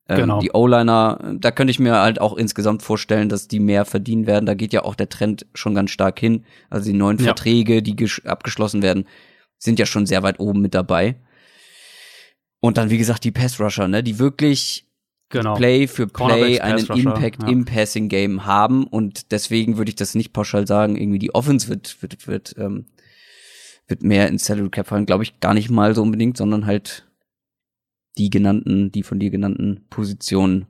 ähm, Genau. die O-Liner, da könnte ich mir halt auch insgesamt vorstellen, dass die mehr verdienen werden. Da geht ja auch der Trend schon ganz stark hin. Also die neuen Ja. Verträge, die gesch- abgeschlossen werden, sind ja schon sehr weit oben mit dabei. Und dann, wie gesagt, die Pass-Rusher, ne, die wirklich Genau. Play für Play einen Impact ja. im Passing Game haben und deswegen würde ich das nicht pauschal sagen, irgendwie die Offense wird wird wird ähm, wird mehr ins Salary Cap fallen, glaube ich gar nicht mal so unbedingt, sondern halt die genannten, die von dir genannten Positionen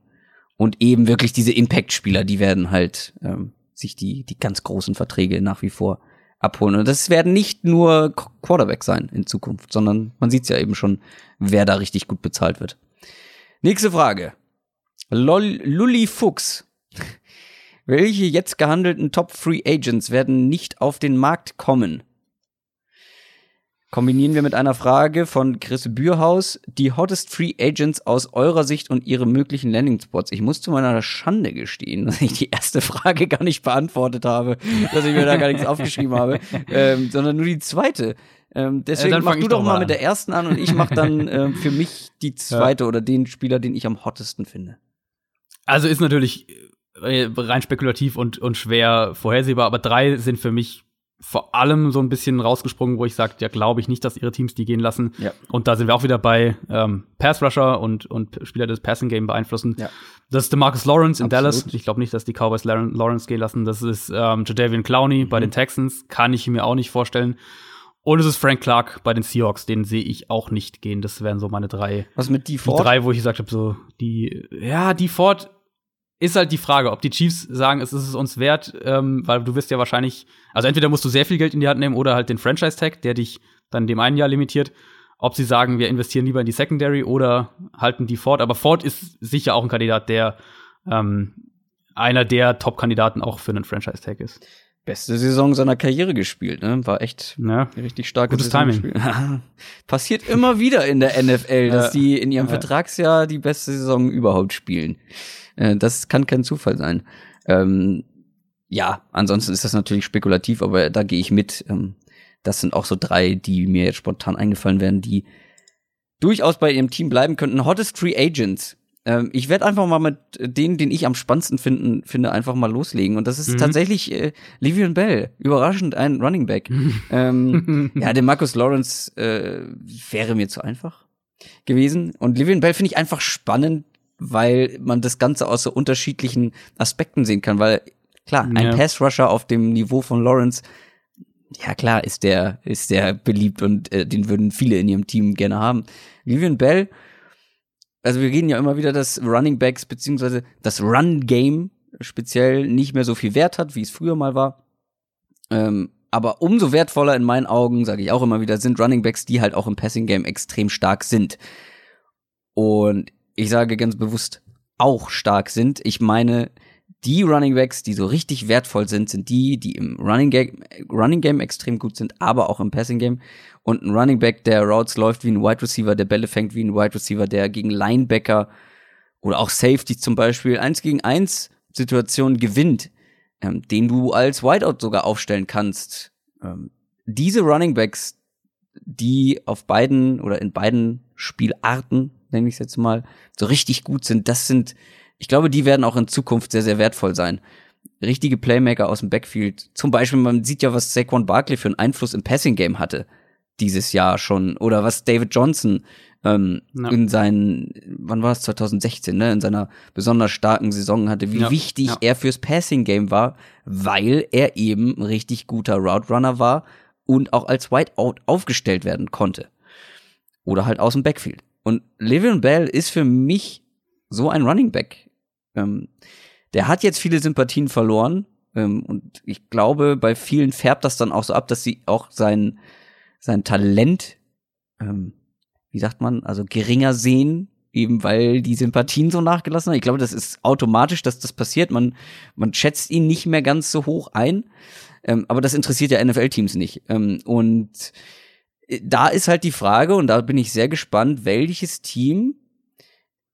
und eben wirklich diese Impact Spieler, die werden halt ähm, sich die die ganz großen Verträge nach wie vor abholen und das werden nicht nur Qu- Quarterback sein in Zukunft, sondern man sieht's ja eben schon, wer da richtig gut bezahlt wird. Nächste Frage. Lol, Lulli Fuchs. Welche jetzt gehandelten Top Free Agents werden nicht auf den Markt kommen? Kombinieren wir mit einer Frage von Chris Bürhaus. Die hottest Free Agents aus eurer Sicht und ihre möglichen Landing Spots. Ich muss zu meiner Schande gestehen, dass ich die erste Frage gar nicht beantwortet habe, dass ich mir da gar nichts aufgeschrieben habe, ähm, sondern nur die zweite. Ähm, deswegen dann mach du doch mal mal mit an. der ersten an und ich mach dann ähm, für mich die zweite oder den Spieler, den ich am hottesten finde. Also ist natürlich äh, rein spekulativ und, und schwer vorhersehbar, aber drei sind für mich vor allem so ein bisschen rausgesprungen, wo ich sage, ja, glaube ich nicht, dass ihre Teams die gehen lassen. Ja. Und da sind wir auch wieder bei ähm, Pass Rusher und, und Spieler des Passing Game beeinflussen. Ja. Das ist DeMarcus Lawrence in Absolut. Dallas. Ich glaube nicht, dass die Cowboys Lawrence gehen lassen. Das ist ähm, Jadavian Clowney bei Mhm. den Texans. Kann ich mir auch nicht vorstellen. Und es ist Frank Clark bei den Seahawks. Den sehe ich auch nicht gehen. Das wären so meine drei Was mit die die Ford? drei, wo ich gesagt habe, so, die, ja, die Ford ist halt die Frage, ob die Chiefs sagen, es ist es uns wert, ähm, weil du wirst ja wahrscheinlich, also entweder musst du sehr viel Geld in die Hand nehmen oder halt den Franchise-Tag, der dich dann dem einen Jahr limitiert. Ob sie sagen, wir investieren lieber in die Secondary oder halten die Ford. Aber Ford ist sicher auch ein Kandidat, der ähm, einer der Top-Kandidaten auch für einen Franchise-Tag ist. Beste Saison seiner Karriere gespielt, ne? War echt eine richtig starke Gutes Saison Timing. Passiert immer wieder in der NFL, dass Ja. die in ihrem Ja. Vertragsjahr die beste Saison überhaupt spielen. Äh, Das kann kein Zufall sein. Ähm, ja, ansonsten ist das natürlich spekulativ, aber da gehe ich mit. Ähm, das sind auch so drei, die mir jetzt spontan eingefallen wären, die durchaus bei ihrem Team bleiben könnten. Hottest Free Agents. Ähm, ich werde einfach mal mit denen, den ich am spannendsten finden, finde, einfach mal loslegen. Und das ist Mhm. tatsächlich äh, Livian Bell. Überraschend ein Running Back. ähm, ja, der Marcus Lawrence äh, wäre mir zu einfach gewesen. Und Livian Bell finde ich einfach spannend, weil man das Ganze aus so unterschiedlichen Aspekten sehen kann. Weil klar, ein Ja. Pass-Rusher auf dem Niveau von Lawrence, ja klar, ist der, ist der beliebt und äh, den würden viele in ihrem Team gerne haben. Livian Bell, also wir reden ja immer wieder, dass Running Backs beziehungsweise das Run-Game speziell nicht mehr so viel Wert hat, wie es früher mal war. Ähm, aber umso wertvoller in meinen Augen, sage ich auch immer wieder, sind Running Backs, die halt auch im Passing Game extrem stark sind. Und ich sage ganz bewusst auch stark sind. Ich meine, die Running Backs, die so richtig wertvoll sind, sind die, die im Running Game, Running Game extrem gut sind, aber auch im Passing Game. Und ein Running Back, der Routes läuft wie ein Wide Receiver, der Bälle fängt wie ein Wide Receiver, der gegen Linebacker oder auch Safety zum Beispiel eins gegen eins Situationen gewinnt, ähm, den du als Wideout sogar aufstellen kannst. Ähm, diese Running Backs, die auf beiden oder in beiden Spielarten, nenne ich es jetzt mal, so richtig gut sind, das sind, ich glaube, die werden auch in Zukunft sehr, sehr wertvoll sein. Richtige Playmaker aus dem Backfield. Zum Beispiel, man sieht ja, was Saquon Barkley für einen Einfluss im Passing Game hatte dieses Jahr schon. Oder was David Johnson ähm, Ja. in seinen, wann war es, 2016, ne, in seiner besonders starken Saison hatte, wie Ja, wichtig ja. er fürs Passing Game war, weil er eben ein richtig guter Route Runner war und auch als Whiteout aufgestellt werden konnte. Oder halt aus dem Backfield. Und Le'Veon Bell ist für mich so ein Running Back. Ähm, der hat jetzt viele Sympathien verloren. Ähm, und ich glaube, bei vielen färbt das dann auch so ab, dass sie auch sein, sein Talent, ähm, wie sagt man, also geringer sehen, eben weil die Sympathien so nachgelassen haben. Ich glaube, das ist automatisch, dass das passiert. Man, man schätzt ihn nicht mehr ganz so hoch ein. Ähm, aber das interessiert ja NFL-Teams nicht. Ähm, und da ist halt die Frage, und da bin ich sehr gespannt, welches Team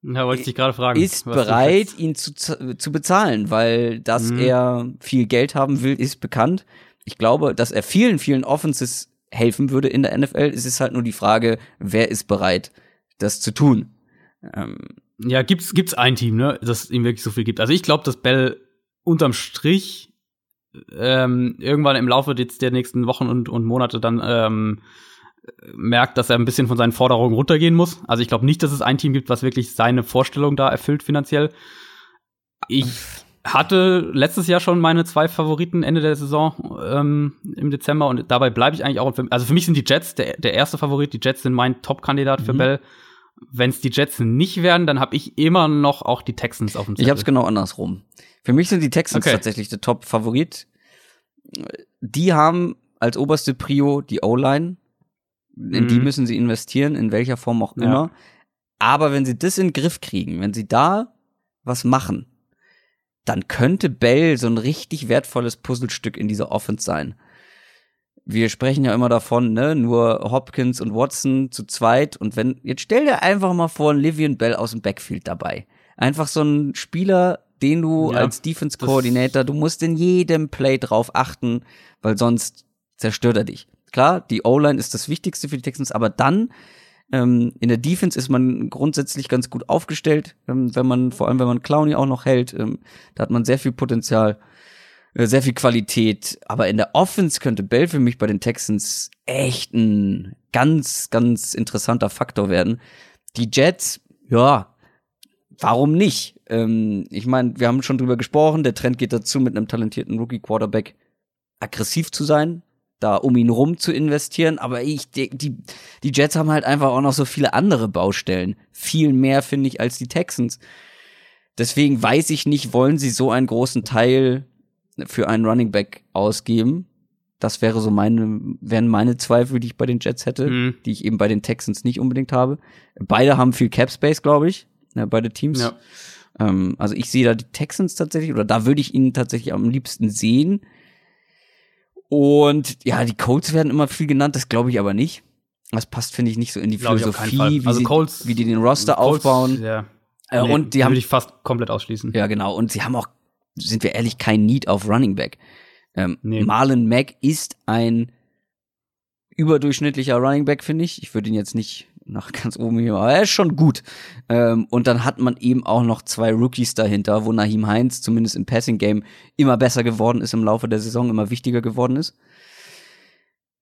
Ja, wollte ich dich gerade fragen. ist bereit, ihn zu, zu bezahlen, weil dass Mhm. er viel Geld haben will, ist bekannt. Ich glaube, dass er vielen, vielen Offenses helfen würde in der NFL. Es ist halt nur die Frage, wer ist bereit, das zu tun. Ähm, Ja, gibt's, gibt's ein Team, ne, das ihm wirklich so viel gibt. Also ich glaube, dass Bell unterm Strich ähm, irgendwann im Laufe jetzt der nächsten Wochen und, und Monate dann ähm, merkt, dass er ein bisschen von seinen Forderungen runtergehen muss. Also ich glaube nicht, dass es ein Team gibt, was wirklich seine Vorstellung da erfüllt finanziell. Ich hatte letztes Jahr schon meine zwei Favoriten Ende der Saison ähm, im Dezember und dabei bleibe ich eigentlich auch. Also für mich sind die Jets der, der erste Favorit. Die Jets sind mein Top-Kandidat für Mhm. Bell. Wenn es die Jets nicht werden, dann habe ich immer noch auch die Texans auf dem ich habe es genau andersrum. Für mich sind die Texans Okay. tatsächlich der Top-Favorit. Die haben als oberste Prio die O-Line. In die Mhm. müssen sie investieren, in welcher Form auch Ja. immer. Aber wenn sie das in den Griff kriegen, wenn sie da was machen, dann könnte Bell so ein richtig wertvolles Puzzlestück in dieser Offense sein. Wir sprechen ja immer davon, ne, nur Hopkins und Watson zu zweit und wenn, jetzt stell dir einfach mal vor, ein Livian Bell aus dem Backfield dabei. Einfach so ein Spieler, den du ja, als Defense Coordinator, du musst in jedem Play drauf achten, weil sonst zerstört er dich. Klar, die O-Line ist das Wichtigste für die Texans, aber dann ähm, in der Defense ist man grundsätzlich ganz gut aufgestellt, ähm, wenn man, vor allem wenn man Clowny auch noch hält, ähm, da hat man sehr viel Potenzial, äh, sehr viel Qualität. Aber in der Offense könnte Bell für mich bei den Texans echt ein ganz, ganz interessanter Faktor werden. Die Jets, ja, warum nicht? Ähm, ich meine, wir haben schon drüber gesprochen, der Trend geht dazu, mit einem talentierten Rookie-Quarterback aggressiv zu sein, da um ihn rum zu investieren. Aber ich, die, die, die Jets haben halt einfach auch noch so viele andere Baustellen. Viel mehr, finde ich, als die Texans. Deswegen weiß ich nicht, wollen sie so einen großen Teil für einen Running Back ausgeben? Das wäre so meine, wären meine Zweifel, die ich bei den Jets hätte, mhm. die ich eben bei den Texans nicht unbedingt habe. Beide haben viel Cap Space, glaube ich, ja, beide Teams. Ja. Ähm, also ich sehe da die Texans tatsächlich, oder da würde ich ihn tatsächlich am liebsten sehen. Und ja, die Colts werden immer viel genannt, das glaube ich aber nicht. Das passt, finde ich, nicht so in die Philosophie, wie, also sie, Colts, wie die den Roster Colts, aufbauen. Ja. Äh, nee, und die haben, würde ich fast komplett ausschließen. Ja, genau. Und sie haben auch, sind wir ehrlich, kein Need auf Running Back. Ähm, nee. Marlon Mack ist ein überdurchschnittlicher Running Back, finde ich. Ich würde ihn jetzt nicht nach ganz oben hier, aber er ist schon gut. Ähm, und dann hat man eben auch noch zwei Rookies dahinter, wo Nahim Heinz zumindest im Passing Game immer besser geworden ist im Laufe der Saison, immer wichtiger geworden ist.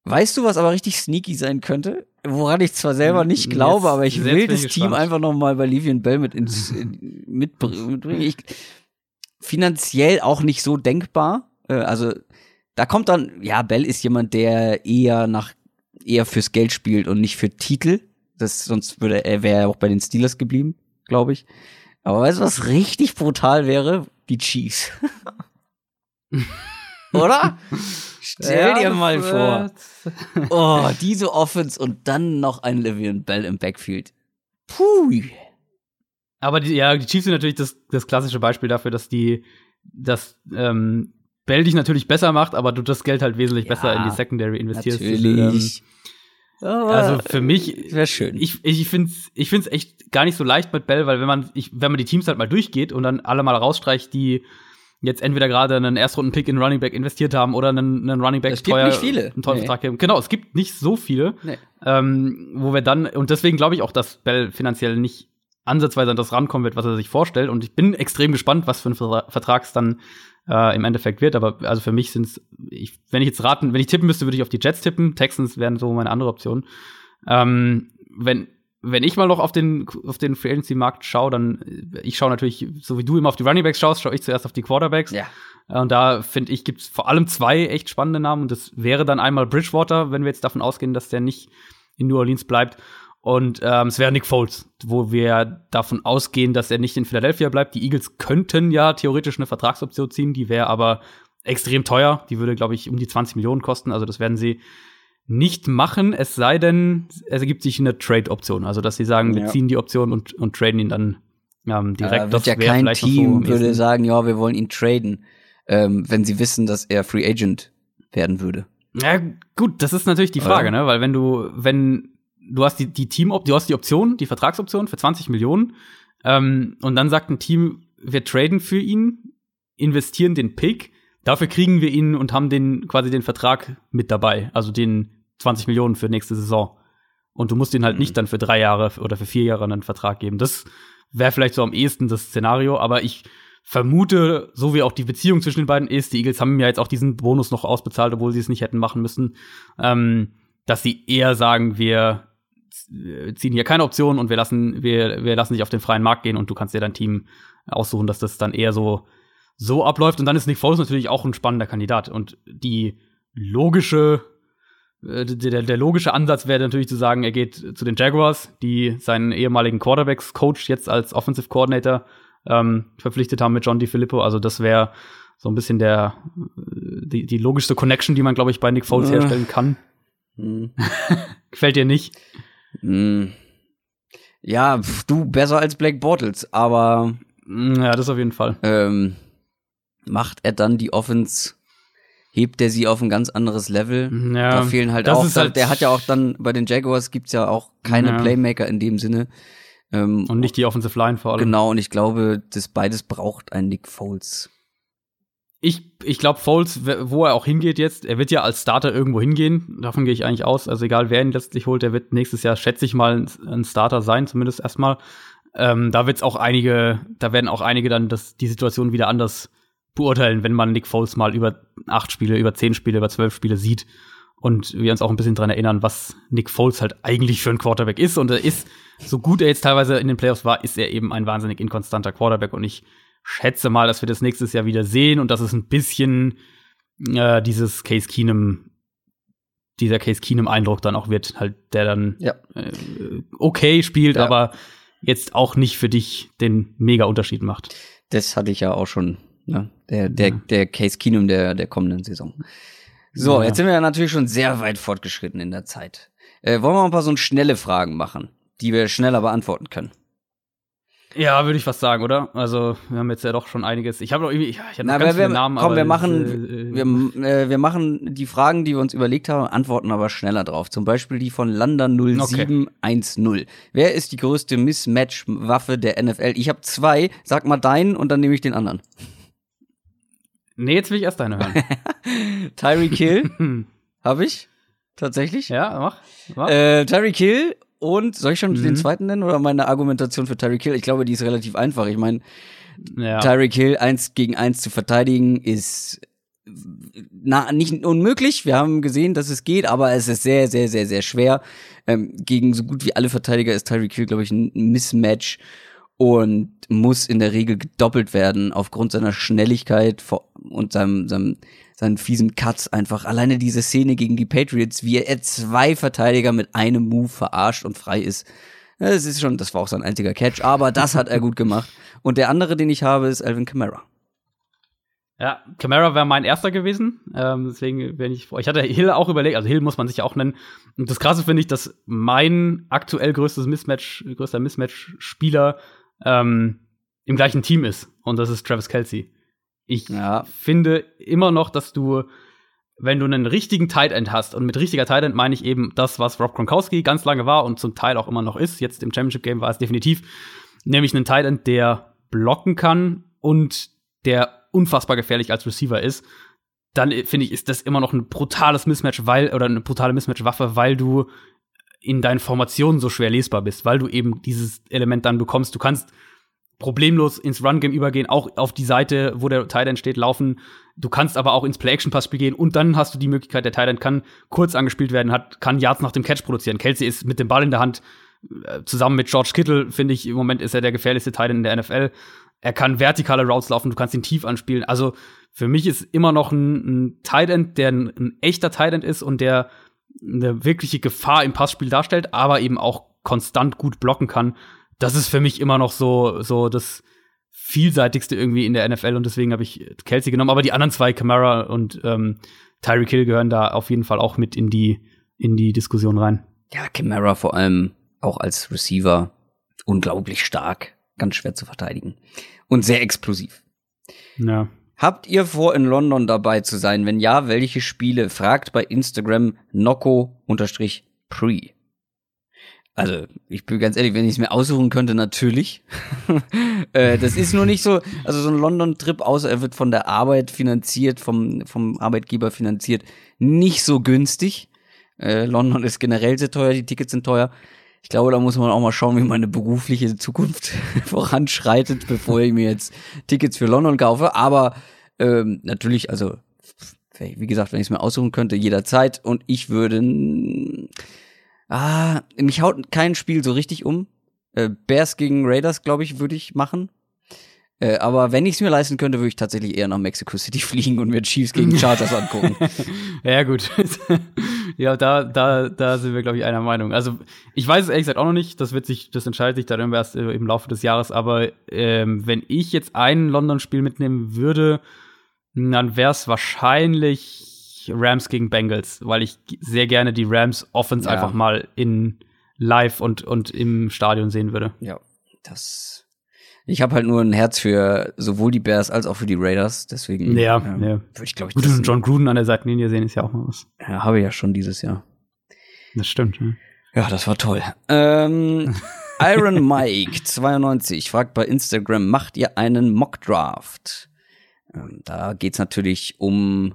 Weißt du, was aber richtig sneaky sein könnte? Woran ich zwar selber nicht glaube, jetzt, aber ich will das Team einfach noch mal bei Livian Bell mit ins, in, mitbringen. Ich, finanziell auch nicht so denkbar. Äh, also da kommt dann, ja, Bell ist jemand, der eher nach eher fürs Geld spielt und nicht für Titel. Das, sonst würde er wäre auch bei den Steelers geblieben, glaube ich. Aber weißt du, was richtig brutal wäre? Die Chiefs. Oder? Stell ja, dir mal vor. Oh, diese Offense und dann noch ein Livian Bell im Backfield. Puh. Aber die, ja, die Chiefs sind natürlich das, das klassische Beispiel dafür, dass die, dass ähm, Bell dich natürlich besser macht, aber du das Geld halt wesentlich ja, besser in die Secondary investierst. Natürlich. Also für mich wäre schön. Ich ich finde ich find's echt gar nicht so leicht mit Bell, weil wenn man ich, wenn man die Teams halt mal durchgeht und dann alle mal rausstreicht, die jetzt entweder gerade einen Erstrunden-Pick in Running Back investiert haben oder einen, einen Running Back es gibt teuer, nicht viele. einen tollen nee. Vertrag geben. Genau, es gibt nicht so viele, nee. ähm, wo wir dann und deswegen glaube ich auch, dass Bell finanziell nicht ansatzweise an das rankommen wird, was er sich vorstellt. Und ich bin extrem gespannt, was für ein Vertrag es dann äh, im Endeffekt wird. Aber also für mich sind es, wenn ich jetzt raten, wenn ich tippen müsste, würde ich auf die Jets tippen. Texans wären so meine andere Option. Ähm, wenn wenn ich mal noch auf den auf den Free Agency Markt schaue, dann ich schaue natürlich, so wie du immer auf die Running Backs schaust, schaue ich zuerst auf die Quarterbacks. Ja. Und da finde ich gibt's vor allem zwei echt spannende Namen und das wäre dann einmal Bridgewater, wenn wir jetzt davon ausgehen, dass der nicht in New Orleans bleibt und ähm, es wäre Nick Foles, wo wir davon ausgehen, dass er nicht in Philadelphia bleibt. Die Eagles könnten ja theoretisch eine Vertragsoption ziehen, die wäre aber extrem teuer. Die würde, glaube ich, um die 20 Millionen kosten. Also das werden sie nicht machen, es sei denn, es ergibt sich eine Trade-Option. Also dass sie sagen, ja. wir ziehen die Option und, und traden ihn dann ähm, direkt. Äh, wird ja kein Team so würde sagen, ja, wir wollen ihn traden, ähm, wenn sie wissen, dass er Free Agent werden würde. Ja, gut, das ist natürlich die Frage, ja. ne? Weil wenn du, wenn du hast die, die Team, du hast die Option, die Vertragsoption für 20 Millionen. Ähm, und dann sagt ein Team, wir traden für ihn, investieren den Pick, dafür kriegen wir ihn und haben den quasi den Vertrag mit dabei, also den 20 Millionen für nächste Saison. Und du musst ihn halt mhm. nicht dann für drei Jahre oder für vier Jahre einen Vertrag geben. Das wäre vielleicht so am ehesten das Szenario, aber ich vermute, so wie auch die Beziehung zwischen den beiden ist, die Eagles haben ja jetzt auch diesen Bonus noch ausbezahlt, obwohl sie es nicht hätten machen müssen, ähm, dass sie eher sagen, wir ziehen hier keine Option und wir lassen, wir, wir lassen dich auf den freien Markt gehen und du kannst dir dein Team aussuchen, dass das dann eher so, so abläuft. Und dann ist Nick Foles natürlich auch ein spannender Kandidat. Und die logische, äh, der, der logische Ansatz wäre natürlich zu sagen, er geht zu den Jaguars, die seinen ehemaligen Quarterbacks-Coach jetzt als Offensive Coordinator ähm, verpflichtet haben mit John DiFilippo. Also das wäre so ein bisschen der die, die logischste Connection, die man, glaube ich, bei Nick Foles herstellen kann. Mhm. Gefällt dir nicht? Hm. Ja, du besser als Black Bortles, aber hm, ja, das auf jeden Fall. Ähm, macht er dann die Offense, hebt er sie auf ein ganz anderes Level. Ja, da fehlen halt auch, halt- der hat ja auch dann, bei den Jaguars gibt's ja auch keine Ja. Playmaker in dem Sinne. Ähm, Und nicht die Offensive Line vor allem. Genau, und ich glaube, das beides braucht ein Nick Foles. Ich, ich glaube, Foles, wo er auch hingeht jetzt, er wird ja als Starter irgendwo hingehen. Davon gehe ich eigentlich aus. Also egal, wer ihn letztlich holt, der wird nächstes Jahr, schätze ich mal, ein, ein Starter sein, zumindest erstmal. Ähm, da wird's auch einige, da werden auch einige dann das, die Situation wieder anders beurteilen, wenn man Nick Foles mal über acht Spiele, über zehn Spiele, über zwölf Spiele sieht. Und wir uns auch ein bisschen dran erinnern, was Nick Foles halt eigentlich für ein Quarterback ist. Und er ist, so gut er jetzt teilweise in den Playoffs war, ist er eben ein wahnsinnig inkonstanter Quarterback. Und ich schätze mal, dass wir das nächstes Jahr wieder sehen und dass es ein bisschen äh, dieses Case Keenum, dieser Case Keenum Eindruck dann auch wird, halt, der dann Ja. äh, okay spielt, Ja. aber jetzt auch nicht für dich den mega Unterschied macht. Das hatte ich ja auch schon, ne? Der, der, Ja. der Case Keenum der, der kommenden Saison. So, jetzt sind wir ja natürlich schon sehr weit fortgeschritten in der Zeit. Äh, wollen wir mal ein paar so schnelle Fragen machen, die wir schneller beantworten können? Ja, würde ich fast sagen, oder? Also, wir haben jetzt ja doch schon einiges. Ich habe noch irgendwie, ich, ich Na, ganz wir, viele Namen, komm, wir machen, äh, wir, äh, wir machen die Fragen, die wir uns überlegt haben, antworten aber schneller drauf. Zum Beispiel die von Landa 0710. Wer ist die größte Mismatch-Waffe der NFL? Ich habe zwei. Sag mal deinen und dann nehme ich den anderen. Nee, jetzt will ich erst deine hören. Tyreek Hill habe ich tatsächlich. ja, mach. mach. Äh, Tyreek Hill und soll ich schon Mhm. den zweiten nennen oder meine Argumentation für Tyreek Hill? Ich glaube, die ist relativ einfach. Ich meine, ja. Tyreek Hill eins gegen eins zu verteidigen ist na, nicht unmöglich. Wir haben gesehen, dass es geht, aber es ist sehr, sehr, sehr, sehr schwer. Ähm, gegen so gut wie alle Verteidiger ist Tyreek Hill, glaube ich, ein Mismatch und muss in der Regel gedoppelt werden aufgrund seiner Schnelligkeit und seinem, seinem, seinen fiesen Cuts einfach. Alleine diese Szene gegen die Patriots, wie er zwei Verteidiger mit einem Move verarscht und frei ist. Das ist schon, das war auch sein einziger Catch, aber das hat er gut gemacht. Und der andere, den ich habe, ist Alvin Kamara. Ja, Camara wäre mein erster gewesen. Ähm, deswegen, wenn ich, ich hatte Hill auch überlegt, also Hill muss man sich auch nennen. Und das Krasse finde ich, dass mein aktuell größtes Mismatch, größter Mismatch-Spieler ähm, im gleichen Team ist. Und das ist Travis Kelsey. Ich Ja. finde immer noch, dass du, wenn du einen richtigen Tight End hast, und mit richtiger Tight End meine ich eben das, was Rob Gronkowski ganz lange war und zum Teil auch immer noch ist, jetzt im Championship Game war es definitiv, nämlich einen Tight End, der blocken kann und der unfassbar gefährlich als Receiver ist, dann äh, finde ich, ist das immer noch ein brutales Mismatch, weil, oder eine brutale Mismatch-Waffe, weil du in deinen Formationen so schwer lesbar bist, weil du eben dieses Element dann bekommst. Du kannst problemlos ins Run-Game übergehen, auch auf die Seite, wo der Tight steht, laufen. Du kannst aber auch ins Play-Action-Pass-Spiel gehen und dann hast du die Möglichkeit, der Tight kann kurz angespielt werden, hat, kann Yards nach dem Catch produzieren. Kelsey ist mit dem Ball in der Hand, äh, zusammen mit George Kittle, finde ich, im Moment ist er der gefährlichste Tight in der NFL. Er kann vertikale Routes laufen, du kannst ihn tief anspielen. Also für mich ist immer noch ein, ein Tight End, der ein, ein echter Tight End ist und der eine wirkliche Gefahr im Passspiel darstellt, aber eben auch konstant gut blocken kann. Das ist für mich immer noch so, so das vielseitigste irgendwie in der NFL und deswegen habe ich Kelsey genommen. Aber die anderen zwei, Kamara und ähm, Tyreek Hill, gehören da auf jeden Fall auch mit in die, in die Diskussion rein. Ja, Camara vor allem auch als Receiver unglaublich stark, ganz schwer zu verteidigen und sehr explosiv. Ja. Habt ihr vor, in London dabei zu sein? Wenn ja, welche Spiele? Fragt bei Instagram Nocco-Pre. Also, ich bin ganz ehrlich, wenn ich es mir aussuchen könnte, natürlich. äh, das ist nur nicht so, also so ein London-Trip, außer er wird von der Arbeit finanziert, vom, vom Arbeitgeber finanziert, nicht so günstig. Äh, London ist generell sehr teuer, die Tickets sind teuer. Ich glaube, da muss man auch mal schauen, wie meine berufliche Zukunft voranschreitet, bevor ich mir jetzt Tickets für London kaufe. Aber ähm, natürlich, also wie gesagt, wenn ich es mir aussuchen könnte, jederzeit. Und ich würde Ah, mich haut kein Spiel so richtig um. Äh, Bears gegen Raiders, glaube ich, würde ich machen. Äh, aber wenn ich es mir leisten könnte, würde ich tatsächlich eher nach Mexico City fliegen und mir Chiefs gegen Chargers angucken. ja, gut. ja, da, da, da sind wir, glaube ich, einer Meinung. Also, ich weiß es ehrlich gesagt auch noch nicht. Das wird sich, das entscheidet sich dann erst äh, im Laufe des Jahres. Aber ähm, wenn ich jetzt ein London-Spiel mitnehmen würde, dann wäre es wahrscheinlich Rams gegen Bengals, weil ich sehr gerne die Rams Offense Ja. einfach mal in live und, und im Stadion sehen würde. Ja, das. Ich habe halt nur ein Herz für sowohl die Bears als auch für die Raiders, deswegen Ja, ähm, ja. würde ich glaube ich Gut, das, John Gruden an der Seitenlinie sehen ist ja auch mal was. ja, habe ich ja schon dieses Jahr. Das stimmt. Ja. Ja, das war toll. Ähm, Iron Mike 92 fragt bei Instagram, macht ihr einen Mock-Draft? Ähm, da geht's natürlich um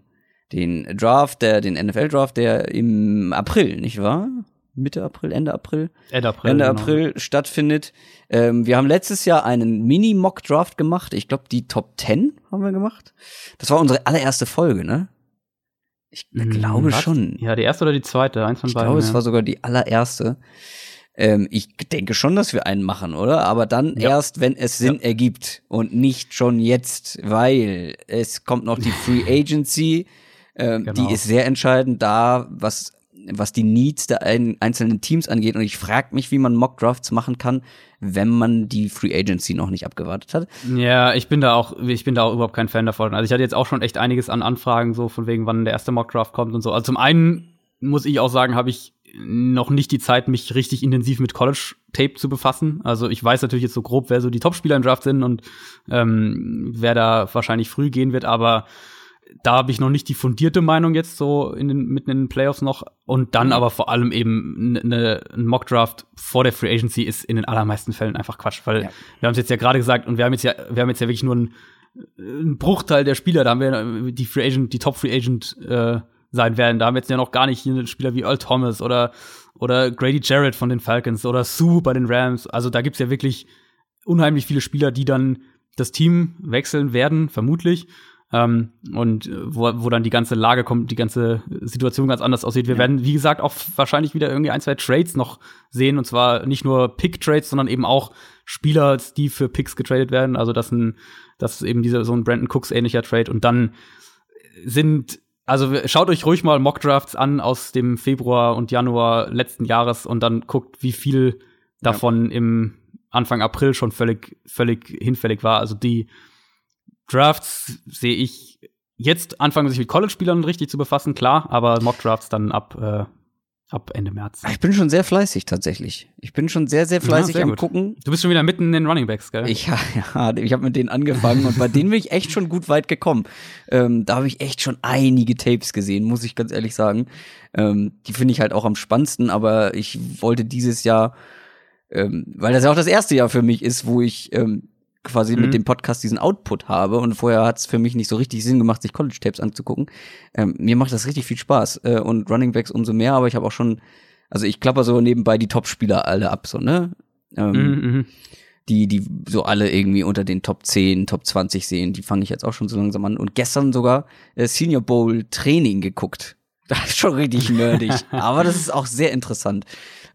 den Draft, der, den NFL-Draft, der im April, nicht wahr? Mitte April, Ende April? Ende April. Ende genau. April stattfindet. Ähm, wir haben letztes Jahr einen Mini-Mock-Draft gemacht. Ich glaube, die Top 10 haben wir gemacht. Das war unsere allererste Folge, ne? Ich Hm, glaube was? schon. Ja, die erste oder die zweite, eins von Ich beiden. glaube, es ja. war sogar die allererste. Ähm, ich denke schon, dass wir einen machen, oder? Aber dann Ja. erst, wenn es Sinn ergibt und nicht schon jetzt, weil es kommt noch die Free Agency. Ähm, Genau. Die ist sehr entscheidend da, was was die Needs der ein, einzelnen Teams angeht. Und ich frage mich, wie man Mock-Drafts machen kann, wenn man die Free Agency noch nicht abgewartet hat. Ja, ich bin da auch, ich bin da auch überhaupt kein Fan davon. Also ich hatte jetzt auch schon echt einiges an Anfragen, so von wegen, wann der erste Mockdraft kommt und so. Also zum einen muss ich auch sagen, habe ich noch nicht die Zeit, mich richtig intensiv mit College Tape zu befassen. Also ich weiß natürlich jetzt so grob, wer so die Topspieler im Draft sind und ähm, wer da wahrscheinlich früh gehen wird, aber da habe ich noch nicht die fundierte Meinung jetzt so in den, mitten in den Playoffs noch. Und dann aber vor allem eben ne, ein Mockdraft vor der Free Agency ist in den allermeisten Fällen einfach Quatsch, weil Ja. wir haben es jetzt ja gerade gesagt und wir haben jetzt ja, wir haben jetzt ja wirklich nur einen, einen Bruchteil der Spieler, da haben wir die Free Agent, die Top Free Agent äh, sein werden. Da haben wir jetzt ja noch gar nicht hier einen Spieler wie Earl Thomas oder, oder Grady Jarrett von den Falcons oder Sue bei den Rams. Also da gibt's ja wirklich unheimlich viele Spieler, die dann das Team wechseln werden, vermutlich. Ähm, und äh, wo, wo dann die ganze Lage kommt, die ganze Situation ganz anders aussieht. Wir Ja. werden, wie gesagt, auch wahrscheinlich wieder irgendwie ein, zwei Trades noch sehen. Und zwar nicht nur Pick-Trades, sondern eben auch Spieler, die für Picks getradet werden. Also das ein, das ist eben dieser so ein Brandon Cooks ähnlicher Trade. Und dann sind also schaut euch ruhig mal Mockdrafts an aus dem Februar und Januar letzten Jahres und dann guckt, wie viel davon im Anfang April schon völlig, völlig hinfällig war. Also die Drafts sehe ich jetzt anfangen, sich mit College-Spielern richtig zu befassen, klar, aber Mockdrafts dann ab, äh, ab Ende März. Ich bin schon sehr fleißig tatsächlich. Ich bin schon sehr, sehr fleißig sehr am gut. Gucken. Du bist schon wieder mitten in den Running Backs, gell? Ich, ja, ja, ich habe mit denen angefangen und bei denen bin ich echt schon gut weit gekommen. Ähm, da habe ich echt schon einige Tapes gesehen, muss ich ganz ehrlich sagen. Ähm, die finde ich halt auch am spannendsten, aber ich wollte dieses Jahr, ähm, weil das ja auch das erste Jahr für mich ist, wo ich ähm, quasi Mhm. mit dem Podcast diesen Output habe und vorher hat es für mich nicht so richtig Sinn gemacht, sich College-Tapes anzugucken. Ähm, mir macht das richtig viel Spaß äh, und Running Backs umso mehr, aber ich habe auch schon, also ich klapper so nebenbei die Top-Spieler alle ab, so, ne? Ähm, Mhm, mhm. die, die so alle irgendwie unter den Top 10, Top 20 sehen. Die fange ich jetzt auch schon so langsam an. Und gestern sogar äh, Senior Bowl Training geguckt. Das ist schon richtig nerdig. Aber das ist auch sehr interessant.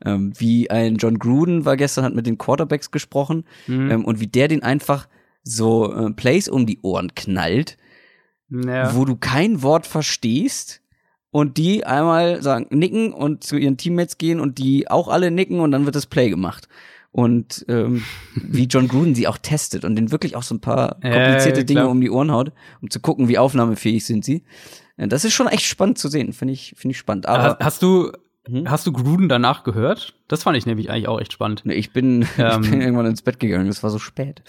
Ähm, wie ein John Gruden war gestern, hat mit den Quarterbacks gesprochen. Mhm. Ähm, und wie der den einfach so äh, Plays um die Ohren knallt, ja. wo du kein Wort verstehst. Und die einmal sagen, nicken und zu ihren Teammates gehen und die auch alle nicken und dann wird das Play gemacht. Und ähm, wie John Gruden sie auch testet und den wirklich auch so ein paar Äh, komplizierte Dinge klar. um die Ohren haut, um zu gucken, wie aufnahmefähig sind sie. Äh, Das ist schon echt spannend zu sehen, finde ich, finde ich spannend. Aber hast, hast du Hm? hast du Gruden danach gehört? Das fand ich nämlich eigentlich auch echt spannend. ne, ich bin, Ähm. ich bin irgendwann ins Bett gegangen, es war so spät.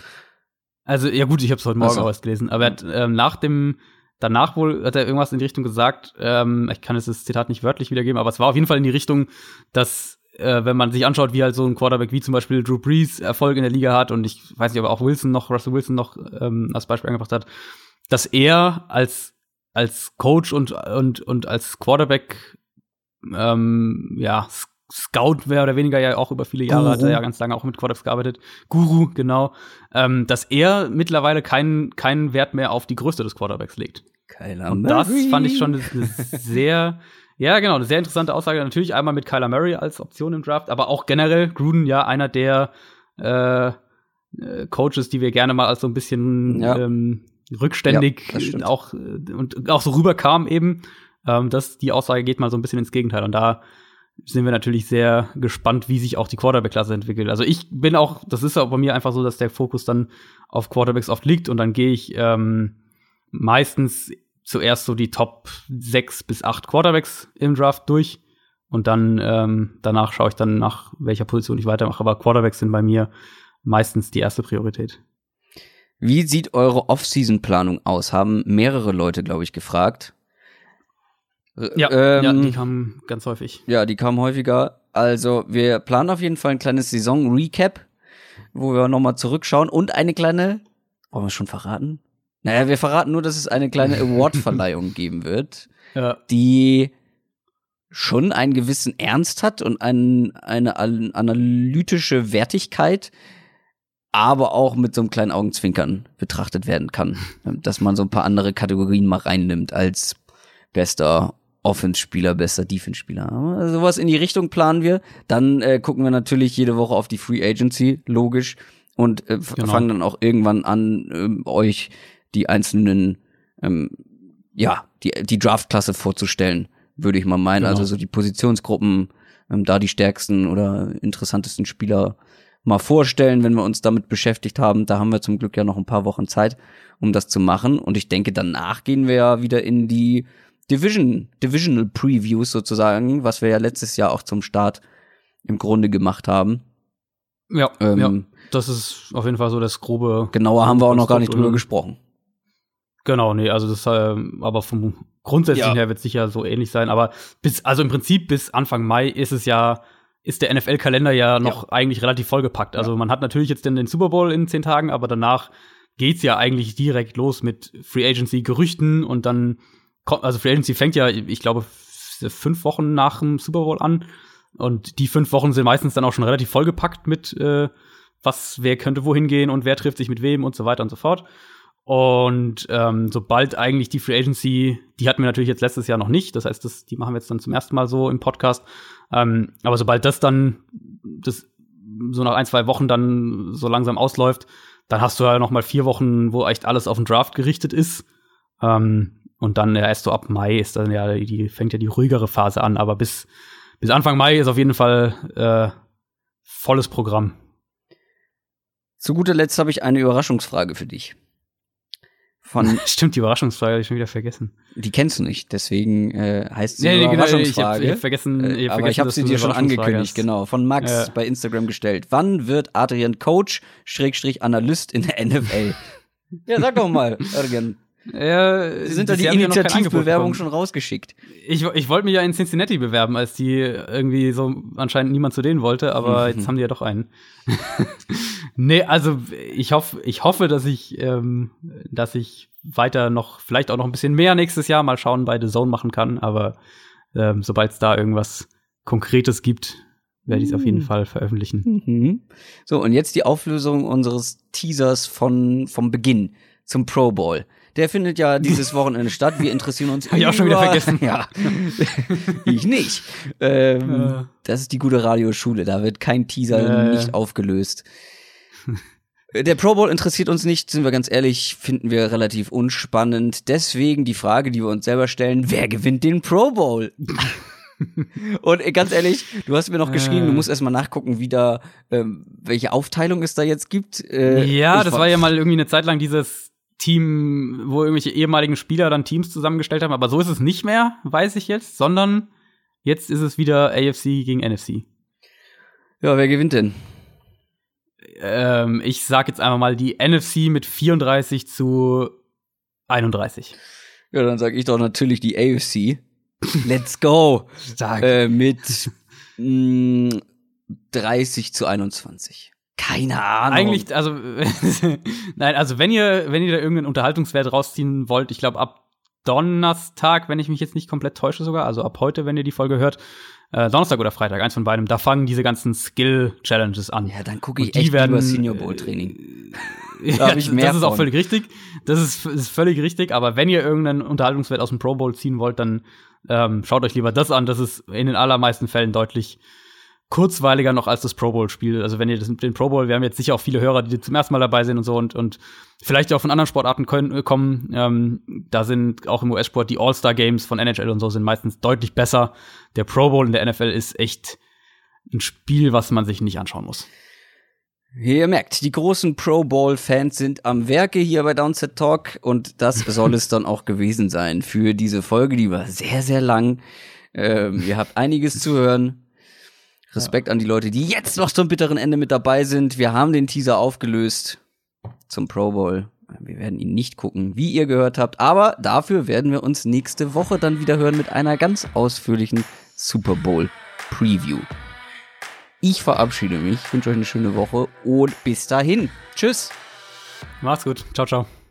Also, ja gut, ich habe es heute Morgen Ach so. auch erst gelesen. Aber er hat ähm, nach dem, danach wohl hat er irgendwas in die Richtung gesagt, ähm, ich kann jetzt das Zitat nicht wörtlich wiedergeben, aber es war auf jeden Fall in die Richtung, dass äh, wenn man sich anschaut, wie halt so ein Quarterback wie zum Beispiel Drew Brees Erfolg in der Liga hat und ich weiß nicht, ob auch Wilson noch, Russell Wilson noch ähm, als Beispiel angebracht hat, dass er als als Coach und und und als Quarterback ähm, ja Scout mehr oder weniger ja auch über viele Jahre hat er Guru. ja ganz lange auch mit Quarterbacks gearbeitet. Guru, genau. Ähm, dass er mittlerweile keinen keinen Wert mehr auf die Größe des Quarterbacks legt. Kyler Und das Murray. fand ich schon eine eine sehr, ja, genau, eine sehr interessante Aussage. Natürlich einmal mit Kyler Murray als Option im Draft, aber auch generell Gruden ja einer der äh, äh, Coaches, die wir gerne mal als so ein bisschen Ja. ähm, rückständig Ja, auch äh, und auch so rüberkam eben. Ähm, dass die Aussage geht mal so ein bisschen ins Gegenteil. Und da sind wir natürlich sehr gespannt, wie sich auch die Quarterback-Klasse entwickelt. Also ich bin auch, das ist auch bei mir einfach so, dass der Fokus dann auf Quarterbacks oft liegt und dann gehe ich ähm, meistens zuerst so die Top 6 bis 8 Quarterbacks im Draft durch und dann ähm, danach schaue ich dann nach welcher Position ich weitermache. Aber Quarterbacks sind bei mir meistens die erste Priorität. Wie sieht eure Off-Season-Planung aus? Haben mehrere Leute, glaube ich, gefragt. Ja, ähm, ja, die kamen ganz häufig. Ja, die kamen häufiger. Also, wir planen auf jeden Fall ein kleines Saison-Recap, wo wir nochmal zurückschauen und eine kleine, wollen wir schon verraten? Naja, wir verraten nur, dass es eine kleine Award-Verleihung geben wird, ja. die schon einen gewissen Ernst hat und ein, eine analytische Wertigkeit, aber auch mit so einem kleinen Augenzwinkern betrachtet werden kann. Dass man so ein paar andere Kategorien mal reinnimmt als bester Offense-Spieler, bester Defense-Spieler. Sowas in die Richtung planen wir. Dann äh, gucken wir natürlich jede Woche auf die Free Agency, logisch. Und äh, genau. fangen dann auch irgendwann an, äh, euch die einzelnen, ähm, ja, die, die Draft-Klasse vorzustellen würde ich mal meinen. Genau. Also so die Positionsgruppen, ähm, da die stärksten oder interessantesten Spieler mal vorstellen, wenn wir uns damit beschäftigt haben. Da haben wir zum Glück ja noch ein paar Wochen Zeit, um das zu machen. Und ich denke, danach gehen wir ja wieder in die Division, Divisional Previews sozusagen, was wir ja letztes Jahr auch zum Start im Grunde gemacht haben. Ja, ähm, ja. das ist auf jeden Fall so das grobe. Genauer haben wir auch noch gar nicht drüber gesprochen. Genau, nee, also das, äh, aber vom grundsätzlichen ja. her wird es sicher so ähnlich sein. Aber bis, also im Prinzip bis Anfang Mai ist es ja, ist der NFL-Kalender ja noch ja. eigentlich relativ vollgepackt. Also man hat natürlich jetzt den, den Super Bowl in zehn Tagen, aber danach geht's ja eigentlich direkt los mit Free Agency Gerüchten und dann also Free Agency fängt ja, ich glaube, fünf Wochen nach dem Super Bowl an. Und die fünf Wochen sind meistens dann auch schon relativ vollgepackt mit, äh, was, wer könnte wohin gehen und wer trifft sich mit wem und so weiter und so fort. Und ähm, sobald eigentlich die Free Agency, die hatten wir natürlich jetzt letztes Jahr noch nicht, das heißt, das, die machen wir jetzt dann zum ersten Mal so im Podcast. Ähm, aber sobald das dann, das so nach ein, zwei Wochen dann so langsam ausläuft, dann hast du ja noch mal vier Wochen, wo echt alles auf den Draft gerichtet ist. Ähm, und dann ja, erst so ab Mai ist dann ja, die fängt ja die ruhigere Phase an, aber bis, bis Anfang Mai ist auf jeden Fall äh, volles Programm. Zu guter Letzt habe ich eine Überraschungsfrage für dich. Von Stimmt, die Überraschungsfrage habe ich schon wieder vergessen. Die kennst du nicht, deswegen äh, heißt sie nee, nee, Überraschungsfrage. Genau, ich habe hab vergessen, ich hab aber ich habe sie dir schon angekündigt, genau, von Max ja. bei Instagram gestellt. Wann wird Adrian Coach Schrägstrich Analyst in der NFL? ja, sag doch mal, Adrian. Sie sind da die Initiativbewerbung schon rausgeschickt. Ich, ich wollte mich ja in Cincinnati bewerben, als die irgendwie so anscheinend niemand zu denen wollte, aber mhm. jetzt haben die ja doch einen. nee, also ich hoffe, ich hoffe, dass ich, ähm, dass ich weiter noch, vielleicht auch noch ein bisschen mehr nächstes Jahr mal schauen bei The Zone machen kann, aber ähm, sobald es da irgendwas Konkretes gibt, werde ich es auf jeden mhm. Fall veröffentlichen. Mhm. So, und jetzt die Auflösung unseres Teasers von, vom Beginn zum Pro Bowl. Der findet ja dieses Wochenende statt. Wir interessieren uns. Hab ich auch schon wieder vergessen. Ja. ich nicht. Ähm, ja. Das ist die gute Radioschule. Da wird kein Teaser äh. nicht aufgelöst. Der Pro Bowl interessiert uns nicht, sind wir ganz ehrlich, finden wir relativ unspannend. Deswegen die Frage, die wir uns selber stellen, wer gewinnt den Pro Bowl? Und ganz ehrlich, du hast mir noch geschrieben, du musst erstmal nachgucken, wie da, ähm, welche Aufteilung es da jetzt gibt. Äh, ja, das war ja mal irgendwie eine Zeit lang dieses Team, wo irgendwelche ehemaligen Spieler dann Teams zusammengestellt haben. Aber so ist es nicht mehr, weiß ich jetzt, sondern jetzt ist es wieder AFC gegen NFC. Ja, wer gewinnt denn? Ähm, ich sag jetzt einfach mal die NFC mit 34 zu 31. Ja, dann sag ich doch natürlich die AFC. Let's go. Stark. Äh, mit mh, mm, 30 zu 21. Keine Ahnung. Eigentlich, also, nein, also wenn ihr, wenn ihr da irgendeinen Unterhaltungswert rausziehen wollt, ich glaube ab Donnerstag, wenn ich mich jetzt nicht komplett täusche sogar, also ab heute, wenn ihr die Folge hört, äh, Donnerstag oder Freitag, eins von beidem, da fangen diese ganzen Skill-Challenges an. Ja, dann gucke ich echt werden, über Senior Bowl-Training. Äh, mehr das ist auch völlig richtig. Das ist, ist völlig richtig, aber wenn ihr irgendeinen Unterhaltungswert aus dem Pro Bowl ziehen wollt, dann ähm, schaut euch lieber das an. Das ist in den allermeisten Fällen deutlich kurzweiliger noch als das Pro Bowl-Spiel. Also wenn ihr das, den Pro Bowl, wir haben jetzt sicher auch viele Hörer, die zum ersten Mal dabei sind und so und, und vielleicht auch von anderen Sportarten können, kommen. Ähm, da sind auch im US-Sport die All-Star-Games von NHL und so sind meistens deutlich besser. Der Pro Bowl in der NFL ist echt ein Spiel, was man sich nicht anschauen muss. Ihr merkt, die großen Pro Bowl-Fans sind am Werke hier bei Downset Talk und das soll es dann auch gewesen sein für diese Folge. Die war sehr, sehr lang. Ähm, ihr habt einiges zu hören. Respekt ja. an die Leute, die jetzt noch zum bitteren Ende mit dabei sind. Wir haben den Teaser aufgelöst zum Pro Bowl. Wir werden ihn nicht gucken, wie ihr gehört habt, aber dafür werden wir uns nächste Woche dann wieder hören mit einer ganz ausführlichen Super Bowl Preview. Ich verabschiede mich, wünsche euch eine schöne Woche und bis dahin. Tschüss. Macht's gut. Ciao, ciao.